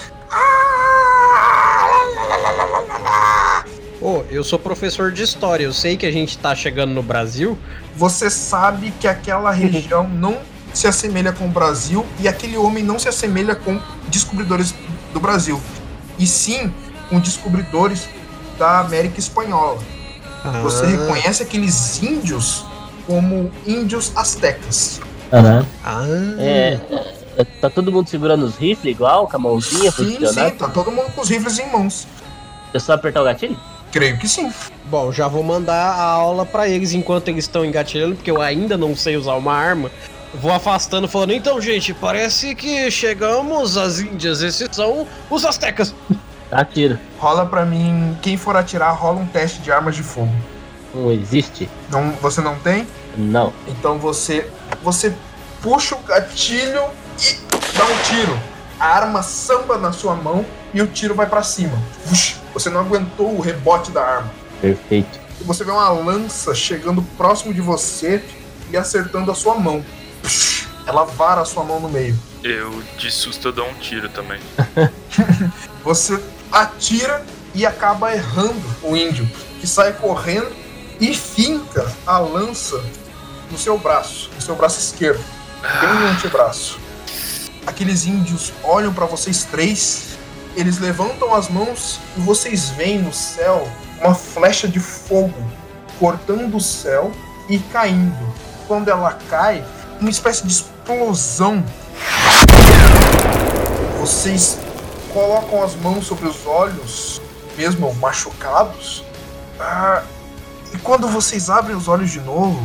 Ô, eu sou professor de história, eu sei que a gente tá chegando no Brasil. Você sabe que aquela região não se assemelha com o Brasil e aquele homem não se assemelha com descobridores do Brasil, e sim com descobridores da América Espanhola. Você Ah, reconhece aqueles índios como índios astecas. Aham. Ah, É, Tá todo mundo segurando os rifles igual, com a mãozinha Sim, sim, tá todo mundo com os rifles em mãos. É só apertar o gatilho? Creio que sim. Bom, já vou mandar a aula pra eles enquanto eles estão engatilhando, porque eu ainda não sei usar uma arma. Vou afastando, falando, então, gente, parece que chegamos às Índias. Esses são os astecas. Atira. Rola pra mim, quem for atirar, rola um teste de armas de fogo. Não existe? Não, você não tem? Não. Então você você puxa o gatilho e dá um tiro. A arma samba na sua mão e o tiro vai pra cima. Você não aguentou o rebote da arma. Perfeito. E você vê uma lança chegando próximo de você e acertando a sua mão. Ela vara a sua mão no meio. Eu, de susto, eu dou um tiro também. Você atira e acaba errando o índio, que sai correndo e finca a lança no seu braço, no seu braço esquerdo, bem no antebraço. Aqueles índios olham para vocês três, eles levantam as mãos e vocês veem no céu uma flecha de fogo cortando o céu e caindo. Quando ela cai, uma espécie de explosão. Vocês colocam as mãos sobre os olhos, mesmo machucados. Ah, e quando vocês abrem os olhos de novo,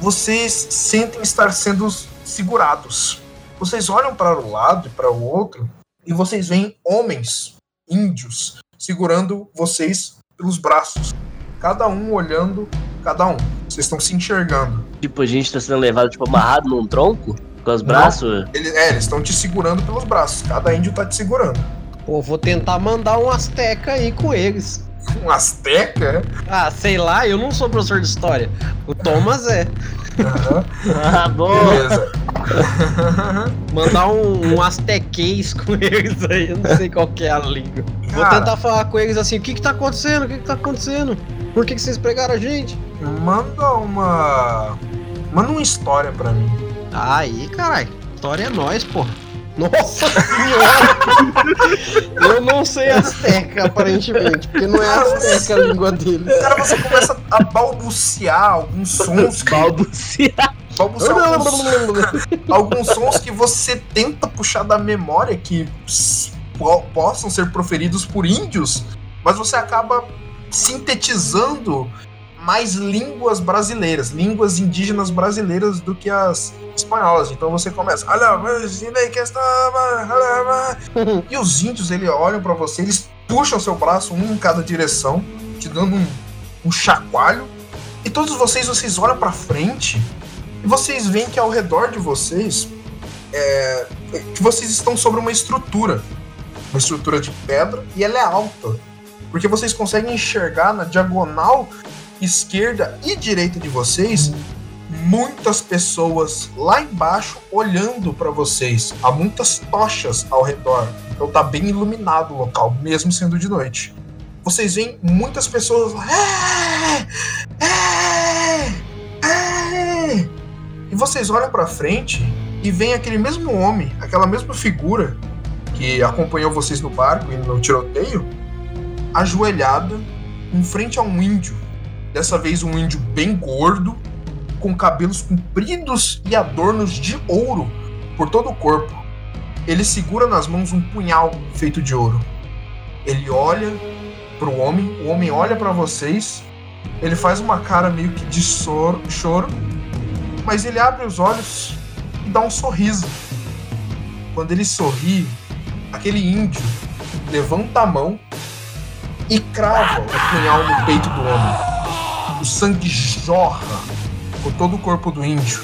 vocês sentem estar sendo segurados. Vocês olham para o lado e para o outro e vocês veem homens índios segurando vocês pelos braços. Cada um olhando cada um. Vocês estão se enxergando. Tipo, a gente tá sendo levado, tipo, amarrado num tronco? Com os braços? Ele- é, eles estão te segurando pelos braços. Cada índio tá te segurando. Pô, vou tentar mandar um Azteca aí com eles. Um Azteca? Ah, sei lá, eu não sou professor de história. O Thomas é. Aham, Ah, bom. beleza. Mandar um, um aztequês com eles aí, eu não sei qual que é a língua. Vou Cara. tentar falar com eles assim, o que que tá acontecendo? O que que tá acontecendo? Por que que vocês pregaram a gente? Manda uma. Manda uma história pra mim. Aí, caralho, história é nós, pô. Nossa senhora! eu não sei azteca, aparentemente, porque não é azteca a língua deles. Cara, você começa a balbuciar alguns sons que. Balbuciar. balbuciar alguns, alguns sons que você tenta puxar da memória que possam ser proferidos por índios, mas você acaba sintetizando mais línguas brasileiras, línguas indígenas brasileiras do que as espanholas. Então você começa, "Olha, mas e daí que estava, olha, mas-" e os índios ele olham pra você, eles puxam seu braço um em cada direção, te dando um, um chacoalho. E todos vocês vocês olham pra frente e vocês veem que ao redor de vocês é, que vocês estão sobre uma estrutura, uma estrutura de pedra e ela é alta, porque vocês conseguem enxergar na diagonal esquerda e direita de vocês muitas pessoas lá embaixo olhando para vocês. Há muitas tochas ao redor, então tá bem iluminado o local, mesmo sendo de noite. Vocês veem muitas pessoas lá. "É! É! É!" E vocês olham pra frente e vem aquele mesmo homem, aquela mesma figura que acompanhou vocês no barco e no tiroteio, ajoelhada em frente a um índio. Dessa vez um índio bem gordo, com cabelos compridos e adornos de ouro por todo o corpo. Ele segura nas mãos um punhal feito de ouro. Ele olha pro homem, o homem olha pra vocês, ele faz uma cara meio que de soro, choro, mas ele abre os olhos e dá um sorriso. Quando ele sorri, aquele índio levanta a mão e crava o punhal no peito do homem. O sangue jorra por todo o corpo do índio.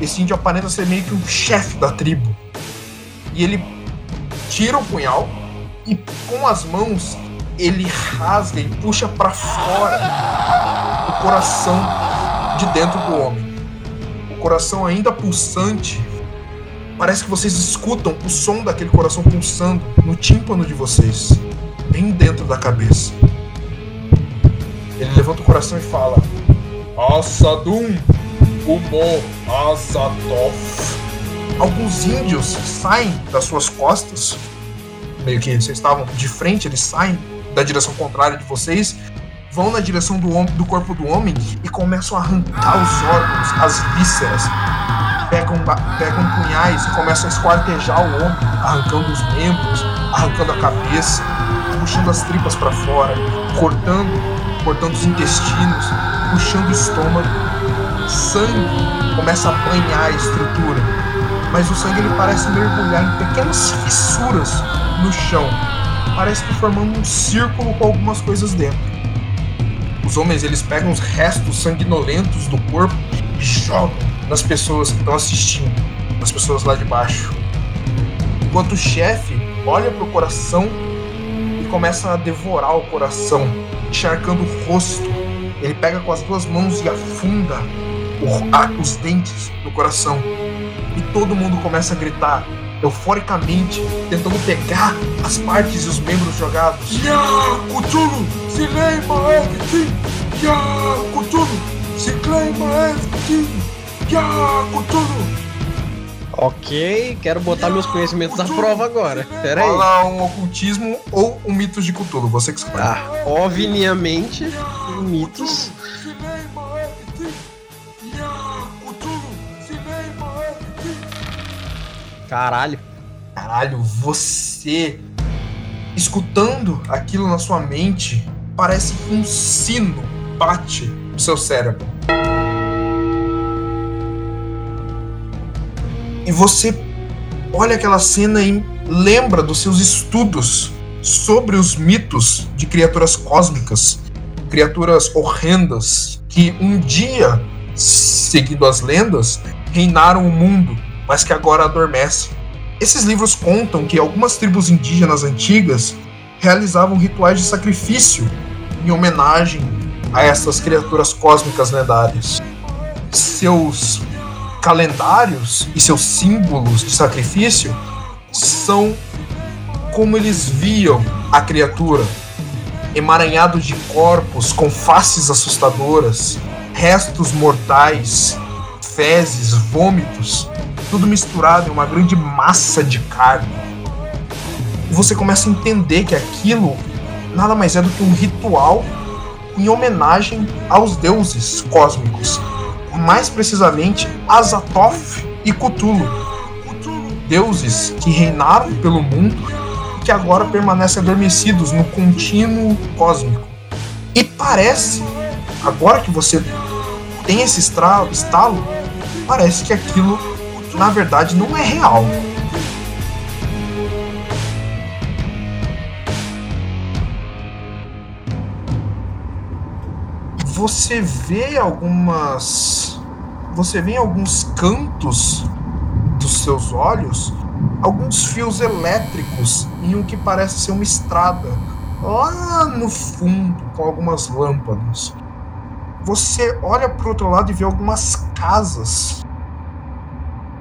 Esse índio aparenta ser meio que um chefe da tribo. E ele tira o punhal e com as mãos ele rasga e puxa para fora o coração de dentro do homem. O coração ainda pulsante. Parece que vocês escutam o som daquele coração pulsando no tímpano de vocês, bem dentro da cabeça. Ele levanta o coração e fala: Assadum Umo Azatof. Alguns índios saem das suas costas, meio que vocês estavam de frente, eles saem da direção contrária de vocês, vão na direção do, do corpo do homem e começam a arrancar os órgãos, as vísceras. Pegam, pegam punhais e começam a esquartejar o homem, arrancando os membros, arrancando a cabeça, puxando as tripas para fora, cortando, cortando os intestinos, puxando o estômago. Sangue começa a banhar a estrutura, mas o sangue ele parece mergulhar em pequenas fissuras no chão, parece que formando um círculo com algumas coisas dentro. Os homens eles pegam os restos sanguinolentos do corpo e jogam nas pessoas que estão assistindo, nas pessoas lá de baixo. Enquanto o chefe olha pro coração e começa a devorar o coração, encharcando o rosto. Ele pega com as duas mãos e afunda os dentes no coração. E todo mundo começa a gritar euforicamente, tentando pegar as partes e os membros jogados. Cthulhu, se lembra everything! Ya, Cthulhu, se claima everything! Ya, Cthulhu! Ok, quero botar meus conhecimentos à prova agora. Pera aí. Fala um ocultismo ou um mitos de Cthulhu, você que escolhe. Ah, obviamente, mitos. Caralho. Caralho, você escutando aquilo na sua mente, parece que um sino bate no seu cérebro. E você olha aquela cena e lembra dos seus estudos sobre os mitos de criaturas cósmicas, criaturas horrendas que um dia, seguindo as lendas, reinaram o mundo, mas que agora adormecem. Esses livros contam que algumas tribos indígenas antigas realizavam rituais de sacrifício em homenagem a essas criaturas cósmicas lendárias. Seus calendários e seus símbolos de sacrifício são como eles viam a criatura, emaranhado de corpos com faces assustadoras, restos mortais, fezes, vômitos, tudo misturado em uma grande massa de carne. E você começa a entender que aquilo nada mais é do que um ritual em homenagem aos deuses cósmicos, mais precisamente Azathoth e Cthulhu, deuses que reinaram pelo mundo e que agora permanecem adormecidos no contínuo cósmico. E parece, agora que você tem esse estalo, parece que aquilo na verdade não é real. Você vê algumas. Você vê em alguns cantos dos seus olhos alguns fios elétricos em o que parece ser uma estrada lá no fundo com algumas lâmpadas. Você olha para outro lado e vê algumas casas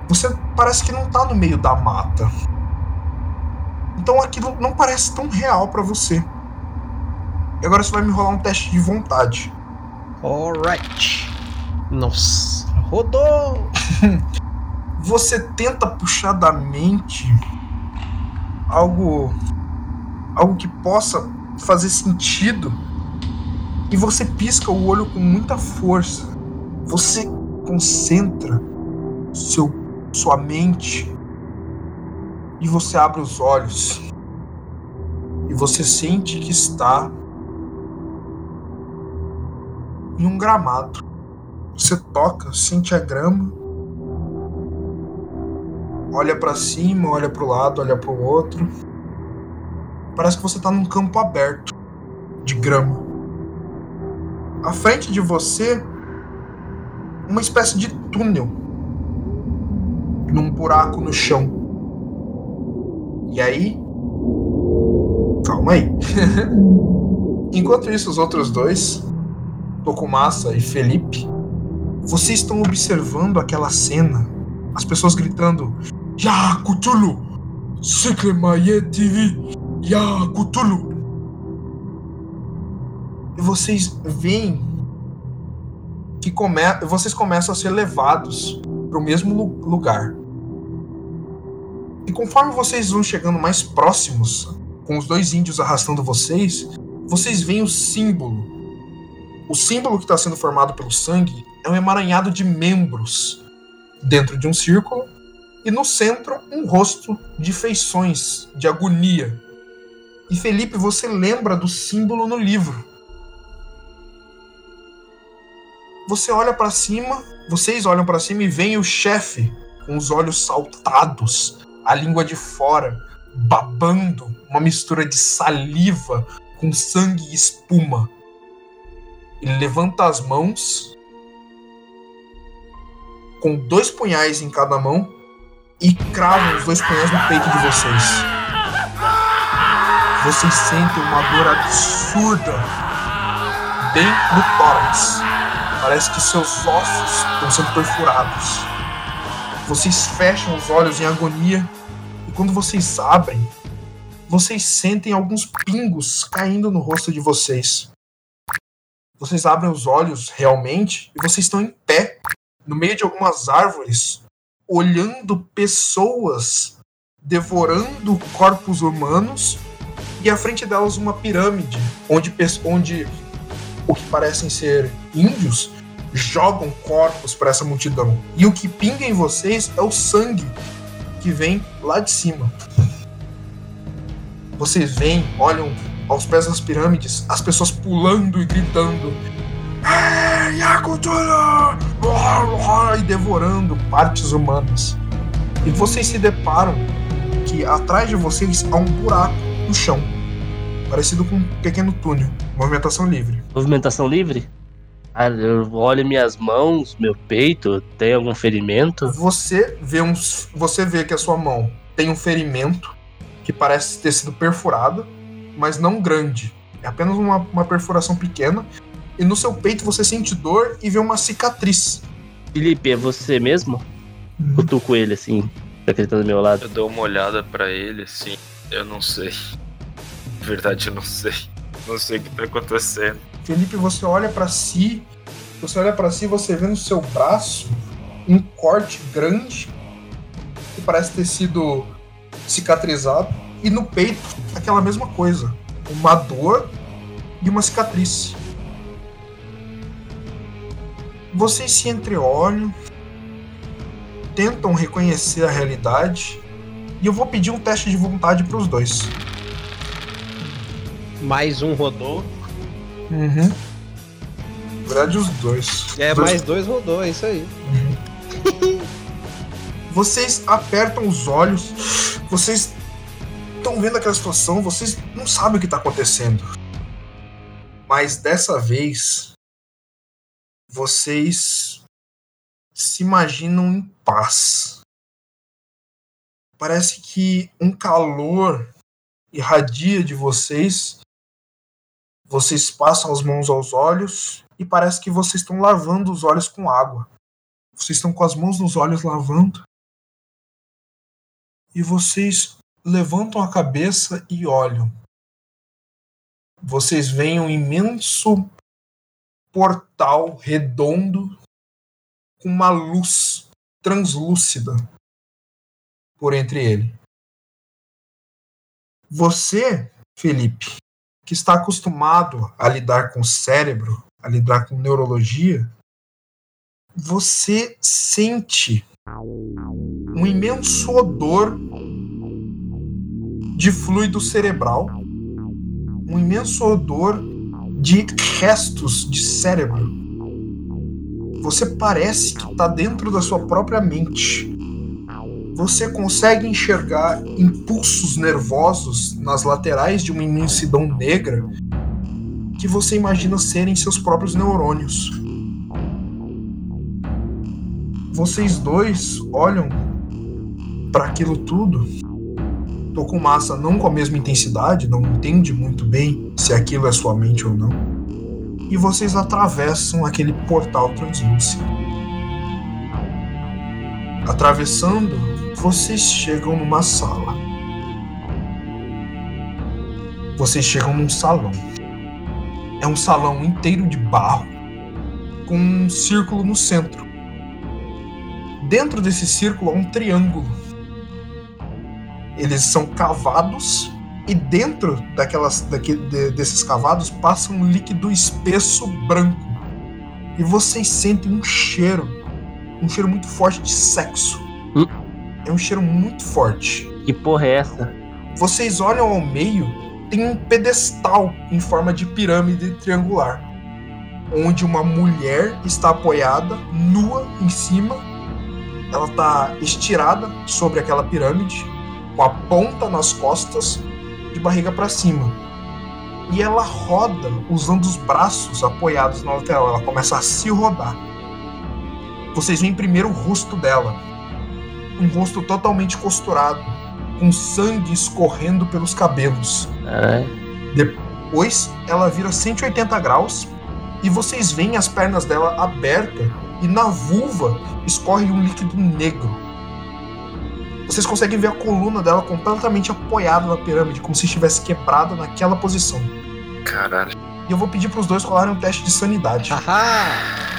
você parece que não tá no meio da mata. Então aquilo não parece tão real para você. E agora você vai me rolar um teste de vontade. Alright. Nossa, rodou! você tenta puxar da mente algo algo que possa fazer sentido e você pisca o olho com muita força. Você concentra seu sua mente e você abre os olhos e você sente que está em um gramado. Você toca, sente a grama, olha para cima, olha para o lado, olha para o outro. Parece que você está num campo aberto de grama. À frente de você, uma espécie de túnel num buraco no chão. E aí. Calma aí. Enquanto isso, os outros dois, Tokumasa e Felipe, vocês estão observando aquela cena. As pessoas gritando: Ya Cthulhu! Seklemaye TV! Ya Cthulhu! E vocês veem que come... vocês começam a ser levados para o mesmo lugar. E conforme vocês vão chegando mais próximos, com os dois índios arrastando vocês, vocês veem o símbolo. O símbolo que está sendo formado pelo sangue é um emaranhado de membros dentro de um círculo e no centro um rosto de feições, de agonia. E Felipe, você lembra do símbolo no livro. Você olha para cima vocês olham para cima e veem o chefe com os olhos saltados, a língua de fora, babando, uma mistura de saliva com sangue e espuma. Ele levanta as mãos, com dois punhais em cada mão, e crava os dois punhais no peito de vocês. Vocês sentem uma dor absurda bem no tórax. Parece que seus ossos estão sendo perfurados. Vocês fecham os olhos em agonia e quando vocês abrem, vocês sentem alguns pingos caindo no rosto de vocês. Vocês abrem os olhos realmente e vocês estão em pé, no meio de algumas árvores, olhando pessoas devorando corpos humanos e à frente delas uma pirâmide onde, onde o que parecem ser índios jogam corpos para essa multidão. E o que pinga em vocês é o sangue que vem lá de cima. Vocês veem, olham aos pés das pirâmides, as pessoas pulando e gritando. E devorando partes humanas. E vocês se deparam que atrás de vocês há um buraco no chão, parecido com um pequeno túnel. Movimentação livre. Movimentação livre? Ah, eu olho minhas mãos, meu peito, tem algum ferimento? Você vê, uns, você vê que a sua mão tem um ferimento que parece ter sido perfurado, mas não grande. É apenas uma, uma perfuração pequena. E no seu peito você sente dor e vê uma cicatriz. Felipe, é você mesmo? Uhum. Cutuco ele assim, tá ele tá do meu lado. Eu dou uma olhada para ele assim, eu não sei. Na verdade, eu não sei. Não sei o que tá acontecendo. Felipe, você olha para si, você olha para si, você vê no seu braço um corte grande que parece ter sido cicatrizado e no peito aquela mesma coisa, uma dor e uma cicatriz. Vocês se entreolham, tentam reconhecer a realidade e eu vou pedir um teste de vontade para os dois. Mais um rodou. Uhum. Na verdade, os dois. É, dois... mais dois rodou, é isso aí. Uhum. vocês apertam os olhos, vocês estão vendo aquela situação, vocês não sabem o que está acontecendo. Mas dessa vez, vocês se imaginam em paz. Parece que um calor irradia de vocês vocês passam as mãos aos olhos e parece que vocês estão lavando os olhos com água. Vocês estão com as mãos nos olhos lavando. E vocês levantam a cabeça e olham. Vocês veem um imenso portal redondo com uma luz translúcida por entre ele. Você, Felipe, que está acostumado a lidar com o cérebro, a lidar com neurologia, você sente um imenso odor de fluido cerebral, um imenso odor de restos de cérebro. Você parece que está dentro da sua própria mente você consegue enxergar impulsos nervosos nas laterais de uma imensidão negra que você imagina serem seus próprios neurônios. Vocês dois olham para aquilo tudo. Tokumasa não com a mesma intensidade, não entende muito bem se aquilo é sua mente ou não. E vocês atravessam aquele portal translúcido. Atravessando vocês chegam numa sala. Vocês chegam num salão. É um salão inteiro de barro, com um círculo no centro. Dentro desse círculo há um triângulo. Eles são cavados e dentro daquelas, daquele, de, desses cavados passa um líquido espesso branco. E vocês sentem um cheiro, um cheiro muito forte de sexo. Hum. É um cheiro muito forte. Que porra é essa? Vocês olham ao meio, tem um pedestal em forma de pirâmide triangular, onde uma mulher está apoiada, nua em cima. Ela está estirada sobre aquela pirâmide, com a ponta nas costas, de barriga para cima. E ela roda usando os braços apoiados na lateral. Ela começa a se rodar. Vocês veem primeiro o rosto dela, um rosto totalmente costurado, com sangue escorrendo pelos cabelos. É. Depois ela vira 180 graus e vocês veem as pernas dela abertas e na vulva escorre um líquido negro. Vocês conseguem ver a coluna dela completamente apoiada na pirâmide, como se estivesse quebrada naquela posição. Caralho. E eu vou pedir pros dois rolarem um teste de sanidade. Haha!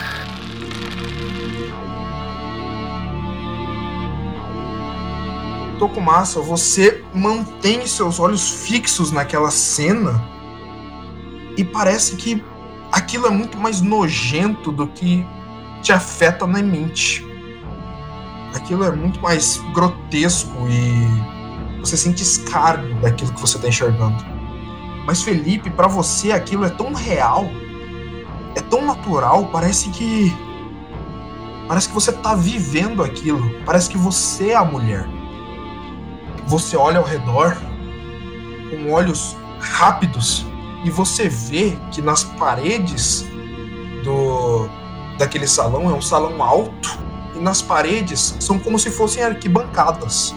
Tokumasa, você mantém seus olhos fixos naquela cena e parece que aquilo é muito mais nojento do que te afeta na mente. Aquilo é muito mais grotesco e você sente escárnio daquilo que você está enxergando. Mas Felipe, para você aquilo é tão real, é tão natural, parece que parece que você tá vivendo aquilo, parece que você é a mulher. Você olha ao redor com olhos rápidos e você vê que nas paredes do daquele salão é um salão alto nas paredes são como se fossem arquibancadas,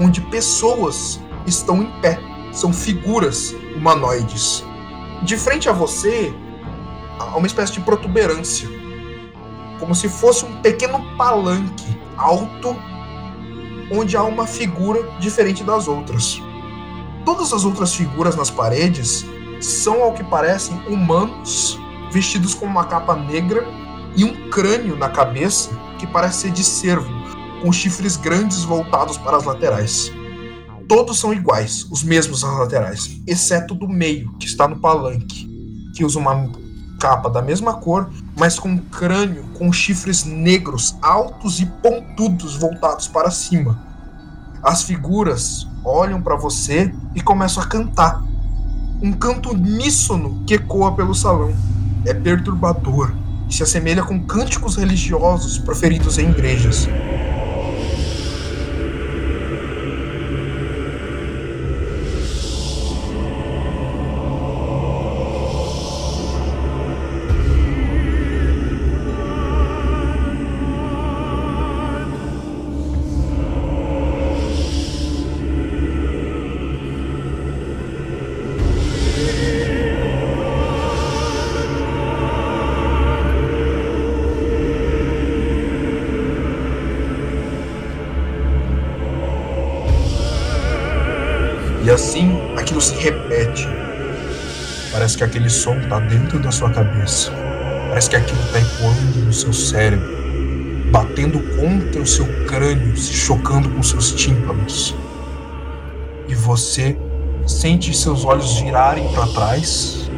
onde pessoas estão em pé, são figuras humanoides. De frente a você há uma espécie de protuberância, como se fosse um pequeno palanque alto onde há uma figura diferente das outras. Todas as outras figuras nas paredes são, ao que parecem, humanos vestidos com uma capa negra e um crânio na cabeça que parece ser de cervo, com chifres grandes voltados para as laterais. Todos são iguais, os mesmos nas laterais, exceto do meio, que está no palanque, que usa uma capa da mesma cor, mas com um crânio com chifres negros altos e pontudos voltados para cima. As figuras olham para você e começam a cantar. Um canto uníssono que ecoa pelo salão. É perturbador e se assemelha com cânticos religiosos proferidos em igrejas. Repete. Parece que aquele som tá dentro da sua cabeça. Parece que aquilo tá ecoando no seu cérebro, batendo contra o seu crânio, se chocando com seus tímpanos. E você sente seus olhos virarem para trás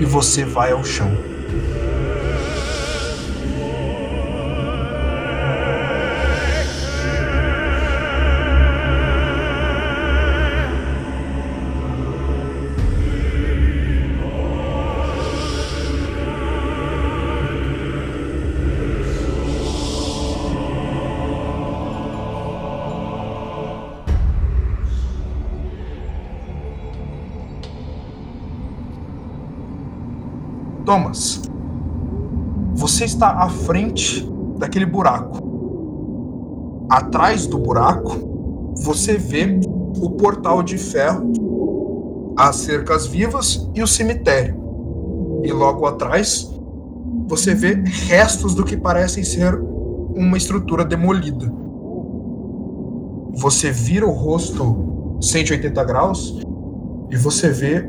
e você vai ao chão. Está à frente daquele buraco. Atrás do buraco, você vê o portal de ferro, as cercas vivas e o cemitério. E logo atrás, você vê restos do que parecem ser uma estrutura demolida. Você vira o rosto 180 graus e você vê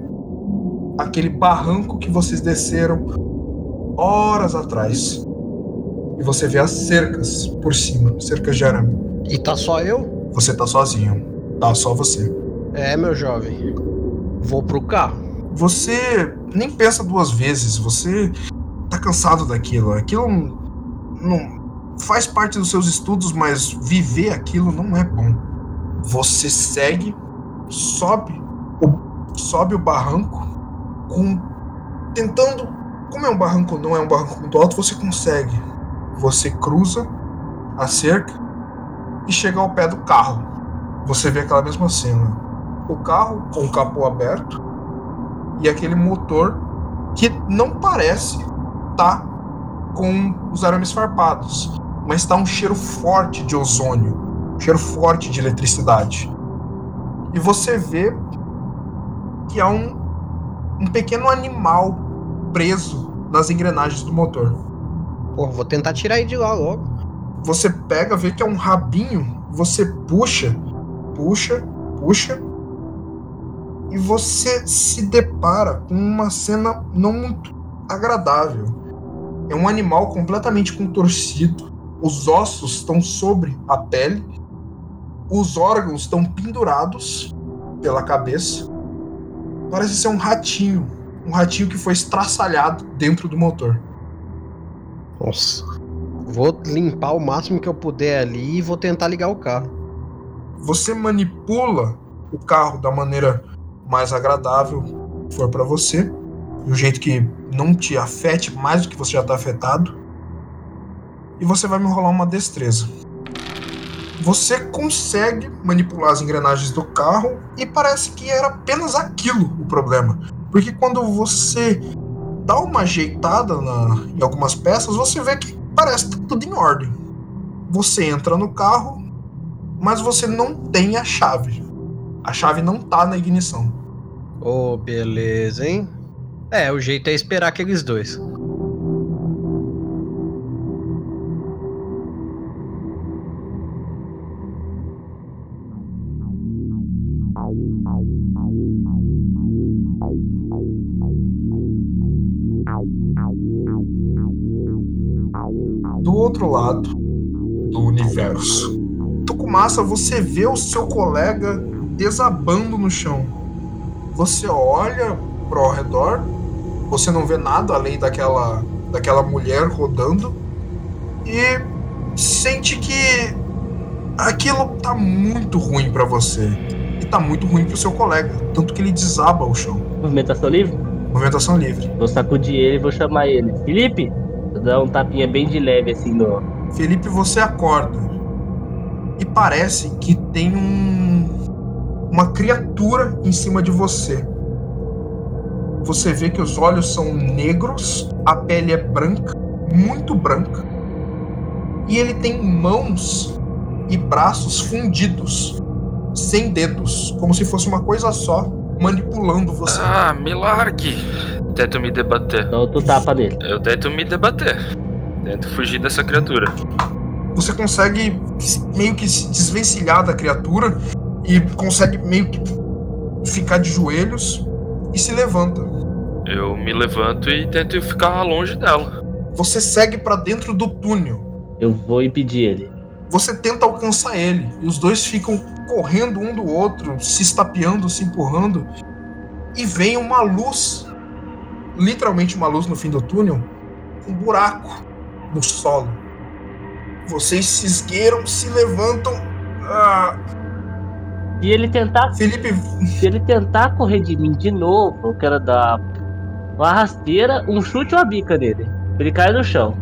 aquele barranco que vocês desceram horas atrás. E você vê as cercas por cima, cercas de arame. E tá só eu? Você tá sozinho. Tá só você. É, meu jovem. Vou pro carro. Você nem pensa duas vezes, você tá cansado daquilo. Aquilo não faz parte dos seus estudos, mas viver aquilo não é bom. Você segue, sobe, o, sobe o barranco com tentando, como é um barranco, não é um barranco muito alto, você consegue. Você cruza a cerca e chega ao pé do carro. Você vê aquela mesma cena. O carro com o capô aberto e aquele motor que não parece tá com os arames farpados, mas tá um cheiro forte de ozônio, um cheiro forte de eletricidade. E você vê que há um um pequeno animal preso nas engrenagens do motor. Pô, vou tentar tirar ele de lá logo. você pega, vê que é um rabinho, você puxa, puxa, puxa, e você se depara com uma cena não muito agradável. É um animal completamente contorcido, os ossos estão sobre a pele, os órgãos estão pendurados pela cabeça. Parece ser um ratinho, um ratinho que foi estraçalhado dentro do motor. Nossa. Vou limpar o máximo que eu puder ali e vou tentar ligar o carro. Você manipula o carro da maneira mais agradável que for para você, de um jeito que não te afete mais do que você já tá afetado. E você vai me rolar uma destreza. Você consegue manipular as engrenagens do carro e parece que era apenas aquilo o problema. Porque quando você dá uma ajeitada na, em algumas peças, você vê que parece tá tudo em ordem. Você entra no carro, mas você não tem a chave. A chave não tá na ignição. Ô, beleza, hein? É, o jeito é esperar aqueles dois. Lado do universo. Tucumassa, você vê o seu colega desabando no chão. Você olha pro ao redor, você não vê nada além daquela, daquela mulher rodando e sente que aquilo tá muito ruim para você e tá muito ruim pro seu colega, tanto que ele desaba o chão. Movimentação livre? Movimentação livre. Vou sacudir ele e vou chamar ele. Felipe! Vou dar um tapinha bem de leve assim no. Felipe, você acorda e parece que tem um uma criatura em cima de você. Você vê que os olhos são negros, a pele é branca, muito branca, e ele tem mãos e braços fundidos, sem dedos, como se fosse uma coisa só, manipulando você. Ah, me largue. Tento me debater. Dá outro tapa nele. Eu tento me debater. Tento fugir dessa criatura. Você consegue meio que se desvencilhar da criatura e consegue meio que ficar de joelhos e se levanta. Eu me levanto e tento ficar longe dela. Você segue pra dentro do túnel. Eu vou impedir ele. Você tenta alcançar ele e os dois ficam correndo um do outro, se estapeando, se empurrando. E vem uma luz, literalmente uma luz no fim do túnel, um buraco no solo. Vocês se esgueiram, se levantam. Ah, E ele tentar. Felipe, Se ele tentar correr de mim de novo, eu quero dar uma rasteira, um chute ou uma bica nele. Ele cai no chão.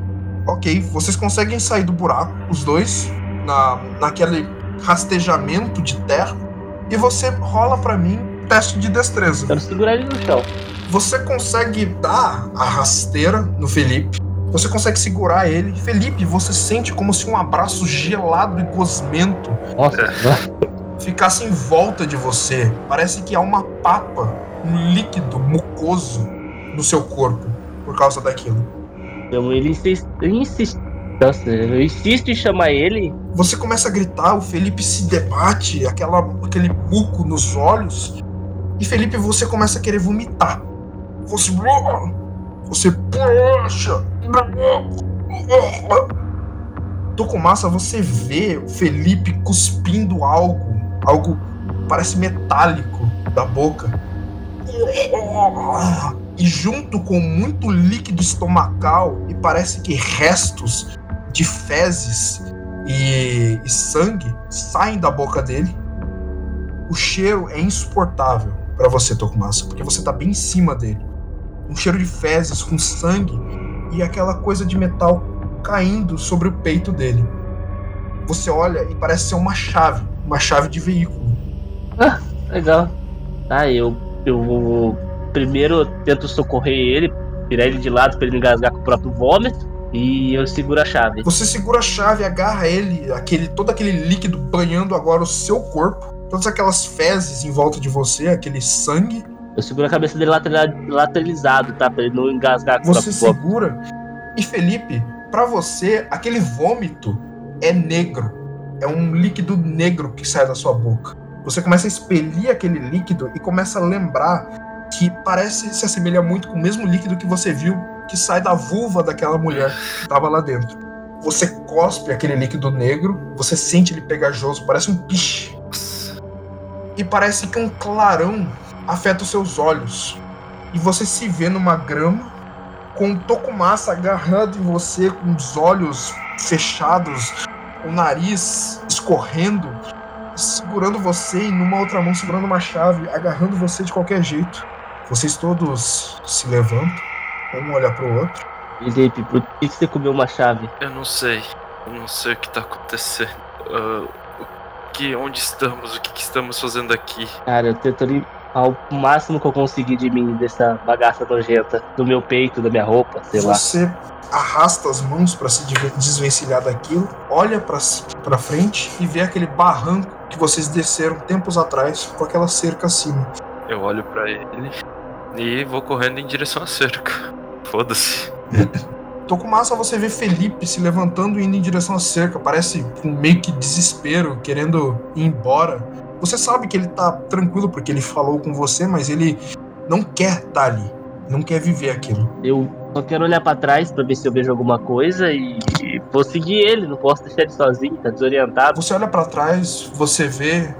ok, vocês conseguem sair do buraco, os dois, na, naquele rastejamento de terra. E você rola pra mim teste de destreza. Quero segurar ele no chão. Você consegue dar a rasteira no Felipe. Você consegue segurar ele. Felipe, você sente como se um abraço gelado e gosmento ficasse em volta de você. Parece que há uma papa, um líquido mucoso no seu corpo por causa daquilo. então ele insiste. insiste nossa, eu insisto em chamar ele. Você começa a gritar, o Felipe se debate, aquela, aquele buco nos olhos. E Felipe, você começa a querer vomitar. Você. Você puxa. Tucumassa, você vê o Felipe cuspindo algo. Algo parece metálico da boca. E junto com muito líquido estomacal e parece que restos de fezes e, e sangue saem da boca dele. O cheiro é insuportável para você, Tokumasa, porque você tá bem em cima dele. Um cheiro de fezes com sangue e aquela coisa de metal caindo sobre o peito dele. Você olha e parece ser uma chave, uma chave de veículo. Legal. Tá, eu, eu vou. Primeiro tento socorrer ele, virar ele de lado pra ele engasgar com o próprio vômito. E eu seguro a chave. Você segura a chave, agarra ele, aquele todo aquele líquido banhando agora o seu corpo, todas aquelas fezes em volta de você, aquele sangue. Eu seguro a cabeça dele lateral- lateralizado, tá? Pra ele não engasgar com Você segura. E Felipe, pra você, aquele vômito é negro. É um líquido negro que sai da sua boca. Você começa a expelir aquele líquido e começa a lembrar que parece se assemelha muito com o mesmo líquido que você viu que sai da vulva daquela mulher que estava lá dentro. Você cospe aquele líquido negro, você sente ele pegajoso, parece um piche. E parece que um clarão afeta os seus olhos. E você se vê numa grama com um Tokumasa agarrado em você, com os olhos fechados, o nariz escorrendo, segurando você e numa outra mão segurando uma chave, agarrando você de qualquer jeito. Vocês todos se levantam, um olha pro outro. Felipe, por que você comeu uma chave? Eu não sei. Eu não sei o que tá acontecendo. O que, onde estamos? O que, que estamos fazendo aqui? Cara, eu tento limpar o máximo que eu conseguir de mim, dessa bagaça nojenta. Do meu peito, da minha roupa, sei lá. Você arrasta as mãos para se de- desvencilhar daquilo, olha pra para frente e vê aquele barranco que vocês desceram tempos atrás com aquela cerca acima. Eu olho pra ele e vou correndo em direção à cerca. Foda-se. Tokumasa, você vê Felipe se levantando e indo em direção à cerca, parece com meio que desespero, querendo ir embora. Você sabe que ele tá tranquilo porque ele falou com você, mas ele não quer estar ali, não quer viver aquilo. Eu só quero olhar pra trás pra ver se eu vejo alguma coisa e, e vou seguir ele, não posso deixar ele sozinho, tá desorientado. Você olha pra trás, você vê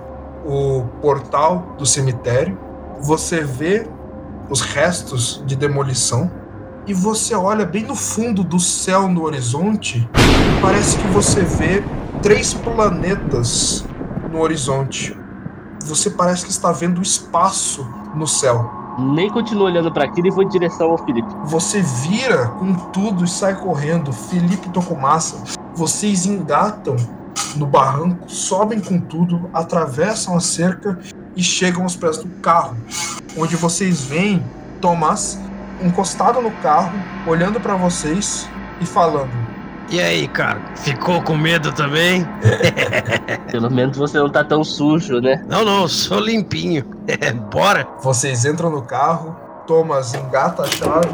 o portal do cemitério, você vê os restos de demolição e você olha bem no fundo do céu no horizonte, e parece que você vê três planetas no horizonte. Você parece que está vendo o espaço no céu. Nem continuo olhando pra aquilo e vou em direção ao Felipe. Você vira com tudo e sai correndo. Felipe Tocomassa, vocês engatam no barranco, sobem com tudo, atravessam a cerca e chegam aos pés do carro, onde vocês veem Tomás encostado no carro, olhando pra vocês e falando: E aí, cara? Ficou com medo também? Pelo menos você não tá tão sujo, né? Não, não, eu sou limpinho. Bora? Vocês entram no carro, Thomas engata a chave,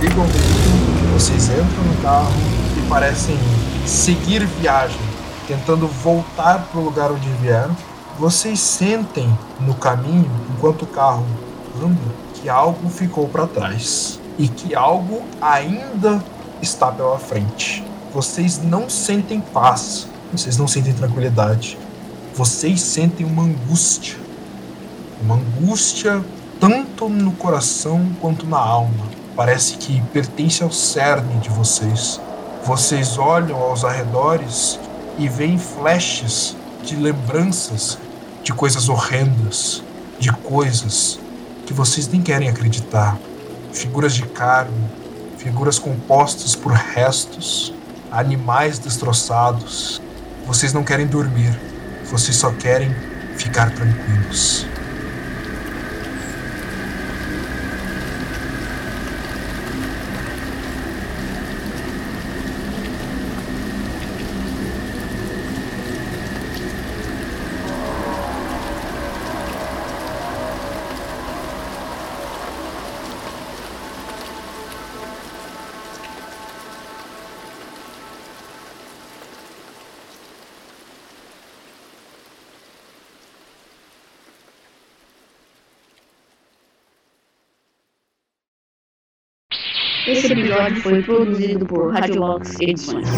ligam o veículo, vocês entram no carro e parecem seguir viagem, tentando voltar para o lugar onde vieram. Vocês sentem no caminho, enquanto o carro anda, que algo ficou para trás e que algo ainda está pela frente. Vocês não sentem paz, vocês não sentem tranquilidade. Vocês sentem uma angústia. Uma angústia tanto no coração quanto na alma. Parece que pertence ao cerne de vocês. Vocês olham aos arredores e veem flashes de lembranças de coisas horrendas, de coisas que vocês nem querem acreditar. Figuras de carne, figuras compostas por restos, animais destroçados. Vocês não querem dormir, vocês só querem ficar tranquilos. Episódio foi produzido por Radiobox Edições.